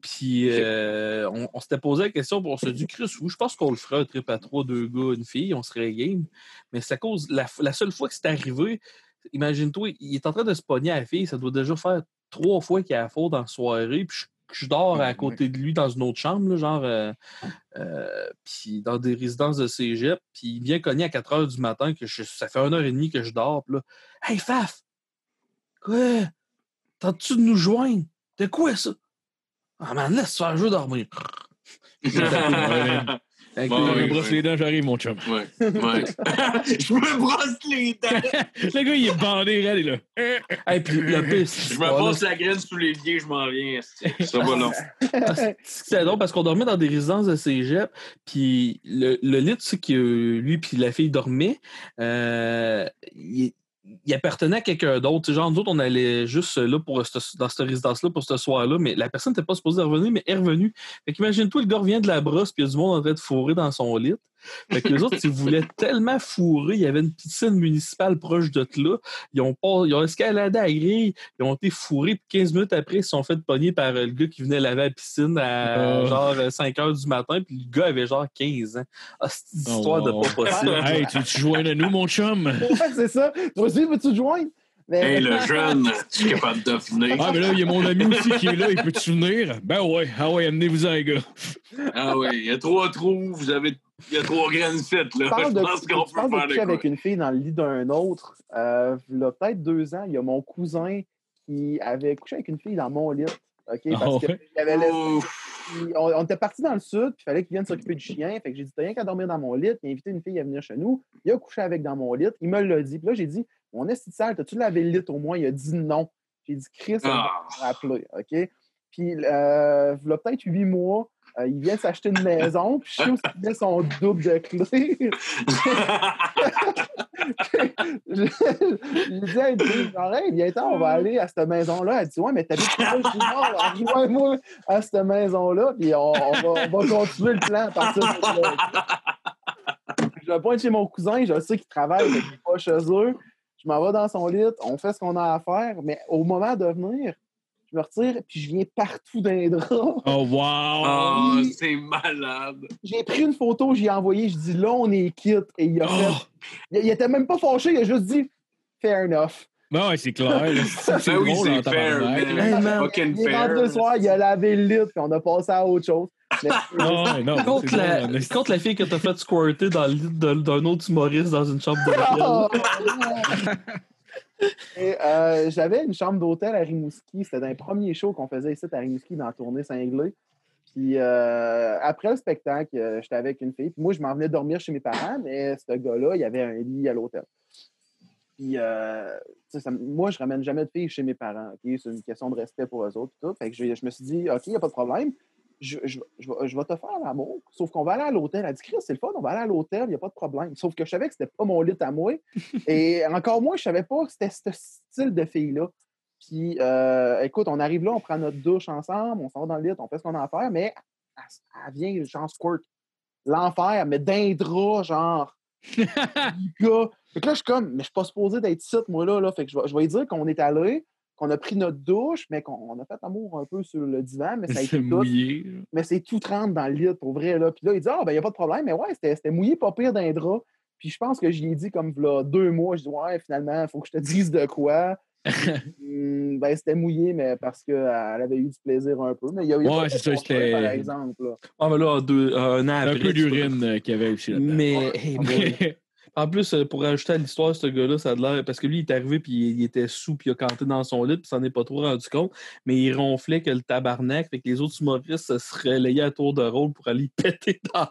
Puis on, on s'était posé la question, on s'est dit, Chris, oui, je pense qu'on le ferait un trip à trois, deux gars, une fille, on serait game. Mais c'est à cause, la, la seule fois que c'est arrivé, imagine-toi, il est en train de se pogner à la fille, ça doit déjà faire trois fois qu'il a la faute dans la soirée, puis je je dors à côté de lui dans une autre chambre, là, genre, euh, euh, puis dans des résidences de cégep, puis il vient cogner à 4 heures du matin, que je- ça fait une heure et demie que je dors, puis là, « Hey, Faf! Quoi? Tentes-tu de nous joindre? De quoi, ça? Ah, man, laisse faire, je veux dormir. » Avec Bon, Je me brosse oui. les dents, j'arrive, mon chum. Ouais, ouais. je me brosse les dents. Le gars, il est bandé, regarde, il est là. Hey, puis le pire, c'est Je me passe la graine sous les pieds, je m'en viens. Ça va long. C'est drôle parce qu'on dormait dans des résidences de cégep, puis le, le lit, tu sais, que lui puis la fille dormaient, euh, il, il appartenait à quelqu'un d'autre. Genre, nous autres, on allait juste là pour ce- dans cette résidence-là pour ce soir-là, mais la personne n'était pas supposée revenir, mais elle est revenue. Fait qu'imagine-toi, le gars revient de la brosse, puis il y a du monde en train de fourrer dans son lit. Fait que les autres, ils voulaient tellement fourrer, il y avait une piscine municipale proche de là. Ils ont, pas, ils ont escaladé à la grille, ils ont été fourrés, puis 15 minutes après, ils se sont fait pogner par euh, le gars qui venait laver la piscine à Oh. genre euh, 5 heures du matin, puis le gars avait genre 15 ans. Ah, c'est une Oh, histoire de pas possible. Hey, tu tu joins à nous, mon chum? Ouais, c'est ça. Toi aussi, veux-tu te joindre? Mais- Hey, le jeune, tu es capable de venir? Ah, mais là, il y a mon ami aussi qui est là, il peut te souvenir? Ben ouais, ah ouais, amenez-vous-en, les gars. Ah oui, il y a trois trous, vous avez. Il y a trois graines faites, là. Je de, pense qu'on peut parles de faire coucher avec une fille dans le lit d'un autre? Euh, il y a peut-être deux ans, il y a mon cousin qui avait couché avec une fille dans mon lit. OK? Parce Ah que ouais? il avait on était parti dans le sud, puis il fallait qu'il vienne s'occuper du chien. Fait que j'ai dit, t'as rien qu'à dormir dans mon lit. Il a invité une fille à venir chez nous. Il a couché avec dans mon lit. Il me l'a dit. Puis là, j'ai dit, mon esti de sale, t'as-tu lavé le lit au moins? Il a dit non. J'ai dit, Chris, on va Ah. me rappeler. OK? Puis, euh, il y a peut-être huit mois, euh, il vient s'acheter une maison, puis je sais où il met son double de clé. je lui dis, genre, hey, viens-t'en, on va aller à cette maison-là. Elle dit, ouais, mais t'habites là. Je dis, non, rejoins-moi à cette maison-là, puis on, on va, on va continuer le plan à partir de là. Je vais pointe chez mon cousin, je sais qu'il travaille, mais qu'il pas chez eux. Je m'en vais dans son lit, on fait ce qu'on a à faire, mais au moment de venir, je me retire, puis je viens partout dans les draps. Oh, wow! Oh, c'est malade. J'ai pris une photo, j'ai envoyé, je dis là, on est quitte. Et il a fait. Oh! Il, il était même pas fâché, il a juste dit fair enough. Ouais, c'est clair. C'est c'est Ben oui, drôle, c'est fair, man. Fucking fair. le soir, il a lavé le lit, puis on a passé à autre chose. Mais- Non, ouais, non, Contre c'est la, contre la fille que t'as fait squirter dans le lit d'un autre humoriste dans une chambre Oh, d'hôtel. Et, euh, J'avais une chambre d'hôtel à Rimouski. C'était dans les premiers shows qu'on faisait ici à Rimouski dans la tournée cinglée. Puis euh, après le spectacle, euh, j'étais avec une fille. Puis moi, je m'en venais dormir chez mes parents, mais ce gars-là, il y avait un lit à l'hôtel. Puis euh, ça- moi, je ramène jamais de filles chez mes parents. C'est une question de respect pour eux autres. Tout. Fait que je, je me suis dit, OK, il n'y a pas de problème. Je, je- je vais- te faire l'amour. Sauf qu'on va aller à l'hôtel. Elle dit, Chris, c'est le fun, on va aller à l'hôtel, il n'y a pas de problème. Sauf que je savais que c'était pas mon lit à moi. Et encore moins, je savais pas que c'était ce style de fille-là. Puis, euh, écoute, on arrive là, on prend notre douche ensemble, on s'en va dans le lit, on fait ce qu'on a à faire, mais elle, elle vient, genre, squirt. L'enfer, mais d'un drap, genre. gars. Fait que là, je suis comme, mais je suis pas supposé d'être site, moi, là, là. Fait que je vais, je vais lui dire qu'on est allé, qu'on a pris notre douche, mais qu'on on a fait amour un peu sur le divan, mais ça a C'est été tout mouillé. là. mais c'est tout trempe dans le lit, pour vrai. Là. Puis là, il dit Ah, ben, il n'y a pas de problème. Mais ouais, c'était c'était mouillé, pas pire d'un drap. Puis je pense que j'y ai dit comme là, deux mois. Je dis Ouais, finalement, il faut que je te dise de quoi. Hum, ben, c'était mouillé, mais parce qu'elle avait eu du plaisir un peu. Mais il y a, a Ouais, c'est ça, c'était- Par exemple. Là. Ah, mais là, deux, un an Un après. peu tu peux- d'urine qu'il y avait aussi là-dedans. Mais, hey, mais- en plus, euh, pour ajouter à l'histoire, ce gars-là, ça a l'air. Parce que lui, il est arrivé, puis il, était sous, puis il a canté dans son lit, puis s'en est pas trop rendu compte. Mais il ronflait que le tabarnak, fait que les autres humoristes se layés à tour de rôle pour aller péter dans.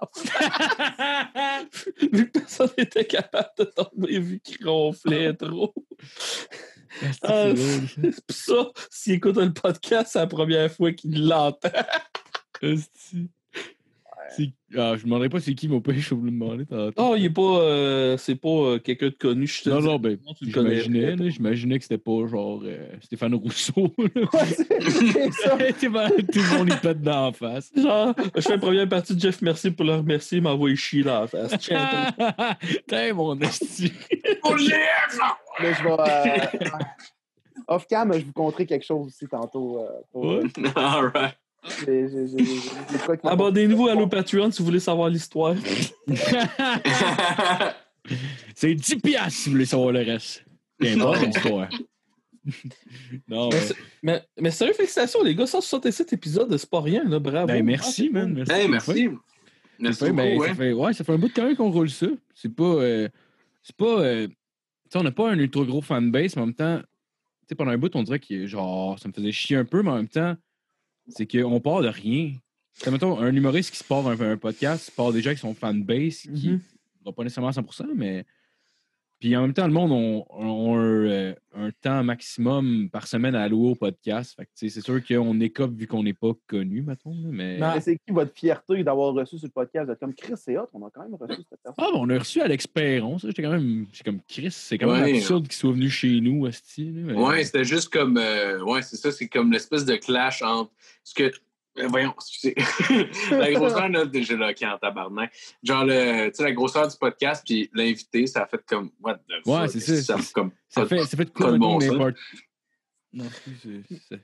Vu que personne n'était capable de tomber, vu qu'il ronflait trop. Ah, ça, s'il écoute le podcast, c'est la première fois qu'il l'entend. Ah, je me demanderai pas c'est qui mon père, je vais vous le demander. tantôt. Oh, il est pas. euh, c'est pas euh, quelqu'un de connu. Je te non, dis. non, ben, tu le connais j'imaginais, j'imaginais que c'était pas genre euh, Stéphane Rousseau. là. Ouais, c'est ça. Tout le monde y pète dans la face. Genre, je fais une première partie de Jeff Merci pour le remercier, il m'envoie chier dans la face. Tiens, T'es mon esti. Mais je vais. euh, Off-cam, je vous conterai quelque chose aussi tantôt. euh, pour-. All right. Abonnez-vous à nos Patreon si vous voulez savoir l'histoire. C'est 10 piastres si vous voulez savoir le reste. C'est bon, comme histoire. non, Mais, ouais. mais, mais sérieux, félicitations, les gars, 167 épisodes, c'est pas rien, là, bravo. Ben, merci, man. Merci. hey, merci. Ça fait, ben, beaucoup, ça fait- ouais, ça fait un bout de quand même qu'on roule ça. C'est pas. euh, c'est pas. euh, tu sais, on n'a pas un ultra gros fanbase, mais en même temps, tu sais, pendant un bout, on dirait que genre, ça me faisait chier un peu, mais en même temps, c'est qu'on part de rien. Mettons, un humoriste qui se part un, un podcast, il part déjà avec son fanbase, qui va pas nécessairement à 100%, mais. Puis en même temps, le monde un, euh, un temps maximum par semaine à allouer au podcast. Fait c'est sûr qu'on écope vu qu'on n'est pas connu, mettons. mais... C'est qui votre fierté d'avoir reçu sur le podcast? Vous êtes comme Chris et Hot, on a quand même reçu cette personne. Ah, ben, on a reçu Alex Perron, ça. J'étais quand même. C'est comme Chris, c'est quand même Ouais. absurde qu'il soit venu chez nous, Asti. mais- Ouais, c'était juste comme. euh, ouais, c'est ça, c'est comme l'espèce de clash entre. Ce que. Euh, Voyons, excusez. la grosseur, là, déjà là, qui est en tabarnak. Genre, le, tu sais, la grosseur du podcast, puis l'invité, ça a fait comme. What the Ouais, c'est ça. fait comme. Ça pas- fait, ça fait de de bon n'importe. Non, c'est. c'est-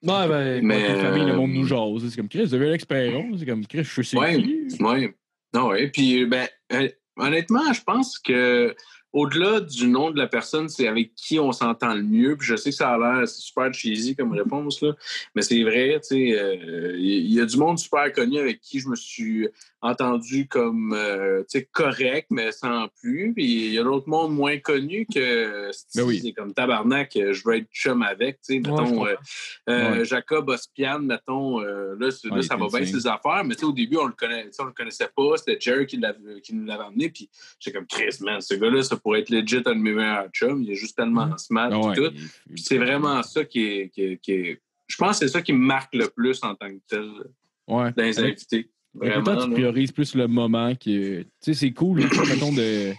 Ouais, ben, Mais, Avec les familles, le monde euh, nous jase. C'est comme Chris, vous avez Perron. C'est comme Chris, je sais Ouais. Oui. Non, ouais. Puis, ben, euh, honnêtement, je pense que au-delà du nom de la personne, c'est avec qui on s'entend le mieux. Puis je sais que ça a l'air super cheesy comme réponse, là. mais c'est vrai, tu sais, euh, il y a du monde super connu avec qui je me suis entendu comme, euh, tu sais, correct, mais sans plus. Puis il y a d'autres mondes moins connus que Ben oui. c'est comme tabarnak, euh, je veux être chum avec, tu sais, mettons, euh, euh, Ouais. Jacob Ospian, mettons, euh, là, c'est- là, Ouais, ça va bien ses affaires, mais tu sais, au début, on le, connaît, on le connaissait pas, c'était Jerry qui nous l'avait amené, puis j'étais comme, Chris, man, ce gars-là, ça pourrait être legit un de mes meilleurs chums, il est juste tellement smart, Ah ouais, tout. c'est vraiment ça qui est, qui est- qui est- Je pense que c'est ça qui me marque le plus en tant que tel Ouais. dans les invités. le temps, Vraiment, tu priorises plus le moment. que- Tu sais, c'est cool, mettons, de.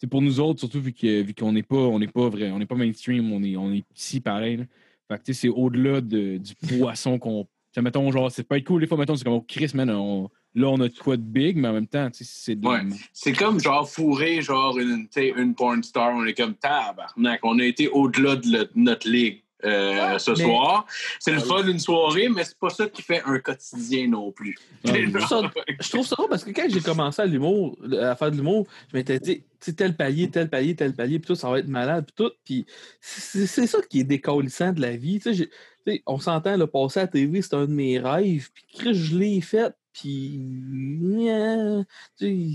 C'est pour nous autres, surtout vu que- vu qu'on n'est pas, on n'est pas vrai, on n'est pas mainstream, on est, on est ici pareil. là. Fait que tu sais, c'est au-delà de- du poisson qu'on. tu sais, mettons, genre, c'est pas être cool, des fois, mettons, c'est comme oh, Chris, man, on- là, on a de quoi de big, mais en même temps, tu sais, c'est de. Ouais. C'est comme genre fourrer genre une, tu sais, une porn star. On est comme tabarnak. On a été au-delà de le- notre ligue euh, ce mais- soir. C'est le fun d'une soirée, mais c'est pas ça qui fait un quotidien non plus. Ouais, Je trouve ça- je trouve ça drôle parce que quand j'ai commencé à l'humour, à faire de l'humour, je m'étais dit, tu sais, tel palier, tel palier, tel palier, puis tout, ça va être malade, puis tout. Puis c'est ça qui est décollissant de la vie. On s'entend, le passer à la TV, c'est un de mes rêves, puis Chris, je l'ai fait, puis euh,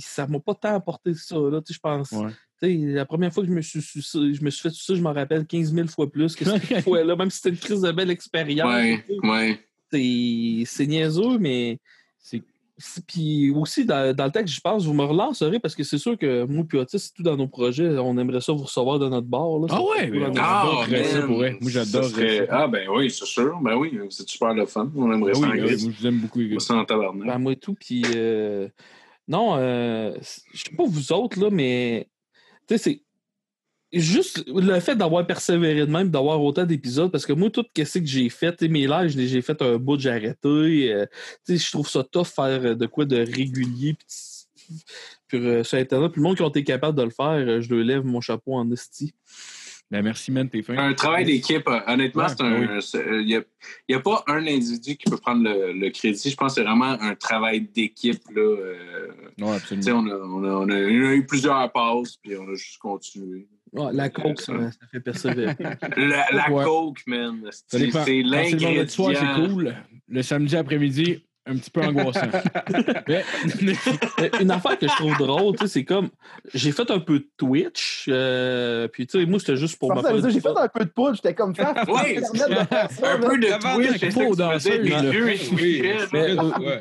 ça m'a pas tant apporté ça, là, je pense. Ouais. La première fois que je me suis, je me suis fait ça, je m'en rappelle 15 000 fois plus que cette fois-là, même si c'était une crise de belle expérience. Ouais, ouais. c'est c'est niaiseux, mais c'est. C'est- Puis aussi, dans, dans le texte, je pense, vous me relancerez parce que c'est sûr que moi et Otis, tout dans nos projets, on aimerait ça vous recevoir de notre bar. Là, Ah ouais, on Ah, adorerait ça man, pour vrai. Moi, j'adore serait-. Ah, ben oui, c'est sûr. Ben oui, c'est super le fun. On aimerait Ah ça oui, en ben oui, moi, je vous aime beaucoup, les gars. S'en tabarnak. Ben, moi et tout. Puis, euh, non, euh, je sais pas vous autres, là, mais tu sais, c'est juste le fait d'avoir persévéré de même, d'avoir autant d'épisodes, parce que moi, tout ce que j'ai fait, mes lives, j'ai fait un bout, j'ai arrêté. euh, tu sais, je trouve ça tough faire de quoi de régulier. Puis, euh, sur Internet, puis le monde qui ont été capable de le faire, euh, je le lève mon chapeau en esti. Ben, merci, man, t'es fin. Un travail d'équipe, euh, honnêtement, Ouais, c'est un. euh, Il n'y a, pas un individu qui peut prendre le, le crédit. Je pense que c'est vraiment un travail d'équipe. là. euh, absolument. on, a, on, a, on a- on a eu plusieurs passes, puis on a juste continué. Ouais, la coke, ça, ça fait persévérer. La, la Ouais. coke, man. C'est c'est le soir, l'ingrédient. c'est cool. Le samedi après-midi, un petit peu angoissant. Mais- Une affaire que je trouve drôle, tu sais, c'est comme j'ai fait un peu de Twitch, euh, puis tu sais, moi c'était juste pour dire, J'ai fait un peu de poudre, j'étais comme ça. Ouais. Un peu de Twitch, et Oui. shit, Mais,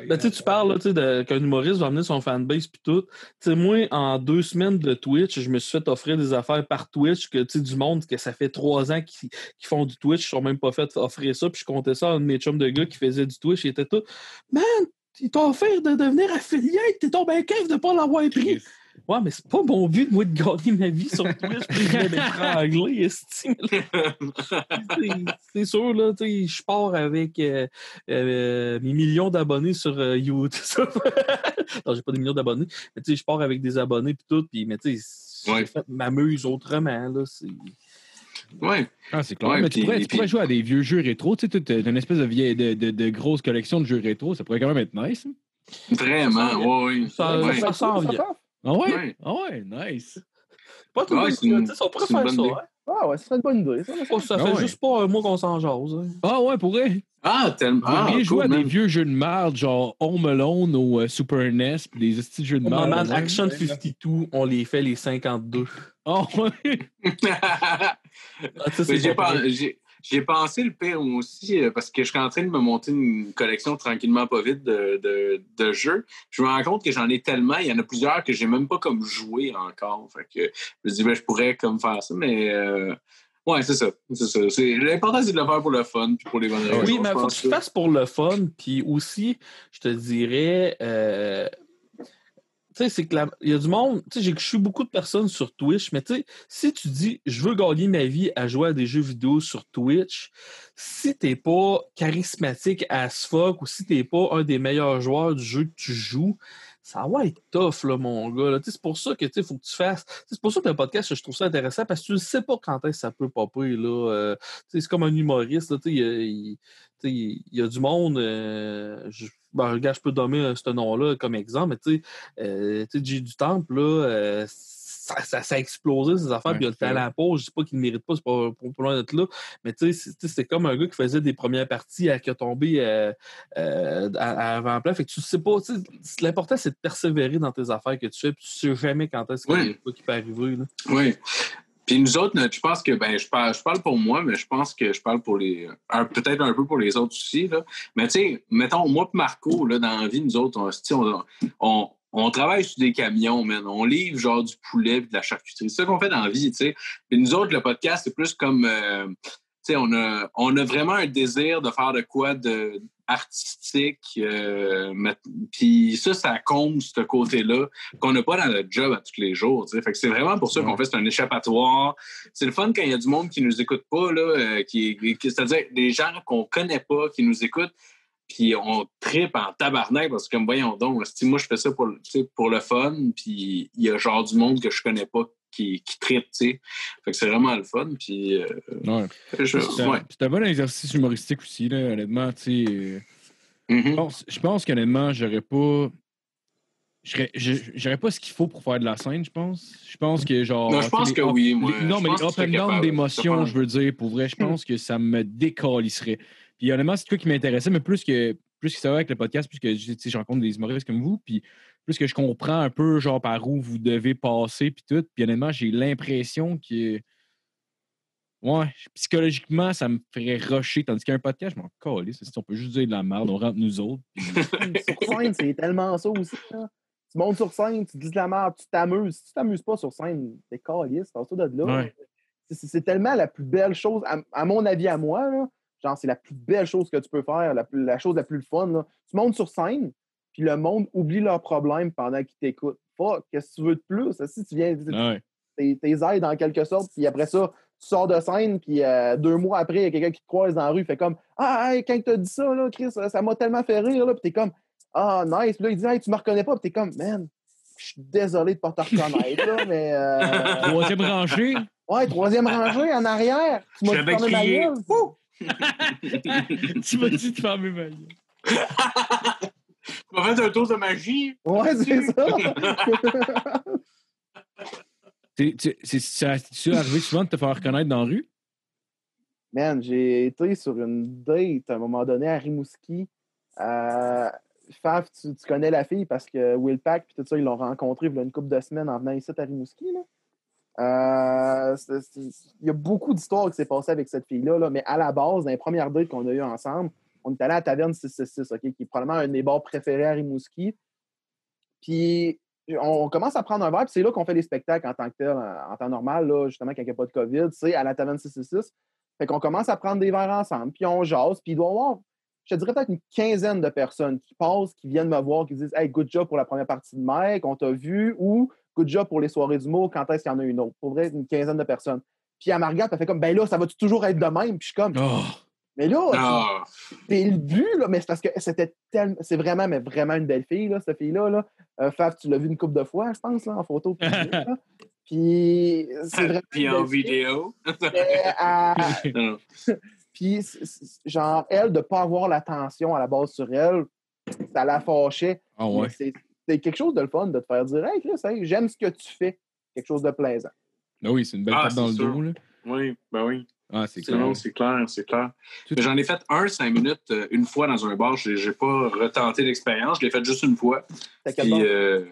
ben, tu sais, tu parles qu'un humoriste va amener son fanbase puis tout. Tu sais, moi, en deux semaines de Twitch, je me suis fait offrir des affaires par Twitch que tu sais, du monde que ça fait trois ans qu'ils font du Twitch, ils sont même pas fait offrir ça. Puis je comptais ça à un de mes chums de gars qui faisait du Twitch, il était tout. Man, ils t'ont offert de devenir affiliate, t'es tombé un cave de pas l'avoir pris. Ouais, mais c'est pas mon but, moi, de gagner ma vie sur Twitch puis de m'étrangler. C'est- C'est sûr, là, tu sais, je pars avec euh, euh, mes millions d'abonnés sur euh, YouTube. non, j'ai pas des millions d'abonnés, mais tu sais, je pars avec des abonnés puis tout, puis, mais tu sais, Ouais. m'amuse autrement, là, c'est... Ouais. Ah, c'est clair. Ouais, mais tu puis- pourrais, tu puis- pourrais jouer à des vieux jeux rétro. Tu sais, tu as une espèce de, vieille, de, de, de grosse collection de jeux rétro. Ça pourrait quand même être nice. Vraiment, ouais, Ça- ouais. ça s'en vient. Ah ouais? Ouais. Ah ouais, nice. Pas tout Ouais, le monde, tu sais, on pourrait faire ça, hein. Ah ouais, ça serait une bonne idée. Ça, Ça Ah fait ouais. juste pas un mois qu'on s'en jase. hein. Ah ouais, pourrait. Ah, tellement. Ah, Ah, bien jouer cool, à des vieux jeux de merde, genre Home Alone au euh, Super NES, pis des petits jeux de Oh, merde. man. Action 52, on les fait les 52. Ah ouais. Ah, j'ai pensé le pire aussi euh, parce que je suis en train de me monter une collection tranquillement pas vite de, de, de jeux. Je me rends compte que j'en ai tellement, il y en a plusieurs que j'ai même pas comme joué encore. Fait que je me dis ben, je pourrais comme faire ça, mais euh, ouais, c'est ça. C'est ça. C'est- L'important c'est de le faire pour le fun puis pour les bonnes raisons. Oui, mais il faut que tu le fasses pour le fun. Puis aussi, je te dirais, euh, tu sais, c'est que il y a du monde, tu sais, j'ai- suis beaucoup de personnes sur Twitch, mais tu sais, si tu dis, je veux gagner ma vie à jouer à des jeux vidéo sur Twitch, si t'es pas charismatique as fuck ou si t'es pas un des meilleurs joueurs du jeu que tu joues, ça va être tough, là, mon gars. C'est pour ça que tu faut que tu fasses. C'est pour ça que le podcast, je trouve ça intéressant parce que tu ne sais pas quand est-ce que ça peut popper. Là. Euh, c'est comme un humoriste. là, Il y, a- du monde. euh, ben, regarde, je peux donner euh, ce nom-là comme exemple, mais tu sais, euh, J du Temple, là, euh, ça, ça, ça a explosé ces affaires, puis il a le talent pour. Je dis pas qu'il ne mérite pas, c'est pas pour, loin d'être là. Mais tu sais, c'est- comme un gars qui faisait des premières parties à, qui a tombé euh, euh, à, à avant-plan. Fait que tu sais pas, l'important c'est de persévérer dans tes affaires que tu fais, puis tu sais jamais quand est-ce qu'il y a Oui. qui peut arriver. Là. Oui. Puis nous autres, je pense que, ben, je parle, je parle pour moi, mais je pense que je parle pour les. Peut-être un peu pour les autres aussi. Là. Mais tu sais, mettons, moi et Marco, là, dans la vie, nous autres, on, travaille sur des camions. On livre genre du poulet et de la charcuterie. C'est ça qu'on fait dans la vie, tu sais. Puis nous autres, le podcast, c'est plus comme. euh, tu sais, on a, on a vraiment un désir de faire de quoi de artistique. euh, puis ça, ça comble ce côté-là qu'on n'a pas dans notre job à tous les jours. Fait que c'est vraiment pour ça qu'on fait c'est un échappatoire. C'est le fun quand il y a du monde qui nous écoute pas, là, euh, qui, qui- c'est-à-dire des gens qu'on connaît pas, qui nous écoutent, puis on tripe en tabarnak parce que comme voyons donc, moi je fais ça pour, pour le fun, puis il y a genre du monde que je connais pas qui, qui tripe, tu sais. Fait que c'est vraiment le fun, puis euh, Ouais. C'est un, ouais. c'est un bon exercice humoristique aussi, là, honnêtement. tu sais, euh, Je Mhm. pense, je pense qu'honnêtement, j'aurais pas. j'aurais- pas ce qu'il faut pour faire de la scène, je pense. Je pense que genre. Non, je pense que up- oui, moi. les- non, mais les up and down d'émotions, Je je veux dire, pour vrai, je pense que ça me décalisserait. Puis honnêtement, c'est quoi qui m'intéressait, mais plus que plus que ça va avec le podcast, plus que je rencontre des humoristes comme vous, puis plus que je comprends un peu genre par où vous devez passer, puis tout. Puis honnêtement, j'ai l'impression que. Ouais, psychologiquement, ça me ferait rusher. Tandis qu'un podcast, je m'en calisse. Si on peut juste dire de la merde, on rentre nous autres. puis- sur scène, c'est tellement ça aussi. là. Tu montes sur scène, tu dis de la merde, tu t'amuses. Si tu t'amuses pas sur scène, t'es calice, t'en ça de là. Ouais. C'est- tellement la plus belle chose, à, à mon avis, à moi, là, genre, c'est la plus belle chose que tu peux faire, la, plus- la chose la plus fun. là. Tu montes sur scène, puis le monde oublie leurs problèmes pendant qu'ils t'écoutent. Fuck, qu'est-ce que tu veux de plus? Si tu viens, tes, tes aides en quelque sorte, puis après ça, tu sors de scène, puis euh, deux mois après, il y a quelqu'un qui te croise dans la rue, fait comme Ah, hey, quand t'as dit ça, là, Chris, ça m'a tellement fait rire, là, puis t'es comme Ah, nice, puis là, il dit Hey, tu me reconnais pas, puis t'es comme Man, je suis désolé de pas te reconnaître, là, mais. euh, Troisième rangée. ouais, troisième rangée en arrière, tu m'as J'avais tu m'as dit de fermer ma gueule. Tu m'as fait un tour de magie. Ouais, c'est ça. C'est- arrivé souvent de te faire reconnaître dans la rue? Man, j'ai été sur une date à un moment donné à Rimouski. Euh, Faf, tu, tu connais la fille parce que Will Pack puis tout ça, ils l'ont rencontré il y a une couple de semaines en venant ici à Rimouski. Là. Euh, il y a beaucoup d'histoires qui s'est passées avec cette fille-là, là, mais à la base, dans les premières dates qu'on a eues ensemble, on est allé à la taverne 666, OK, qui est probablement un de mes bars préférés à Rimouski. Puis on commence à prendre un verre, puis c'est là qu'on fait les spectacles en tant que tel, en, en temps normal, là, justement, quand il n'y a pas de COVID, c'est à la taverne 666. Fait qu'on commence à prendre des verres ensemble, puis on jase, puis il doit y avoir je te dirais peut-être une quinzaine de personnes qui passent, qui viennent me voir, qui disent Hey, good job pour la première partie de Mike, on t'a vu, ou good job pour les soirées d'humour, quand est-ce qu'il y en a une autre? Pour vrai, une quinzaine de personnes. Puis elle me regarde, elle fait comme Ben là, ça va-tu toujours être de même? Puis je suis comme Oh. Mais là, c'est le but, là, mais c'est parce que c'était tellement. C'est vraiment, mais vraiment une belle fille, là, cette fille-là. Là. Euh, Faf, tu l'as vu une couple de fois, je pense, là, en photo. Puis, c'est vraiment. Puis en vidéo. Non. Puis, genre, elle, de ne pas avoir l'attention à la base sur elle, ça la fâchait. Ah Mais ouais. C'est quelque chose de le fun de te faire dire Hey, Chris, hey, j'aime ce que tu fais. Quelque chose de plaisant. Ah oui, c'est une belle Ah, tape dans le sûr. dos. Là. Oui, ben oui. Ah, c'est clair. c'est clair, c'est clair. J'en ai fait un cinq minutes euh, une fois dans un bar. Je n'ai pas retenté l'expérience. Je l'ai fait juste une fois. Puis, euh,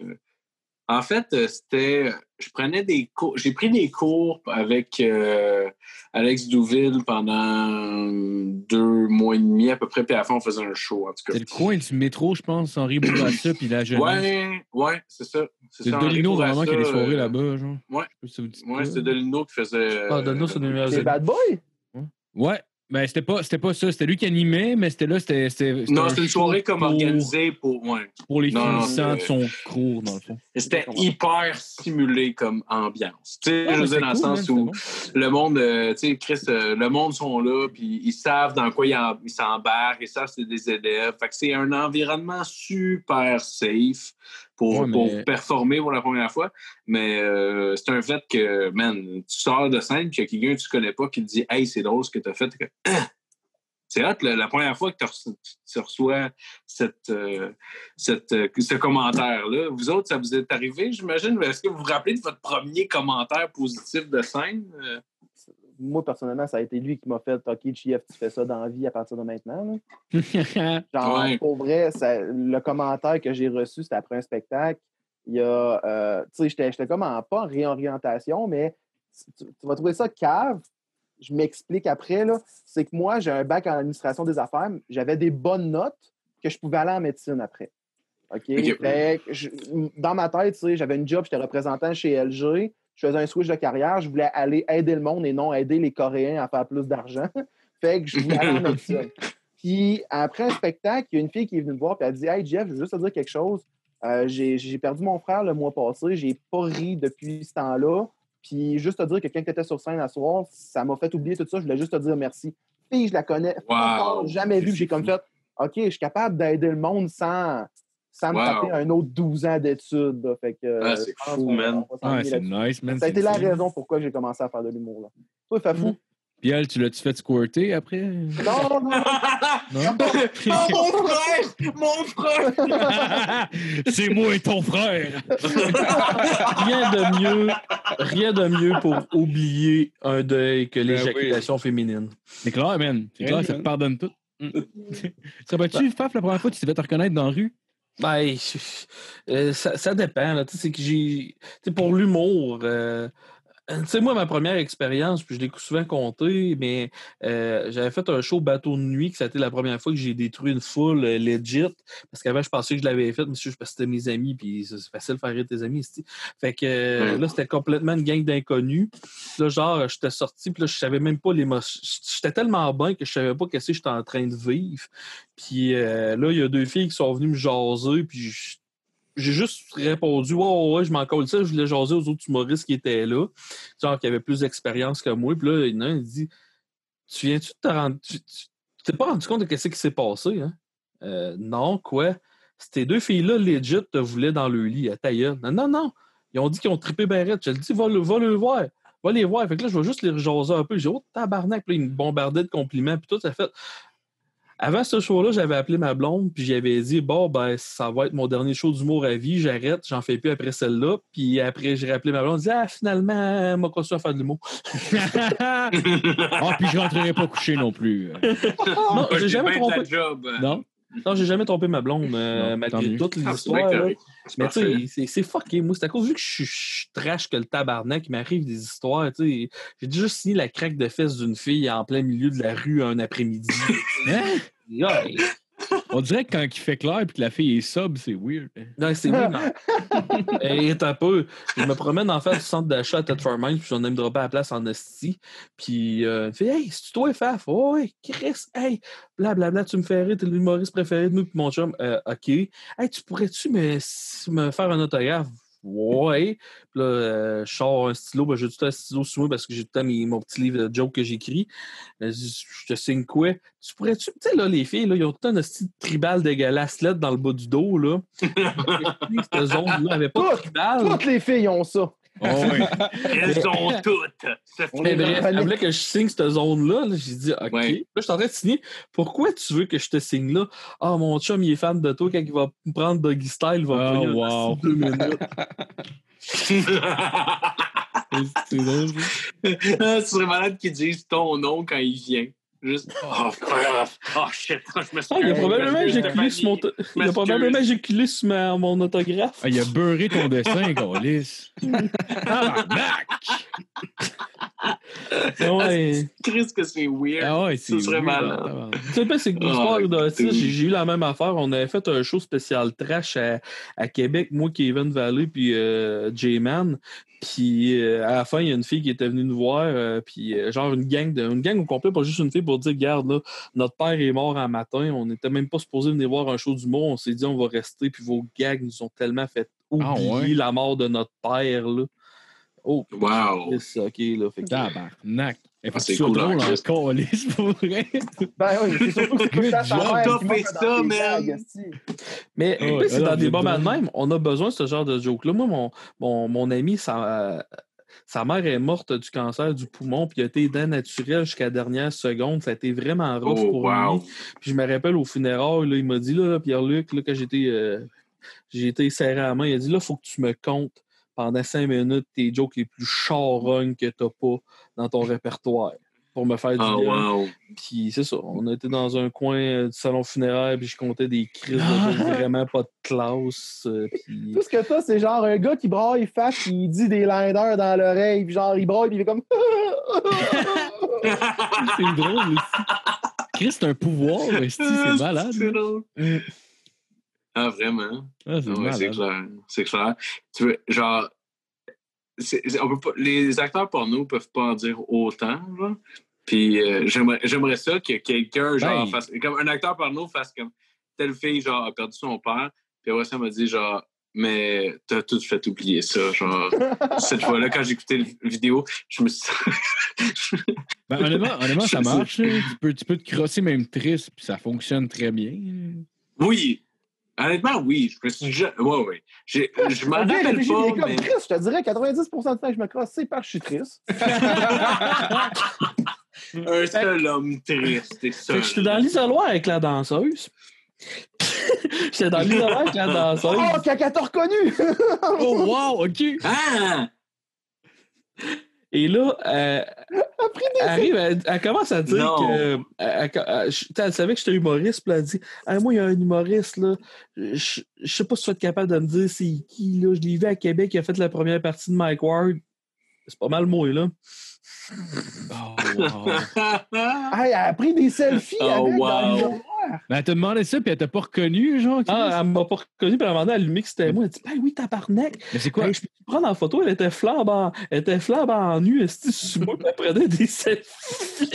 en fait, euh, c'était. Je prenais des cours. J'ai pris des cours avec euh, Alex Douville pendant deux mois et demi à peu près. Puis à la fin, on faisait un show, en tout cas. C'est le coin du métro, je pense, Henri Bourassa, puis la jeunesse. Ouais, ouais, c'est ça. C'est Henri vraiment qui a des soirées euh, là-bas, genre. ouais. Ouais, c'était Dolino qui faisait. Ah, numéro les zéro. bad boys? Ouais. Ben, c'était pas, c'était pas ça. C'était lui qui animait, mais c'était là, c'était. Non, c'était une show soirée comme pour- organisée pour. Ouais. Pour les finissants de c'est- son cours, dans le fond. C'était hyper simulé comme ambiance. Tu sais, je mais veux c'est dire, dans le cool, sens où le monde, euh, tu sais, Chris, euh, le monde sont là, puis ils savent dans quoi ils en- ils s'embarquent, ils savent que c'est des élèves. Fait que c'est un environnement super safe pour, Ouais, mais- pour performer pour la première fois. Mais euh, c'est un fait que, man, tu sors de scène, puis il y a quelqu'un que tu connais pas qui te dit Hey, c'est drôle ce que tu as fait. C'est hot, la, la première fois que tu reçois, cette, euh, cette, euh, ce commentaire-là. Vous autres, ça vous est arrivé, j'imagine? Est-ce que vous vous rappelez de votre premier commentaire positif de scène? Euh, Moi, personnellement, ça a été lui qui m'a fait OK, JF, tu fais ça dans la vie à partir de maintenant. Genre, Ouais. pour vrai, ça- le commentaire que j'ai reçu, c'était après un spectacle. Il y a, euh, tu sais, j'étais- j'étais comme en, pas en réorientation, mais tu, tu vas trouver ça cave. Je m'explique après. C'est que moi, j'ai un bac en administration des affaires. J'avais des bonnes notes que je pouvais aller en médecine après. OK? Fait que je- dans ma tête, tu sais, j'avais une job, j'étais représentant chez LG. Je faisais un switch de carrière. Je voulais aller aider le monde et non aider les Coréens à faire plus d'argent. fait que je voulais aller en médecine. Puis après un spectacle, il y a une fille qui est venue me voir et elle dit Hey Jeff, je veux juste te dire quelque chose. Euh, j'ai j'ai perdu mon frère le mois passé, j'ai pas ri depuis ce temps-là. Puis juste te dire que quand tu étais sur scène à soir, ça m'a fait oublier tout ça. Je voulais juste te dire merci. Puis je la connais Wow. encore jamais vue. J'ai comme fait OK, je suis capable d'aider le monde sans, sans me taper un autre 12 ans d'études. là. Fait que, Ah, c'est fou, man. c'est nice, man. Ça a été la raison pourquoi j'ai commencé à faire de l'humour. là. Toi, Fafou? Puis elle, tu l'as-tu fait squirter après? Non, non, non. Non? mon frère! Mon frère! c'est moi et ton frère! Rien de mieux, rien de mieux pour oublier un deuil que l'éjaculation féminine. C'est clair, man. C'est clair, ça te pardonne tout. Serais-tu, Faf, la première fois que tu t'es fait te reconnaître dans la rue? Ben, euh, ça, ça dépend. là. Tu sais, c'est que j'ai. tu sais, pour l'humour, euh, tu sais, moi, ma première expérience, puis je l'ai souvent compté, mais euh, j'avais fait un show bateau de nuit, que ça a été la première fois que j'ai détruit une foule euh, legit. Parce qu'avant, je pensais que je l'avais fait, mais c'est juste parce que c'était mes amis, puis c'est c'est facile de faire rire tes amis. c'ti. Fait que euh, Mm. là, c'était complètement une gang d'inconnus. Là, genre, j'étais sorti, puis là, je savais même pas l'émotion. J'étais tellement bien que je savais pas qu'est-ce que j'étais en train de vivre. Puis euh, là, il y a deux filles qui sont venues me jaser, puis je- j'ai juste répondu Ouais, ouais, ouais, je m'en colle ça, je voulais jaser aux autres humoristes qui étaient là, genre qui avaient plus d'expérience que moi. Puis là, il y en a un il dit Tu viens-tu te. Tu t'es pas rendu compte de ce qui s'est passé, hein? Euh, non, quoi? Ces deux filles-là, legit, te voulaient dans le lit, à ta gueule. Non, non, non. Ils ont dit qu'ils ont trippé Barrette. Je le dis, va le, va le voir. Va les voir. Fait que là, je vais juste les jaser un peu. J'ai dit, oh, tabarnak. Puis là, ils me bombardaient de compliments. Puis tout, ça fait. Avant ce show-là, j'avais appelé ma blonde, puis j'avais dit Bon, ben, ça va être mon dernier show d'humour à vie, j'arrête, j'en fais plus après celle-là. Puis après, j'ai rappelé ma blonde, j'ai dit Ah, finalement, m'a continué à faire de l'humour. Ah, puis je rentrerai pas coucher non plus. Non, j'ai jamais trompé. job. Non? Non, j'ai jamais trompé ma blonde, euh, Non, malgré toutes les Ah, histoires. Mais tu sais, c'est- fucké. Moi, c'est à cause vu que je suis- trash que le tabarnak, il m'arrive des histoires. tu sais. J'ai déjà signé la craque de fesses d'une fille en plein milieu de la rue un après-midi. Hein? On dirait que quand il fait clair et que la fille est sub, c'est weird. Non, c'est mais. Et un peu. Je me promène en fait du centre d'achat à Ted Farmine, puis j'en ai me dropper à la place en esti. Puis, euh, il fait Hey, c'est toi, Faf? Oh, ouais, Chris, hey, blablabla, tu me fais rire, t'es l'humoriste préféré de nous, puis mon chum, Euh, OK. Hey, tu pourrais-tu me, me faire un autographe? Ouais. Puis là, euh, je sors un stylo. Ben, j'ai tout un stylo sur moi parce que j'ai tout le temps mes- mon petit livre de joke que j'écris. Euh, je te signe quoi? Tu pourrais-tu. Tu sais, là, les filles, là, ils ont tout un style tribal dégueulasse là dans le bas du dos. Là. Cette zone-là avait pas de tribal. Toutes les filles ont ça. Oh, ouais. Elles ont toutes. Mais bref, elle voulait que je signe cette zone-là. là. J'ai dit, OK. Ouais. Là, je suis en train de signer. Pourquoi tu veux que je te signe là? Ah, mon chum, il est fan de toi. Quand il va me prendre Doggy Style, il va me Ah, wow. deux minutes. c'est drôle. ça. Ah, c'est malade qu'ils disent ton nom quand il vient. Juste, oh, crap. oh shit, je me suis Ah, il a probablement éjaculé sur mon, il a m'excuse. probablement éjaculé sur ma- mon autographe. Ah, il a beurré ton dessin. Tabarnak! Ouais. Chris que c'est weird. Ah ouais, c'est serait malade. tabarnak. Tu sais, c'est que Ah, j'ai eu la même affaire. On avait fait un show spécial trash à, à Québec, moi, Kevin Valley, puis euh, J-Man. Puis euh, à la fin, il y a une fille qui était venue nous voir, euh, puis euh, genre une gang, de, une gang au complet, pas juste une fille pour dire Regarde, là, notre père est mort un matin, on n'était même pas supposé venir voir un show du monde, on s'est dit on va rester, puis vos gags nous ont tellement fait Ah, oublier ouais? la mort de notre père. Là. Oh, Wow. c'est ok, là. Fait que- Tabarnak. Ah, que c'est tu cool, drôle hein. Calis, pour vrai. Ben oui, c'est surtout que c'est meurt ça, tes man. Mais ouais, tu c'est dans des moments de même, on a besoin de ce genre de joke-là. Moi, mon, mon, mon ami, sa, sa mère est morte du cancer du poumon, puis il a été aidant naturel jusqu'à la dernière seconde. Ça a été vraiment rough Oh, pour wow. lui. Puis je me rappelle au funérailles, là, il m'a dit, là, Pierre-Luc, là, quand j'étais euh, j'ai été serré à la main, il a dit, là, il faut que tu me comptes pendant cinq minutes tes jokes les plus charognes que tu n'as pas dans ton répertoire pour me faire du Oh, bien. wow. Puis c'est ça, on était dans un coin euh, du salon funéraire, puis je comptais des crises de Ah! jokes vraiment pas de classe. euh, puis... Tout ce que t'as, c'est genre un gars qui braille face, puis il dit des linders dans l'oreille, puis genre il braille, puis il fait comme. C'est drôle aussi. Chris, c'est un pouvoir, c'est malade. C'est drôle. Ah, vraiment? Ah, c'est Ouais, malade. clair. C'est clair. Tu veux, genre, on peut pas, les acteurs porno peuvent pas en dire autant, genre. Puis euh, j'aimerais ça que quelqu'un, genre, Ben. fasse, comme un acteur porno fasse comme telle fille, genre, a perdu son père. Puis après ça, m'a dit, genre, mais t'as tout fait oublier ça, genre. Cette fois-là, quand écouté la vidéo, je me suis. Ben, honnêtement, honnêtement, ça marche. Tu peux, tu peux te crosser même triste, puis ça fonctionne très bien. oui! Honnêtement, oui. Je me suis déjà. Ouais, ouais. J'ai- Je m'en rappelle pas, comme mais. triste. Je te dirais 90 du temps que je me crosse, c'est parce que je suis triste. Un seul homme triste. C'est ça. Fait que j'étais dans l'isoloir avec la danseuse. j'étais dans l'isoloir avec la danseuse. Oh, caca, t'as reconnu! Oh, wow, OK. Ah! Et là, euh, Après elle arrive, elle, elle commence à dire Non. que. Elle, savait que j'étais humoriste, puis elle dit Hey, Moi, il y a un humoriste, là. Je, je sais pas si tu vas être capable de me dire c'est qui, là. Je l'ai vu à Québec, il a fait la première partie de Mike Ward. C'est pas mal moi, là. Oh, wow. Hey, elle a pris des selfies Oh, avec wow. L'isoloir. Ben, elle t'a demandé ça, puis elle t'a pas reconnu, genre. Ah, elle m'a pas reconnu, puis elle m'a demandé à lui que c'était moi. Elle dit Ben oui, tabarnak. Mais c'est quoi? Hey, je peux te prendre en photo, elle était flambant, elle était flambant nue, est-ce sur moi, elle prenait des selfies.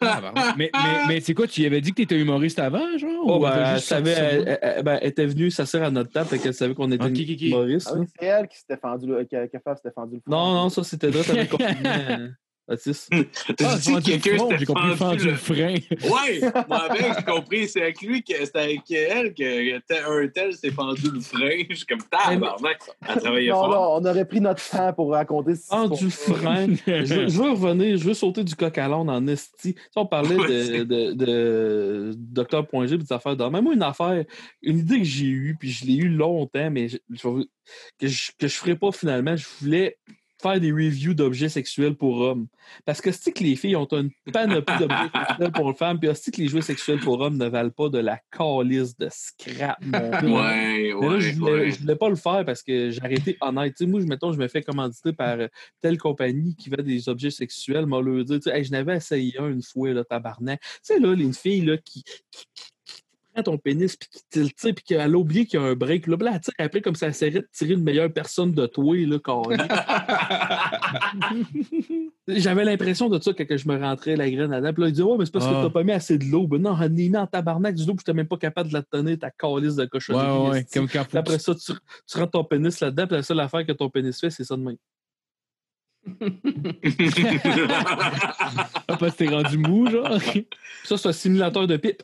Ah, ben, mais mais, mais c'est quoi? Tu y avais dit que t'étais humoriste avant, genre? Oh, ou ben, elle savait, ça? elle, elle- ben, elle était venue s'asseoir à notre table, fait qu'elle savait qu'on était Ok, ok, ok. humoristes. Ah oui, c'est elle qui s'était fendu, le- qui a, qui a fait, s'était fendu le front. Non, non, ça c'était là, t'avais le Autiste. Ah, T'as c'est fendu le front, j'ai compris fendu le frein. Ouais, moi avec, j'ai compris. C'est avec lui que c'était avec elle que tel- un tel s'est fendu le frein. Je suis comme tabarnak. Elle travaillait Non, fort. non, on aurait pris notre temps pour raconter ce Ah, du frein. je, veux- je veux revenir, je veux sauter du coq à l'âne en esti. Tu sais, on parlait de, de, de Docteur Point G et des affaires d'or. Même moi, une affaire, une idée que j'ai eue, puis je l'ai eue longtemps, mais je, je vais- que je que je ferai pas finalement, je voulais faire des reviews d'objets sexuels pour hommes. Parce que c'est que les filles ont une panoplie d'objets sexuels pour femmes, puis c'est que les jouets sexuels pour hommes ne valent pas de la calice de scrap, mon. Ouais, Mais là, ouais, je voulais, ouais. je voulais pas le faire parce que j'ai arrêté honnête. Moi, je, mettons, je me fais commanditer par euh, telle compagnie qui vend des objets sexuels. M'a sais, Hey, je n'avais essayé un une fois, là, tabarnak. Tu sais, là, les filles là, qui, qui, ton pénis puis qu'il sais, puis qu'elle a oublié qu'il y a un break. Là, là, elle tire après comme ça, elle essaierait de tirer une meilleure personne de toi, là. J'avais l'impression de ça quand je me rentrais la graine là-dedans. Puis là, il dit Ouais, mais c'est parce Ah. que t'as pas mis assez de l'eau. Ben non, j'en ai mis en tabarnak du l'eau, puis j'étais même pas capable de la tenir, ta calice de cochonnerie. Ouais, ouais, comme quand après ça, tu, tu rentres ton pénis là-dedans, puis la seule affaire que ton pénis fait, c'est ça de même. Ah, parce que t'es rendu mou, genre. Ça, c'est un simulateur de pipe.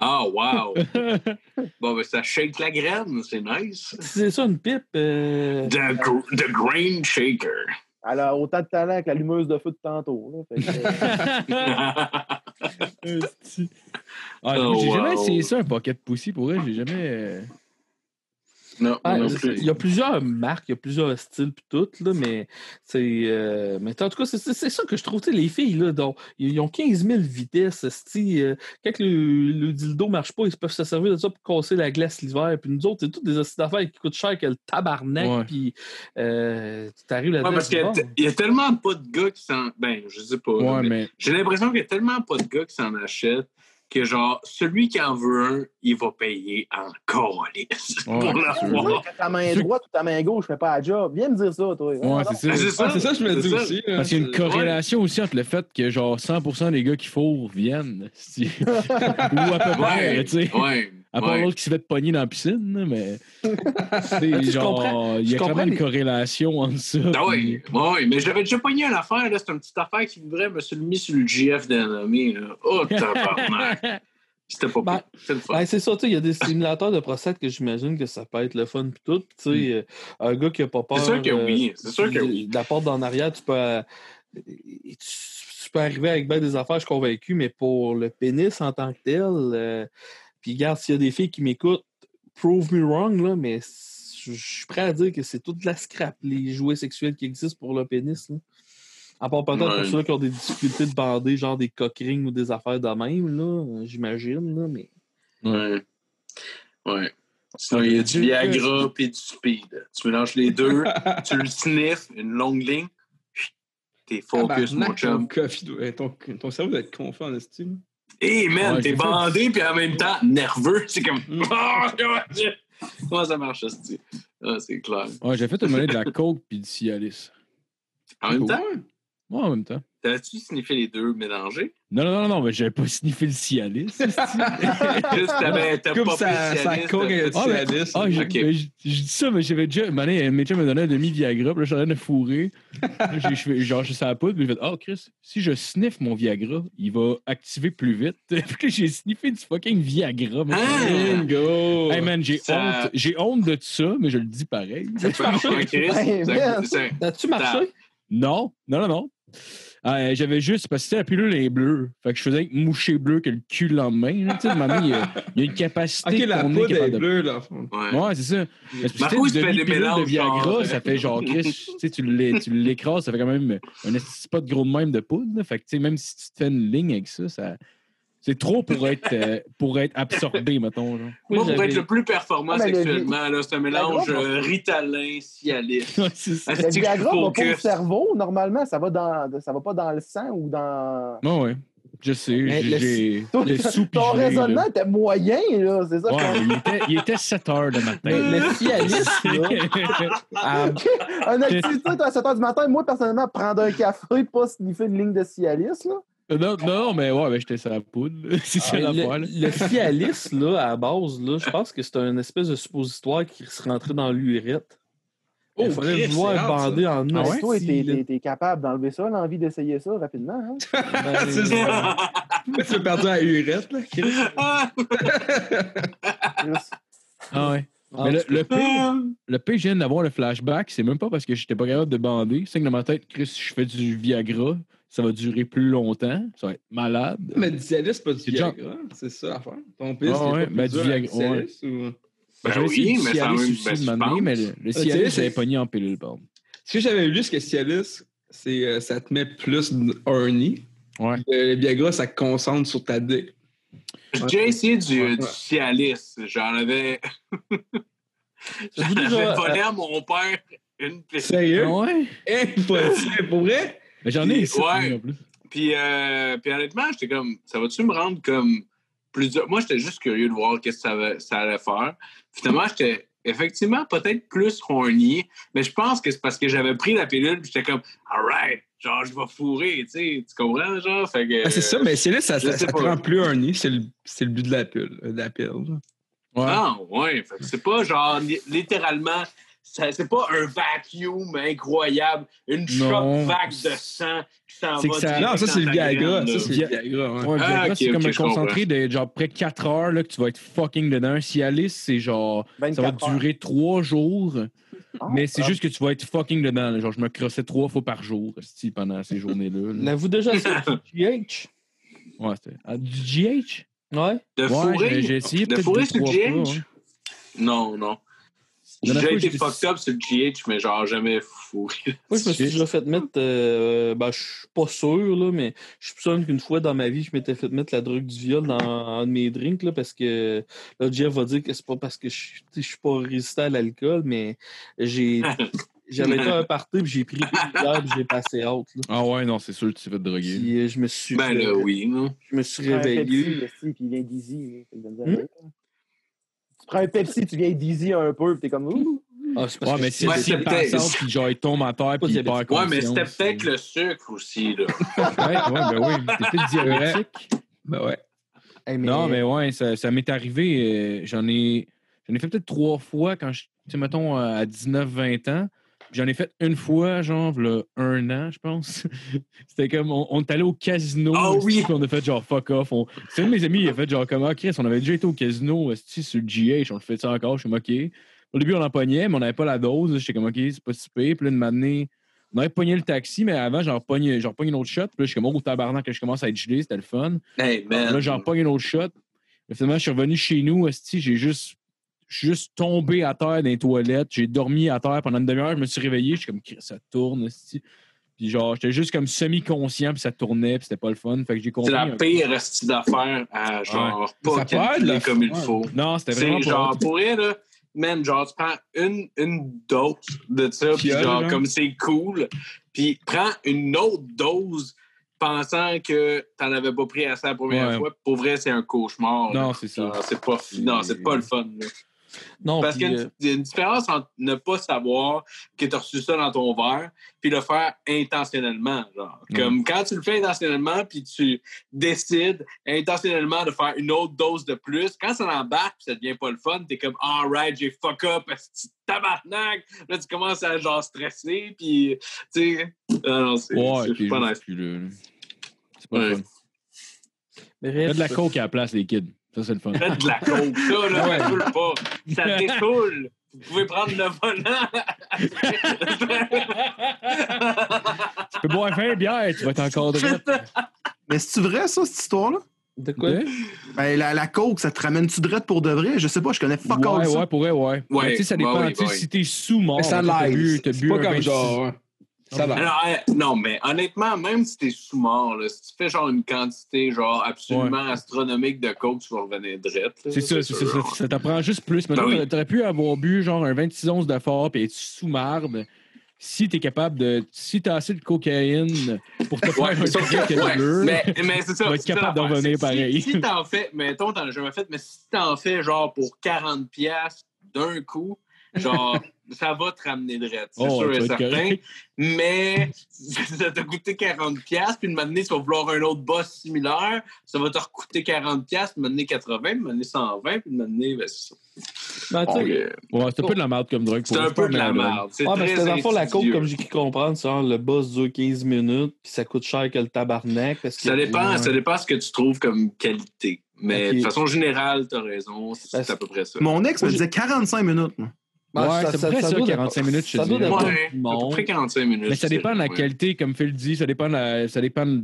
Ah, wow! Bon, ben, ça shake la graine, c'est nice. C'est ça, une pipe. euh, The, gr- the Grain Shaker. Elle a autant de talent que l'allumeuse de feu de tantôt. Là. Que, euh. Ah, Oh, j'ai jamais wow. essayé ça, un pocket pussy, pour vrai. J'ai jamais. Non, Ouais, non c'est- plus. il y a plusieurs marques, il y a plusieurs styles puis tout, là, mais c'est. euh, mais en tout cas, c'est- ça que je trouve, les filles, là, ils ont 15 000 vitesses. euh, quand le, le dildo marche pas, ils peuvent se servir de ça pour casser la glace l'hiver. Puis nous autres, c'est toutes des hosties d'affaires qui coûtent cher que le tabarnak. Puis euh, tu arrives là-dedans. Ouais, parce tu dis, qu'il bon, y a tellement pas de gars qui s'en. Ben, je sais pas. là, Ouais, mais mais. J'ai l'impression qu'il y a tellement pas de gars qui s'en achètent que, genre, celui qui en veut un, il va payer encore lisse Ouais, pour l'avoir. ta main droite ou ta main gauche fait pas la job, viens me dire ça, toi. Ouais, c'est Ben, ça. c'est ça. Ah, c'est ça que je me dis ça. aussi. Parce qu'il y a une corrélation aussi entre le fait que genre 100% des gars qui fourrent viennent. si- Ou à peu près, Ouais, tu sais. ouais. À part ouais. l'autre qui se fait pogner dans la piscine, mais. c'est genre, il y a quand même une corrélation entre ça. Ah puis- oui, ouais, mais j'avais déjà pogné une affaire, là. C'est une petite affaire qui voudrait me le mis sur le GF là. Oh, tabarnak. C'était pas Ben, pire. C'était le fun. Ben, c'est ça, tu sais, il y a des stimulateurs de prostate que j'imagine que ça peut être le fun pis tout. Tu sais, euh, un gars qui a pas peur. C'est sûr que euh, oui, c'est sûr que oui. De la porte d'en arrière, tu peux, euh, tu, tu peux arriver avec bien des affaires, je suis convaincu, mais pour le pénis en tant que tel, euh, puis regarde, s'il y a des filles qui m'écoutent, prove me wrong, là, mais je suis prêt à dire que c'est toute la scrap, les jouets sexuels qui existent pour le pénis. Là. À part peut-être Ouais. pour ceux qui ont des difficultés de bander, genre des coquerings ou des affaires de même, là, j'imagine, là, mais. Ouais. Ouais. Sinon, il y a du Viagra puis du speed. Tu mélanges les deux, tu le sniffes, une longue ligne, t'es focus, mon Tabarnak, ton, chum. ton, ton cerveau doit être confus en estime. Hé, man, Ouais, t'es bandé puis en même temps nerveux. C'est comme. Mm. Ah, comment, ça marche, ça? Ah, c'est clair. Ouais, j'ai fait une monnaie de la coke puis du Cialis. En même temps, Ouais, en même temps. T'as-tu sniffé les deux mélangés? Non, non, non, non, mais j'avais pas sniffé le Cialis. Juste, t'avais pas ça, ça coque avec Ah, mais- Cialis. Ah, j'ai dit ça, mais j'avais déjà. Mes chums me donné un demi-Viagra, puis là, je suis en train de fourrer. J'ai- je genre, je suis à la poudre, puis j'ai fait Oh, Chris, si je sniffe mon Viagra, il va activer plus vite. Puis là, j'ai sniffé du fucking Viagra. Ah! Bingo! Hey man, j'ai Ça- honte. J'ai honte de ça, mais je le dis pareil. Ben, man. As-tu marché? Non, non, non, non. Euh, J'avais juste, parce que c'était la pilule est bleue. Fait que je faisais moucher bleu que le cul le lendemain. là. Tu sais, maman, il y, a, il y a une capacité. Ok, la poudre est de- bleue, là. Ouais. Ouais, c'est ça. Parce que tu une des mélanges, de Viagra, genre, ça fait genre, Chris, tu sais, tu l'é- tu l'écrases, ça fait quand même un esti pas de gros de même de poudre. là. Fait que, tu sais, même si tu te fais une ligne avec ça, ça c'est trop pour être, euh, pour être absorbé, mettons. Genre. Oui, Moi, pour être le plus performant Ah, le- sexuellement, c'est un mélange Viagra, euh, Ritalin, Cialis. Ouais, c'est ça. Ah, Le Viagra va pas au cerveau, normalement, ça va, dans, ça va pas dans le sang ou dans. Ouais, ouais. Je sais, le- j'ai Ton raisonnement était moyen, là, c'est ça? Ouais, il était, il était 7 heures le matin. Le Cialis, là, à- Une activité à 7 h du matin, moi, personnellement, prendre un café, pas sniffer une ligne de Cialis, là. Non, non, mais ouais, mais j'étais sur la poudre. C'est ça le, l'affaire. là. le Cialis, là, à la base, là, je pense que c'est un espèce de suppositoire qui se rentrait dans l'urette. Il Oh, fallait Christ, le voir c'est hard, bandé en Ah ouais? Toi, t'es t'es- capable d'enlever ça, l'envie d'essayer ça rapidement. Hein? Ben, C'est ça. Tu es perdu à Urette, là. Ah ouais. Mais le, le pire, le pire, je viens d'avoir le flashback, c'est même pas parce que j'étais pas capable de bander. C'est que dans ma tête, Chris, je fais du Viagra, ça va durer plus longtemps. Ça va être malade. Mais du Cialis, c'est pas du Viagra. C'est ça l'affaire. Ton piste, Ah ouais, pas ben, plus du dur Viagra, ou... Ben J'avais oui, essayé du mais ça aussi ben, de je m'amener, mais le, le Cialis, j'avais pogné en pilule, pardon. Ce que j'avais lu, c'est que Cialis, c'est, euh, ça te met plus horny. Ouais. Le, le Viagra, ça concentre sur ta dick. J'ai déjà essayé du, Ouais. du Cialis. J'en avais. J'en avais volé à mon père une piste. Sérieux? Ah ouais? Impossible. Pour vrai? Mais j'en ai Puis, ici ouais. en plus. Puis, euh, puis honnêtement, j'étais comme, ça va-tu me rendre comme plusieurs. Moi, j'étais juste curieux de voir qu'est-ce que ça, va- ça allait faire. Finalement, j'étais effectivement peut-être plus horny, mais je pense que c'est parce que j'avais pris la pilule puis j'étais comme, alright, genre, je vais fourrer, tu sais, tu comprends, genre? Fait que, Ah, c'est ça, mais c'est là, ça, ça, ça te pas. rend plus un nez. C'est le, c'est le but de la pile. De la pile. là. Ouais. Ah, ouais. Fait que c'est pas genre li- littéralement. C'est pas un vacuum incroyable, une choc vague de sang qui s'en va. que ça- Non, ça, c'est le Viagra. Ça, c'est le Viagra. ouais. Ouais, Ah, c'est comme un concentré de genre près 4 heures là, que tu vas être fucking dedans. Cialis, c'est genre. Ça va 24 heures. durer 3 jours. Ah, mais c'est ah. juste que tu vas être fucking dedans. là. Genre, je me crossais trois fois par jour pendant ces journées-là. là. L'avez-vous déjà essayé du GH? Ouais, c'était. Ah, du GH? Ouais. De Ouais, fourrer. j'ai- essayé de fourrer sur GH? Non, non. J'ai été fucked up sur le GH, mais genre jamais fourré. Moi, je me suis déjà fait mettre. euh, ben, je suis pas sûr, là, mais je soupçonne qu'une fois dans ma vie, je m'étais fait mettre la drogue du viol dans un de mes drinks, là, parce que là, Jeff va dire que c'est pas parce que je suis- je suis pas résistant à l'alcool, mais j'ai. J'avais été à un party, puis j'ai pris une bière, puis j'ai passé. Là. Ah ouais, non, c'est sûr que tu te fais droguer. Puis euh, je me suis. Ben là, oui, non. Je me suis réveillé. Puis il vient d'Easy. là, fait que de la Hmm? misère. Tu prends un Pepsi, tu viens d'Easy un peu, puis t'es comme. Ouh. Ah, c'est parce Ouais, que mais c'est- si Ouais, peut-être- out, puis genre, il tombe à terre, puis il perd Ouais, conscience. mais c'était peut-être le sucre aussi, là. Ouais, ouais, ben oui. T'es peut-être diabétique. Ben ouais. Hey, mais- Non, mais ouais, ça, ça m'est arrivé. euh, j'en ai j'en ai fait peut-être trois fois quand je, tu sais, mettons, euh, à 19-20 ans. J'en ai fait une fois, genre, un an, je pense. C'était comme, on, on est allé au casino. Ah esti, oui! puis on a fait genre fuck off. On... C'est un de mes amis, il a fait genre, comment, Chris, on avait déjà été au casino, sur le GH, on le fait ça encore, je suis comme, OK. Au début, on en pognait, mais on n'avait pas la dose. J'étais comme, OK, c'est pas si pire. Puis là, une matinée, on avait pogné le taxi, mais avant, j'en repogne, j'en repogne une autre shot. Puis là, je suis comme, oh, tabarnak, je commence à être gelé, c'était le fun. Hey, man. Là, j'en repogne une autre shot. Finalement, je suis revenu chez nous, j'ai juste. Je suis juste tombé à terre dans les toilettes. J'ai dormi à terre pendant une demi-heure. Je me suis réveillé. Je suis comme, ça tourne, esti. Puis genre, j'étais juste comme semi-conscient, puis ça tournait, puis c'était pas le fun. Fait que j'ai compris. C'est la pire style d'affaire à genre pas calculer comme il faut. Non, c'était vraiment C'est pas. genre, pour rien, là, man, genre, tu prends une, une dose de ça, puis genre, genre. comme c'est cool, puis prends une autre dose pensant que t'en avais pas pris assez la première Ouais. fois. Pour vrai, c'est un cauchemar. Non, c'est ça. C'est pas, non, c'est pas le fun. là. Non, Parce qu'il y a euh, y a une différence entre ne pas savoir que tu as reçu ça dans ton verre, puis le faire intentionnellement. Genre. Mm. Comme quand tu le fais intentionnellement, puis tu décides intentionnellement de faire une autre dose de plus, quand ça l'embarque, puis ça devient pas le fun, t'es comme, alright, j'ai fuck up, tabarnak. Là, tu commences à genre stresser, puis tu sais. Ah non, c'est Ouais, pas je nice. suis là, là. C'est pas le Ouais. fun. bref, Faites de la coke à la place, les kids. Ça, c'est le fun. Faites de la coke, ça, là, Ouais. ça coule pas. Ça découle. Vous pouvez prendre le volant. Tu peux boire 20 bières, tu vas être encore de Mais c'est-tu vrai, ça, cette histoire-là? De quoi? Ben, la, la coke, ça te ramène-tu drette pour de vrai? Je sais pas, je connais fuck all Ouais, ça. ouais, pour vrai, ouais. Ouais, tu sais, ça ouais, dépend. ouais, ouais. Si t'es sous-mort, Mais ça t'as bu, C'est bu pas un comme 26. genre. Ça va. Alors, euh, non, mais honnêtement, même si t'es sous mort, là, si tu fais genre une quantité genre absolument astronomique de coke, tu vas revenir drette. C'est ça, c'est ça, ça, ça t'apprend juste plus. Maintenant, Ben oui. t'aurais- pu avoir bu genre un 26 onces de fort et être sous marde. Si t'es capable de. Si t'as assez de cocaïne pour te faire Ouais, un truc que- ouais, l'allure, mais, mais c'est ça. Tu vas être capable d'en revenir Si- pareil. Si, t'en fais, mettons, t'en as jamais fait, mais si t'en fais genre pour 40$ piastres d'un coup, genre, ça va te ramener de C'est Oh, sûr et certain. Mais ça t'a coûté 40$, piastres, puis une matinée, tu vas vouloir un autre boss similaire, ça va te recoûter 40$, piastres, une matinée 80$, puis une matinée 120$, puis une matinée, ben, c'est ça. Ben, euh, Ouais, c'est un peu de la merde comme drogue. c'est un peu de la merde. C'est Ouais, mais très c'était dans le fond, la coke, comme j'ai pu comprendre, c'est le boss dure 15 minutes, puis ça coûte cher que le tabarnak. Parce que, Ça dépend, ça dépend ce que tu trouves comme qualité. Mais de façon générale, t'as raison, c'est à peu près ça. Mon ex me disait 45 minutes. moi. Ben, Ouais, c'est à peu près ça, doit 45 dépendre- minutes, je Ça doit dirais. Ouais, près 45 minutes. Mais ça dépend de la ouais. qualité, comme Phil dit, ça dépend de la, ça dépend de,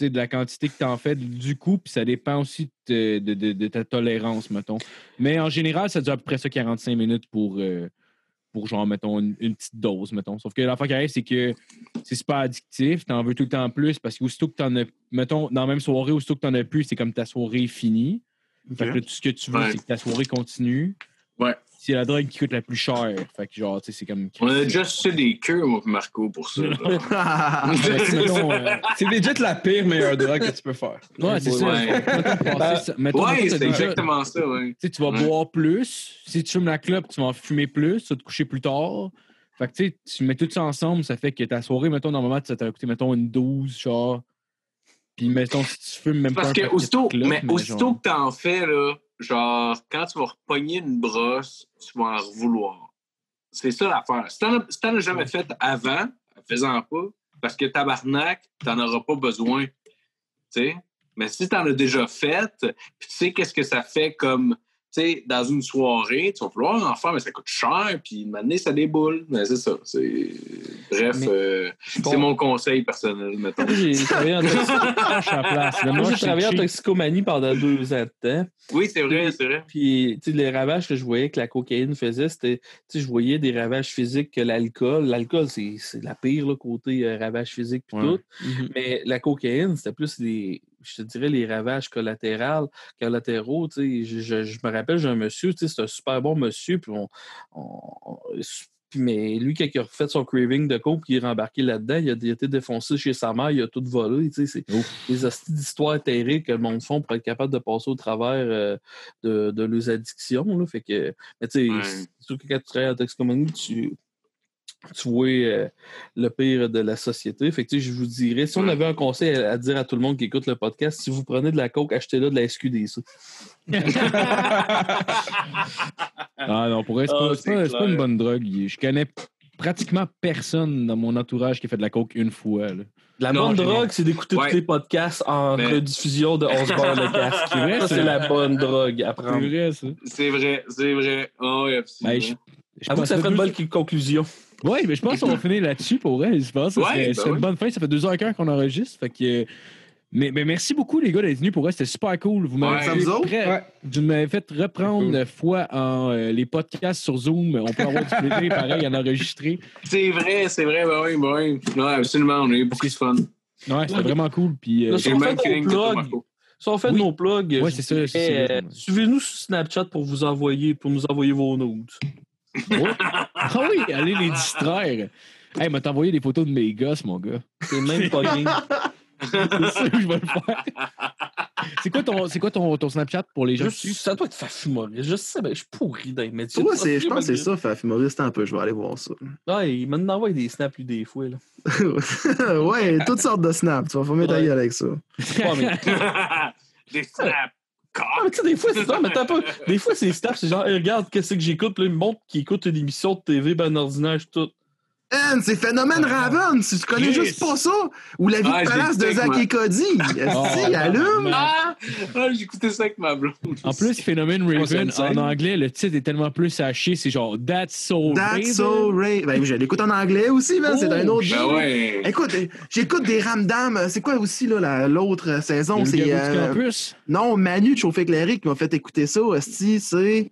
la quantité que tu en fais du coup, puis ça dépend aussi de, de- de- de ta tolérance, mettons. Mais en général, ça dure à peu près ça 45 minutes pour, euh, pour genre, mettons, une, une petite dose, mettons. Sauf que l'affaire qui arrive, c'est que c'est super addictif, t'en veux tout le temps plus, parce qu'aussitôt que t'en as, mettons, dans la même soirée, aussitôt que t'en as plus, c'est comme ta soirée est finie. Fait que là, tout ce que tu veux, Ouais. c'est que ta soirée continue. Ouais. C'est la drogue qui coûte la plus chère. Fait que genre, tu sais, c'est comme. On a déjà sucé des queues, moi, Marco, pour ça. là. Fait que, mettons, euh, C'est déjà la pire meilleure drogue que tu peux faire. Ouais, c'est ça. Ouais. T'as c'est déjà- exactement ça, ouais. Tu vas boire plus. Si tu fumes la clope, tu vas en fumer plus. Tu vas te coucher plus tard. Fait que tu sais, tu mets tout ça ensemble, ça fait que ta soirée, mettons, normalement, ça t'a coûté, mettons, une 12, genre. Puis, mettons, si tu fumes même Parce pas un que aussitôt, mais mais aussitôt genre- que t'en fais, là, genre, quand tu vas repogner une brosse, tu vas en revouloir. C'est ça l'affaire. Si t'en si as jamais fait avant, fais-en pas, parce que tabarnak, t'en auras pas besoin. Mais si t'en as déjà fait, tu sais qu'est-ce que ça fait comme, sais, dans une soirée, tu vas vouloir en faire, mais ça coûte cher, puis maintenant, ça déboule. Mais c'est ça. C'est... Bref, euh, c'est mon conseil personnel, mettons. Moi, j'ai travaillé en, moi, j'ai travaillé en toxicomanie pendant deux ans de temps. Oui, c'est vrai, c'est vrai. Puis, tu sais, les ravages que je voyais que la cocaïne faisait, c'était, tu sais, je voyais des ravages physiques que l'alcool. L'alcool, c'est, c'est la pire, là, côté euh, ravage physique puis Ouais. tout. Mais la cocaïne, c'était plus les, je te dirais, les ravages collatéraux, collatéraux. Je, je- je me rappelle, j'ai un monsieur, c'est un super bon monsieur, puis on... on- on- puis mais lui, quand il a refait son craving de coke, puis il est rembarqué là-dedans, il a, il a été défoncé chez sa mère, il a tout volé. C'est des d'histoires terribles que le monde font pour être capable de passer au travers euh, de, de leurs addictions. Là. Fait que, mais tu sais, Ouais. sûr que quand tu travailles en toxicomanie, tu, tu vois euh, le pire de la société. Fait que, tu sais, je vous dirais, si on avait un conseil à, à dire à tout le monde qui écoute le podcast, si vous prenez de la coke, achetez-la de la SQDC. Ah non, pour vrai, c'est Ah, pas, c'est c'est pas- c'est une bonne drogue. Je connais pratiquement personne dans mon entourage qui a fait de la coke une fois. là. La Non, bonne drogue, c'est d'écouter Ouais. tous les podcasts en Mais- rediffusion de 11 barres de casque. C'est vrai, Ça, c'est la bonne drogue à C'est prendre. vrai, ça. C'est vrai, c'est vrai. Oh, absolument. Ben, je- je Avoue que ça ferait une bonne conclusion. Ouais, mais je pense qu'on va finir là-dessus pour vrai. Je pense que Ouais, c'est ben une oui. bonne fin. Ça fait deux heures et quart qu'on enregistre. Fait que. Mais, mais merci beaucoup, les gars, d'être venus pour vrai. C'était super cool. Vous m'avez Ouais, fait, Ouais. fait reprendre Cool. une fois en, euh, les podcasts sur Zoom. On peut avoir du plaisir pareil en enregistrer. C'est vrai, c'est vrai, ben oui, ben oui. Ouais, absolument, on a eu beaucoup de fun. Ouais, c'était vraiment cool. Puis, euh, Si on même fait nos. Si on fait Oui. nos plugs, Ouais, euh, suivez-nous sur Snapchat pour vous envoyer, pour nous envoyer vos notes. Oh. Ah oui, allez les distraire. Hey, m'a t'envoyé des photos de mes gosses, mon gars. C'est même pas bien. C'est sûr que je vais le faire. C'est quoi ton, c'est quoi ton, ton Snapchat pour les gens qui Juste, suivent? ça doit être Fafumoriste. Je sais, ben, je suis pourri dans les métiers. C'est- je pense que c'est ça, Faf humoriste un peu. Je vais aller voir ça. Ouais, il m'en envoie des snaps lui des fois. Là. ouais, toutes sortes de snaps. Tu vas fermer ta Ouais. gueule avec ça. Ouais, mais, Des snaps. Ah, mais tu sais, des fois, c'est mais t'as pas. Des fois, c'est snaps, c'est genre, regarde, qu'est-ce que j'écoute. Là, il me montre qu'il écoute une émission de TV ben ordinaire, tout. Man, c'est Phénomène Raven, si tu connais juste pas ça. Ou La vie Ah, de je palace de Zach moi. et Cody. Esti, allume. Ah! ah j'ai écouté ça avec ma blonde. En plus, Phénomène Raven, en anglais, le titre est tellement plus haché, c'est genre That's So That's Raven. so Ray. Ben, je l'écoute en anglais aussi, man. c'est Oh, un autre shit. Ben jeu. ouais. Écoute, euh, j'écoute des Ramdam. C'est quoi aussi, là, la- l'autre saison? Le C'est. euh. Non, Manu de Chauffé Éclairé qui m'a fait écouter ça. Esti, c'est.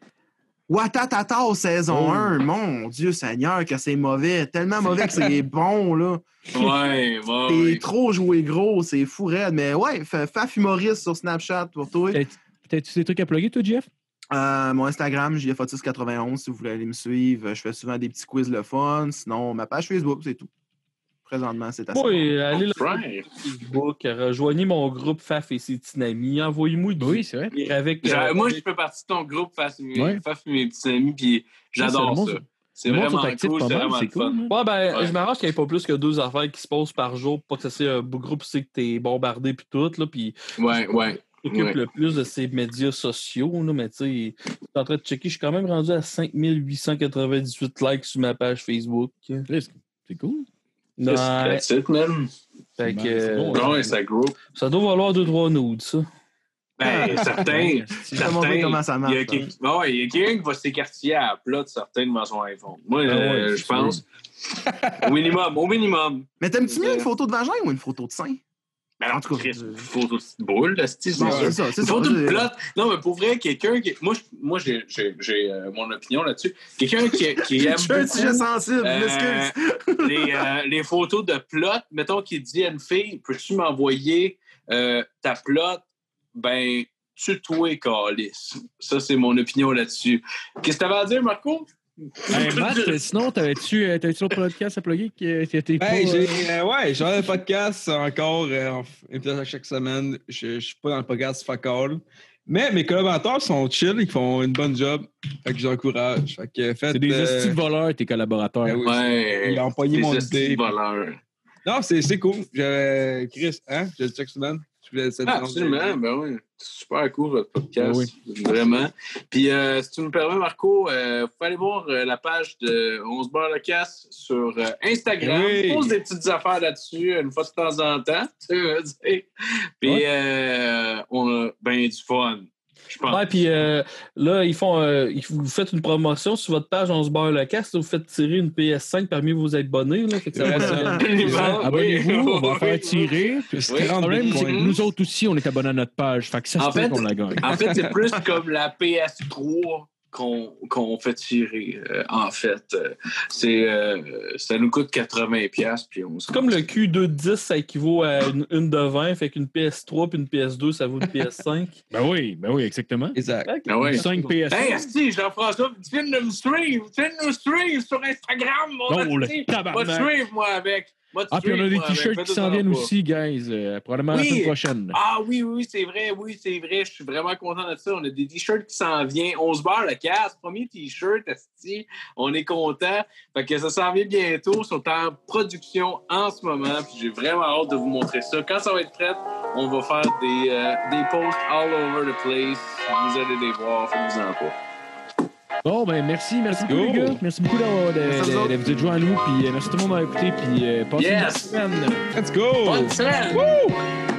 Watatata saison Oh. 1. Mon Dieu Seigneur, que c'est mauvais. Tellement mauvais que c'est bon, là. Ouais, ouais. T'es ouais. trop joué gros, c'est fou raide. Mais ouais, fa- Faf humoriste sur Snapchat pour toi. Peut-être peut-être des trucs à plugger, toi, Jeff? Euh, mon Instagram, JFotis91, si vous voulez aller me suivre. Je fais souvent des petits quiz le fun. Sinon, ma page Facebook, c'est tout. Présentement, c'est assez. Oui, allez sur Right. Facebook, rejoignez mon groupe Faf et ses petits amis. Envoyez-moi du Oui, c'est vrai. avec. Genre, euh, moi, je fais partie de ton groupe mes, Ouais. face mes petits amis, puis j'adore c'est ça. C'est vraiment cool, c'est vraiment c'est le fun. cool. hein. Ouais, ben, Ouais. je m'arrange qu'il n'y ait pas plus que deux affaires qui se posent par jour, pas que soit un beau groupe, c'est que t'es bombardé puis tout, là, puis Ouais, ouais. occupe Ouais. le plus de ces médias sociaux, là, mais tu sais, je suis en train de checker, je suis quand même rendu à 5898 likes sur ma page Facebook. C'est cool. Ouais, That's it, man. fait Ben, que, c'est bon, euh, ouais. Ouais, ça groupe. ça doit valoir 2-3 nudes, ça. Ben, certains. Vais te montrer certains, comment ça Il marche. y a quelqu'un ben ouais, il y a quelqu'un qui va s'écartier à la plot certains devant son iPhone. Moi, Ah euh, ouais, je pense. au minimum, au minimum. Mais t'aimes-tu mieux Euh, une photo de vagin ou une photo de sein? Ben, En tout cas, une photo de boule, là, c'est ça, c'est Une ça. photo de Je- plot. Non, mais pour vrai, quelqu'un qui. Moi, moi j'ai euh, mon opinion là-dessus. Quelqu'un qui, qui aime. Je suis un sensible, euh, les, euh, les photos de plot, mettons qu'il dit à une fille Peux-tu m'envoyer euh, ta plot Ben, tutoyer Calis. Ça, c'est mon opinion là-dessus. Qu'est-ce que tu avais à dire, Marco? Hey, Matt, euh, sinon, t'avais-tu euh, t'avais-tu d'autres podcasts à plugger qui étaient pas. Ben, euh, euh, ouais, j'ai un podcast encore, euh, un à chaque semaine. Je, je suis pas dans le podcast fuck all. Mais mes collaborateurs sont chill, ils font une bonne job. Fait que j'encourage. Fait que faites. C'est des euh, voleurs, tes collaborateurs. ben oui. Ouais. Ils ont pogné Des mon idée. voleurs. Non, c'est, c'est cool. Je- Chris, hein? Je le check semaine. Je voulais cette Ah, absolument, ben oui. C'est super cool, votre podcast. Ben Vraiment. Puis, euh, si tu nous permets, Marco, euh, vous pouvez aller voir euh, la page de On se barre le casse sur euh, Instagram. Oui. On pose des petites affaires là-dessus une fois de temps en temps. Tu veux dire. Puis, Ouais. euh, on a bien du fun. Je pense. Ouais, puis euh, là, ils font, euh, ils- vous faites une promotion sur votre page On se barre le casque. Vous faites tirer une PS5 parmi vos abonnés. Là, fait que ça Ouais, va ça. Absolument, Abonnez-vous, on va faire tirer. Puis Oui. Le problème, c'est que nous autres aussi, on est abonnés à notre page. Fait que ça En fait- qu'on la gagne. En fait, c'est plus comme la PS3 qu'on qu'on fait tirer. euh, en fait, Euh, c'est euh, ça nous coûte 80$, piastres, puis on se C'est comme le Q2 de 10, ça équivaut à une, une de 20. Fait qu'une PS3 puis une PS2, ça vaut une PS5. Ben oui, ben oui, exactement. Exact. Ah ouais. 5 PS. Hey, Asti, Jean-François, tu viens de me stream, tu viens de me stream sur Instagram, mon Non, le Asti. Va te tabarnak. suivre, moi, avec. Ah, puis on a des t-shirts qui s'en en viennent aussi, guys. euh, probablement la semaine prochaine. Ah oui, oui, c'est vrai, oui, c'est vrai. Je suis vraiment content de ça. On a des t-shirts qui s'en viennent. On se barre le casse. Premier t-shirt. On est content. Fait que ça s'en vient bientôt. Ils sont en production en ce moment. Puis j'ai vraiment hâte de vous montrer ça. Quand ça va être prêt, on va faire des, euh, des posts all over the place. Vous allez les voir. Faites-vous-en pas. Bon, ben merci, merci beaucoup, go. les gars. Merci beaucoup d'avoir de, Merci à vous de, autres. de vous être joints à nous. Puis euh, merci tout le monde d'avoir écouté. Puis euh, passez une bonne semaine. Let's go! Bonne semaine! Ciao.